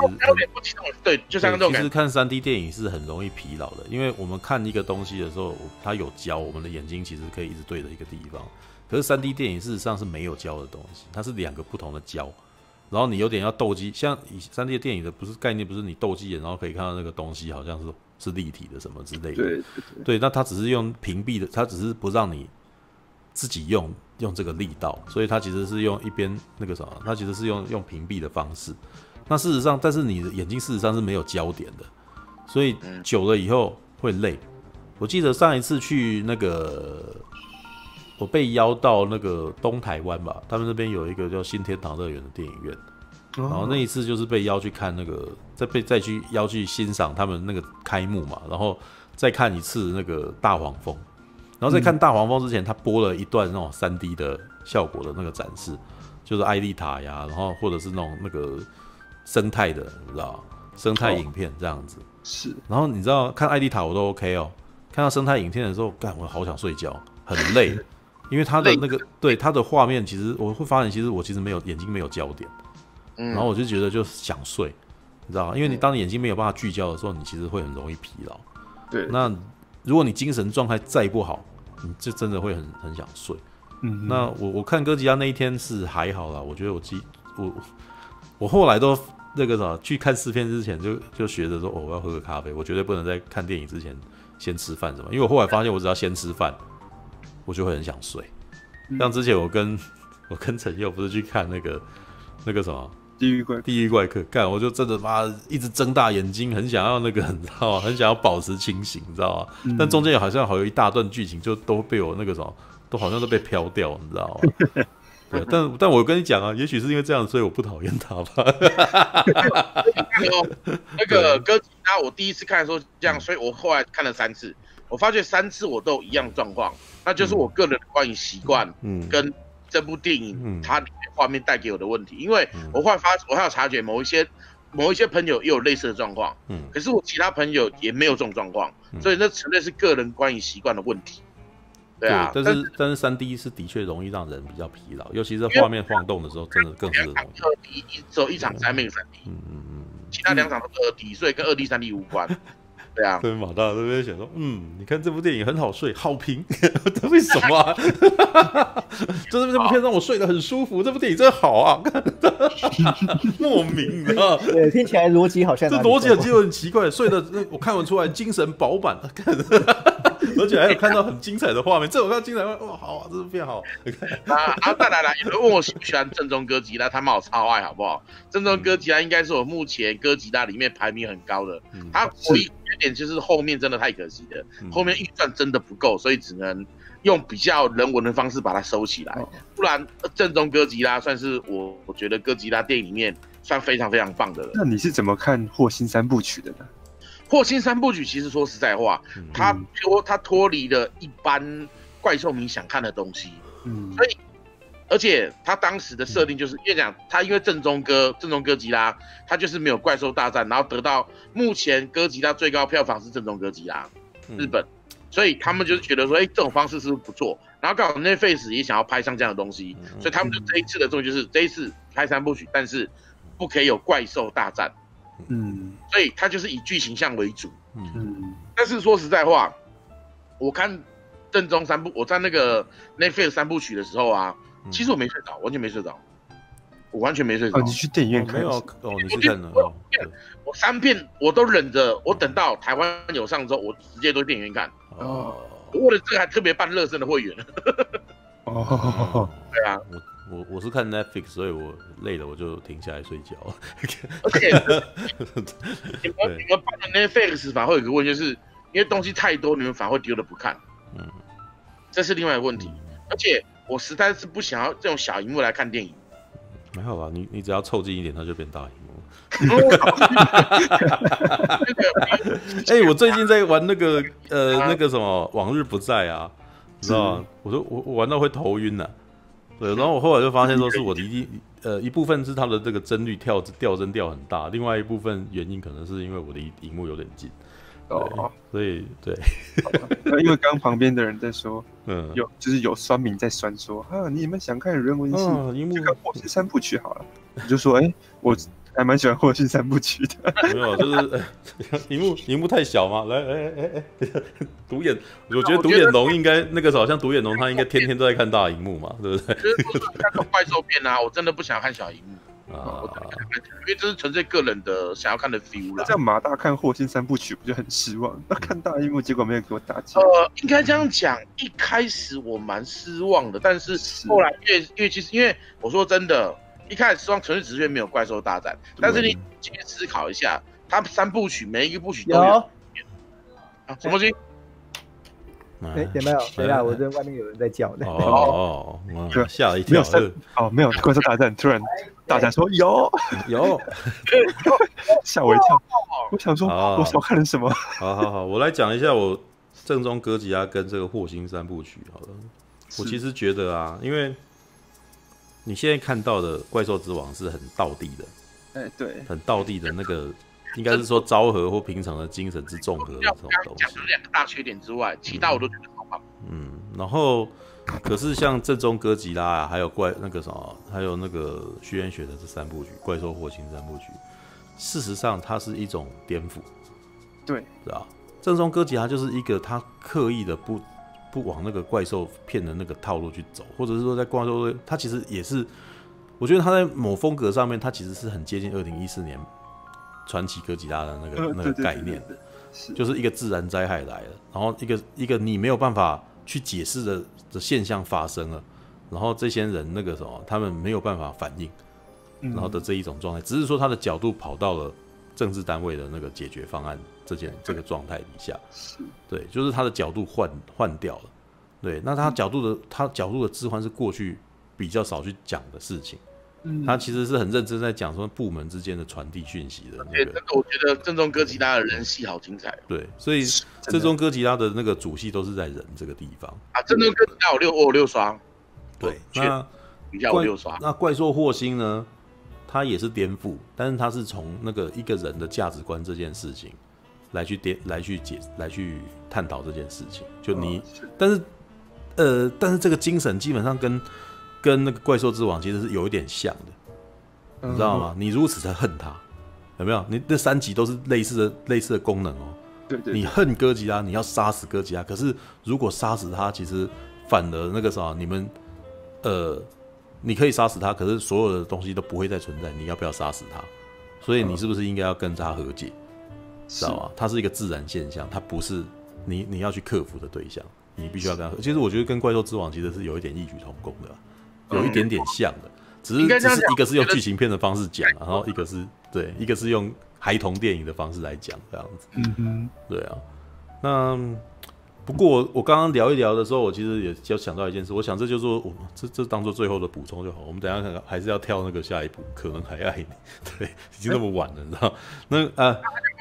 对，就像这种其实看三 D 电影是很容易疲劳的，因为我们看一个东西的时候，它有焦，我们的眼睛其实可以一直对着一个地方。可是三 D 电影事实上是没有焦的东西，它是两个不同的焦。然后你有点要斗鸡，像以三 D 电影的不是概念，不是你斗鸡眼，然后可以看到那个东西好像是是立体的什么之类的。对对，对，那它只是用屏蔽的，它只是不让你自己用用这个力道，所以它其实是用一边那个什么，它其实是用用屏蔽的方式。那事实上，但是你的眼睛事实上是没有焦点的，所以久了以后会累。我记得上一次去那个。我被邀到那个东台湾吧，他们那边有一个叫新天堂乐园的电影院，然后那一次就是被邀去看那个，再被再去邀去欣赏他们那个开幕嘛，然后再看一次那个大黄蜂，然后在看大黄蜂之前，他播了一段那种三 D 的效果的那个展示，就是艾丽塔呀，然后或者是那种那个生态的，你知道生态影片这样子。是，然后你知道看艾丽塔我都 OK 哦，看到生态影片的时候，干我好想睡觉，很累。因为他的那个对他的画面，其实我会发现，其实我其实没有眼睛没有焦点，嗯。然后我就觉得就想睡，你知道吗？因为你当你眼睛没有办法聚焦的时候，你其实会很容易疲劳。对，那如果你精神状态再不好，你就真的会很很想睡。嗯，那我我看哥吉拉那一天是还好啦，我觉得我记我我后来都那个什么去看试片之前就就学着说哦，我要喝个咖啡，我绝对不能在看电影之前先吃饭什么，因为我后来发现我只要先吃饭。我就会很想睡，像之前我跟 我跟陈佑不是去看那个那个什么地狱怪地狱怪客，干我就真的妈一直睁大眼睛，很想要那个，你知道吗？很想要保持清醒，你知道吗？嗯、但中间好像好有一大段剧情就都被我那个什么，都好像都被飘掉，你知道吗？对，但但我跟你讲啊，也许是因为这样，所以我不讨厌他吧。那个哥吉拉，我第一次看的时候这样，所以我后来看了三次。我发觉三次我都有一样状况，那就是我个人的观影习惯，嗯，跟这部电影它里面画面带给我的问题。因为我会发，我还有察觉某一些某一些朋友也有类似的状况，嗯，可是我其他朋友也没有这种状况，所以那纯粹是个人观影习惯的问题。对啊，但是但是三 D 是的确容易让人比较疲劳，尤其是画面晃动的时候，真的更是容易。二 D 只有一场三 D，嗯嗯嗯，其他两场都是二 D，所以跟二 D 三 D 无关。对啊，对马大这边想说，嗯，你看这部电影很好睡，好评，为什么、啊？就 是这部片让我睡得很舒服，这部电影真好啊，莫名的，对，听起来逻辑好像这逻辑很奇怪，睡得我看完出来精神饱满，而且还有看到很精彩的画面，这我看到精彩画面，哇，好啊，这是变好。啊啊，再来来，有人问我喜不喜欢正宗哥吉拉，他们好超爱，好不好？正宗哥吉拉应该是我目前哥吉拉里面排名很高的，他唯一缺。点就是后面真的太可惜了，后面预算真的不够，所以只能用比较人文的方式把它收起来。不然正宗哥吉拉算是我我觉得哥吉拉电影里面算非常非常棒的了。那你是怎么看霍星三部曲的呢？霍星三部曲其实说实在话，它脱他脱离了一般怪兽迷想看的东西，嗯，所以。而且他当时的设定就是，因为讲他因为正宗哥正宗哥吉拉，他就是没有怪兽大战，然后得到目前哥吉拉最高票房是正宗哥吉拉，日本，所以他们就是觉得说，哎，这种方式是不是不错？然后刚好 Netflix 也想要拍像这样的东西，所以他们就这一次的重点就是这一次拍三部曲，但是不可以有怪兽大战，嗯，所以他就是以剧情向为主，嗯，但是说实在话，我看正宗三部，我在那个 Netflix 三部曲的时候啊。其实我没睡着，完全没睡着，我完全没睡着。哦，你去电影院看？没有哦，你去看了。我三片我都忍着，我等到台湾有上之后，我直接都去电影院看。哦，我为了这个还特别办热身的会员。哦，对啊，我我我是看 Netflix，所以我累了我就停下来睡觉。而且你们你们办的 Netflix 反而会有一个问题，就是因为东西太多，你们反而会丢了不看。嗯，这是另外一个问题，而且。我实在是不想要这种小荧幕来看电影。没好吧，你你只要凑近一点，它就变大荧幕。哎、欸，我最近在玩那个呃那个什么往日不在啊，你知道吗？我说我我玩到会头晕了、啊。对，然后我后来就发现说是我 的一呃一部分是它的这个帧率跳掉帧掉很大，另外一部分原因可能是因为我离荧幕有点近。哦，所以对，那因为刚旁边的人在说，嗯，有就是有酸民在酸说，啊，你们想看人文戏，就看我是三部曲好了。你就说，哎，我还蛮喜欢霍信三部曲的。没有，就是 荧幕荧幕太小嘛。来，哎哎哎，独眼，我觉得独眼龙应该那个时候，好像独眼龙他应该天天都在看大荧幕嘛，对不对？就是看个怪兽片啊，我真的不想看小荧幕。啊，因为这是纯粹个人的想要看的 feel 啦。这样马大看霍星三部曲不就很失望？那看大荧幕结果没有给我打击。呃，应该这样讲，一开始我蛮失望的，但是后来越越其实因为我说真的，一开始希望纯粹只是因为没有怪兽大战。但是你今天思考一下，它三部曲每一个部曲都有，有啊，什么东西？哎，有没有？等下，我这外面有人在叫的。哦哦，吓了一跳。没有哦，没有怪兽大战，突然。大家说有有，吓我一跳。我想说，我少看了什么？好好好，我来讲一下我正宗哥吉拉跟这个霍星三部曲。好了，我其实觉得啊，因为你现在看到的怪兽之王是很道地的，哎，对，很道地的那个，应该是说昭和或平常的精神之综合的这种东西。讲了两个大缺点之外，其他我都觉得好棒。嗯，然后。可是像正宗哥吉拉啊，还有怪那个什么，还有那个虚渊雪的这三部曲《怪兽火星》三部曲，事实上它是一种颠覆，对，是吧？正宗哥吉拉就是一个他刻意的不不往那个怪兽片的那个套路去走，或者是说在怪兽，他其实也是，我觉得他在某风格上面，他其实是很接近二零一四年传奇哥吉拉的那个那个概念的，就是一个自然灾害来了，然后一个一个你没有办法去解释的。的现象发生了，然后这些人那个什么，他们没有办法反应，然后的这一种状态，只是说他的角度跑到了政治单位的那个解决方案这件这个状态底下，对，就是他的角度换换掉了，对，那他角度的他角度的置换是过去比较少去讲的事情，他其实是很认真在讲说部门之间的传递讯息的。对，这个我觉得正宗哥吉拉的人戏好精彩。对，所以正宗哥吉拉的那个主戏都是在人这个地方啊。正宗哥吉拉有六我六刷，对，那比较六刷。那怪兽霍星呢？他也是颠覆，但是他是从那个一个人的价值观这件事情来去点来去解来去探讨这件事情。就你，但是呃，但是这个精神基本上跟。跟那个怪兽之王其实是有一点像的，你知道吗？你如此的恨他，有没有？你那三集都是类似的类似的功能哦。对对。你恨哥吉拉，你要杀死哥吉拉。可是如果杀死他，其实反而那个啥，你们呃，你可以杀死他，可是所有的东西都不会再存在。你要不要杀死他？所以你是不是应该要跟他和解？知道吗？它是一个自然现象，它不是你你要去克服的对象。你必须要跟他。其实我觉得跟怪兽之王其实是有一点异曲同工的。有一点点像的，只是只是一个是用剧情片的方式讲，然后一个是对，一个是用孩童电影的方式来讲这样子。嗯哼，对啊。那不过我我刚刚聊一聊的时候，我其实也就想到一件事，我想这就是说我这这当做最后的补充就好。我们等一下看看还是要跳那个下一步，可能还爱你。对，已经那么晚了，你知道？那 啊，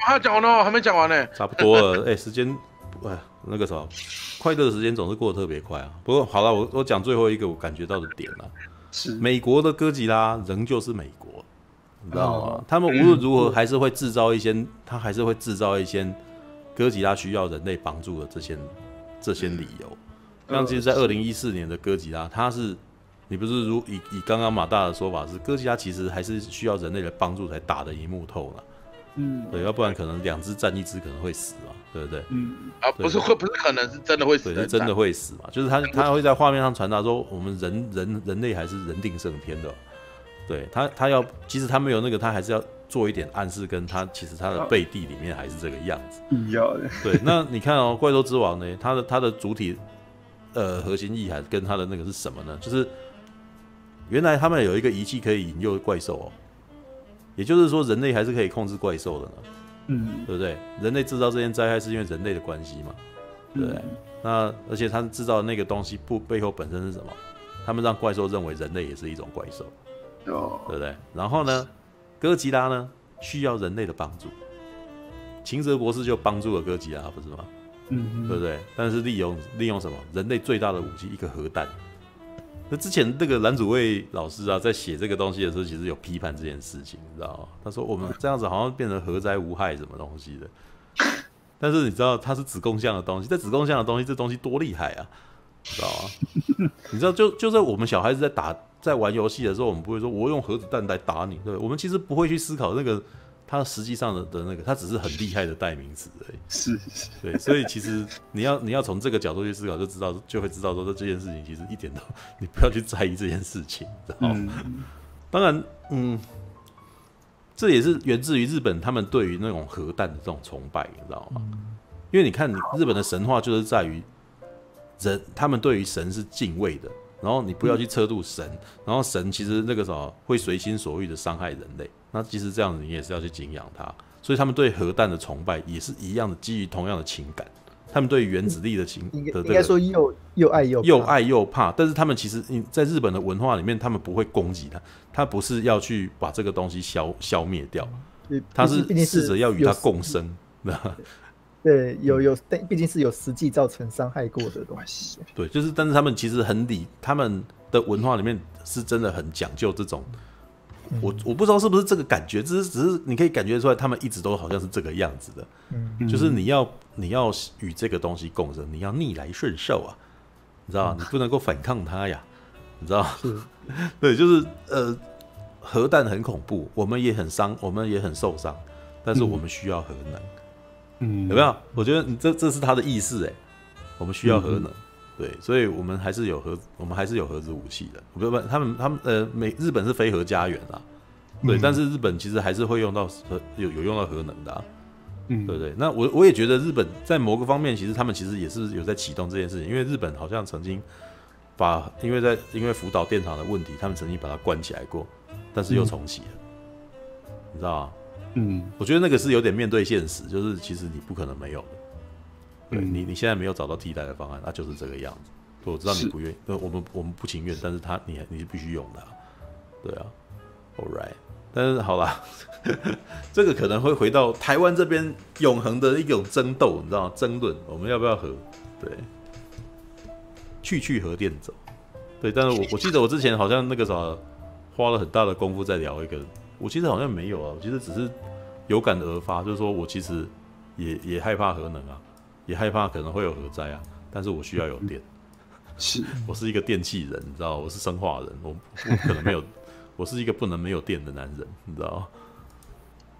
还要讲完呢，还没讲完呢，差不多了。哎，时间哎。那个什么，快乐的时间总是过得特别快啊。不过好了，我我讲最后一个我感觉到的点了，是美国的哥吉拉仍旧是美国，你知道吗？他们无论如何 还是会制造一些，他还是会制造一些哥吉拉需要人类帮助的这些这些理由。像其实，在二零一四年的哥吉拉，他是你不是如以以刚刚马大的说法是，哥吉拉其实还是需要人类的帮助才打得一木透了。嗯，对，要不然可能两只战一只可能会死嘛，对不对？嗯，啊，不是会不是可能是真的会死，对，是真的会死嘛？就是他他会在画面上传达说，我们人人人类还是人定胜天的。对他他要，即使他没有那个，他还是要做一点暗示，跟他其实他的背地里面还是这个样子。要的。对，那你看哦，怪兽之王呢，它的它的主体呃核心意涵跟它的那个是什么呢？就是原来他们有一个仪器可以引诱怪兽哦。也就是说，人类还是可以控制怪兽的呢，嗯，对不对？人类制造这件灾害是因为人类的关系嘛，对不对？嗯、那而且他们制造的那个东西不背后本身是什么？他们让怪兽认为人类也是一种怪兽，哦，对不对？然后呢，哥吉拉呢需要人类的帮助，秦泽博士就帮助了哥吉拉，不是吗？嗯，对不对？但是利用利用什么？人类最大的武器，一个核弹。那之前那个蓝祖蔚老师啊，在写这个东西的时候，其实有批判这件事情，你知道吗？他说我们这样子好像变成核灾无害什么东西的。但是你知道它是子贡像的东西，在子贡像的东西，这东西多厉害啊，知道吗？你知道就就在我们小孩子在打在玩游戏的时候，我们不会说我用核子弹来打你，对，我们其实不会去思考那个它实际上的的那个，它只是很厉害的代名词而已。是是，对，所以其实你要你要从这个角度去思考，就知道就会知道说这这件事情其实一点都你不要去在意这件事情，知道吗？嗯、当然，嗯，这也是源自于日本他们对于那种核弹的这种崇拜，你知道吗？因为你看，日本的神话就是在于人，他们对于神是敬畏的。然后你不要去测度神，嗯、然后神其实那个什么会随心所欲的伤害人类，那其实这样子你也是要去敬仰他，所以他们对核弹的崇拜也是一样的，基于同样的情感，他们对原子力的情应该说又又爱又又爱又怕，但是他们其实在日本的文化里面，他们不会攻击他，他不是要去把这个东西消消灭掉，他是试着要与他共生。对，有有，但毕竟是有实际造成伤害过的东西。对，就是，但是他们其实很理，他们的文化里面是真的很讲究这种。嗯、我我不知道是不是这个感觉，只是只是你可以感觉出来，他们一直都好像是这个样子的。嗯，就是你要你要与这个东西共生，你要逆来顺受啊，你知道、嗯、你不能够反抗它呀，你知道是 对，就是呃，核弹很恐怖，我们也很伤，我们也很受伤，但是我们需要核能。嗯嗯，有没有？我觉得你这这是他的意思哎，我们需要核能，嗯、对，所以我们还是有核，我们还是有核子武器的。不不，他们他们呃，美日本是非核家园啊，对，嗯、但是日本其实还是会用到核有有用到核能的、啊，嗯，对不对？那我我也觉得日本在某个方面，其实他们其实也是有在启动这件事情，因为日本好像曾经把因为在因为福岛电厂的问题，他们曾经把它关起来过，但是又重启了，嗯、你知道吗？嗯，我觉得那个是有点面对现实，就是其实你不可能没有的，对、嗯、你你现在没有找到替代的方案，那就是这个样子。我知道你不愿意，呃，我们我们不情愿，但是他你你是必须用的、啊，对啊，All right，但是好啦，这个可能会回到台湾这边永恒的一种争斗，你知道吗？争论我们要不要核？对，去去核电走，对，但是我我记得我之前好像那个啥花了很大的功夫在聊一个。我其实好像没有啊，我其实只是有感而发，就是说我其实也也害怕核能啊，也害怕可能会有核灾啊，但是我需要有电，是 我是一个电器人，你知道，我是生化人，我不可能没有，我是一个不能没有电的男人，你知道，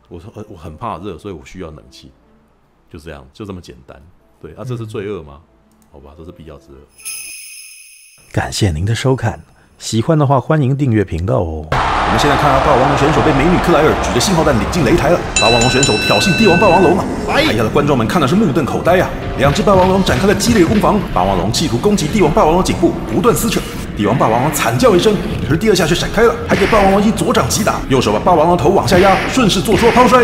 我说我很怕热，所以我需要冷气，就这样，就这么简单，对啊，这是罪恶吗？好吧，这是必要之恶。感谢您的收看，喜欢的话欢迎订阅频道哦。我们现在看到霸王龙选手被美女克莱尔举着信号弹领进擂台了。霸王龙选手挑衅帝王霸王龙啊！台下的观众们看的是目瞪口呆呀、啊。两只霸王龙展开了激烈攻防，霸王龙企图攻击帝王霸王龙颈部，不断撕扯。帝王霸王龙惨叫一声，可是第二下却闪开了，还给霸王龙一左掌击打，右手把霸王龙头往下压，顺势做出了抛摔。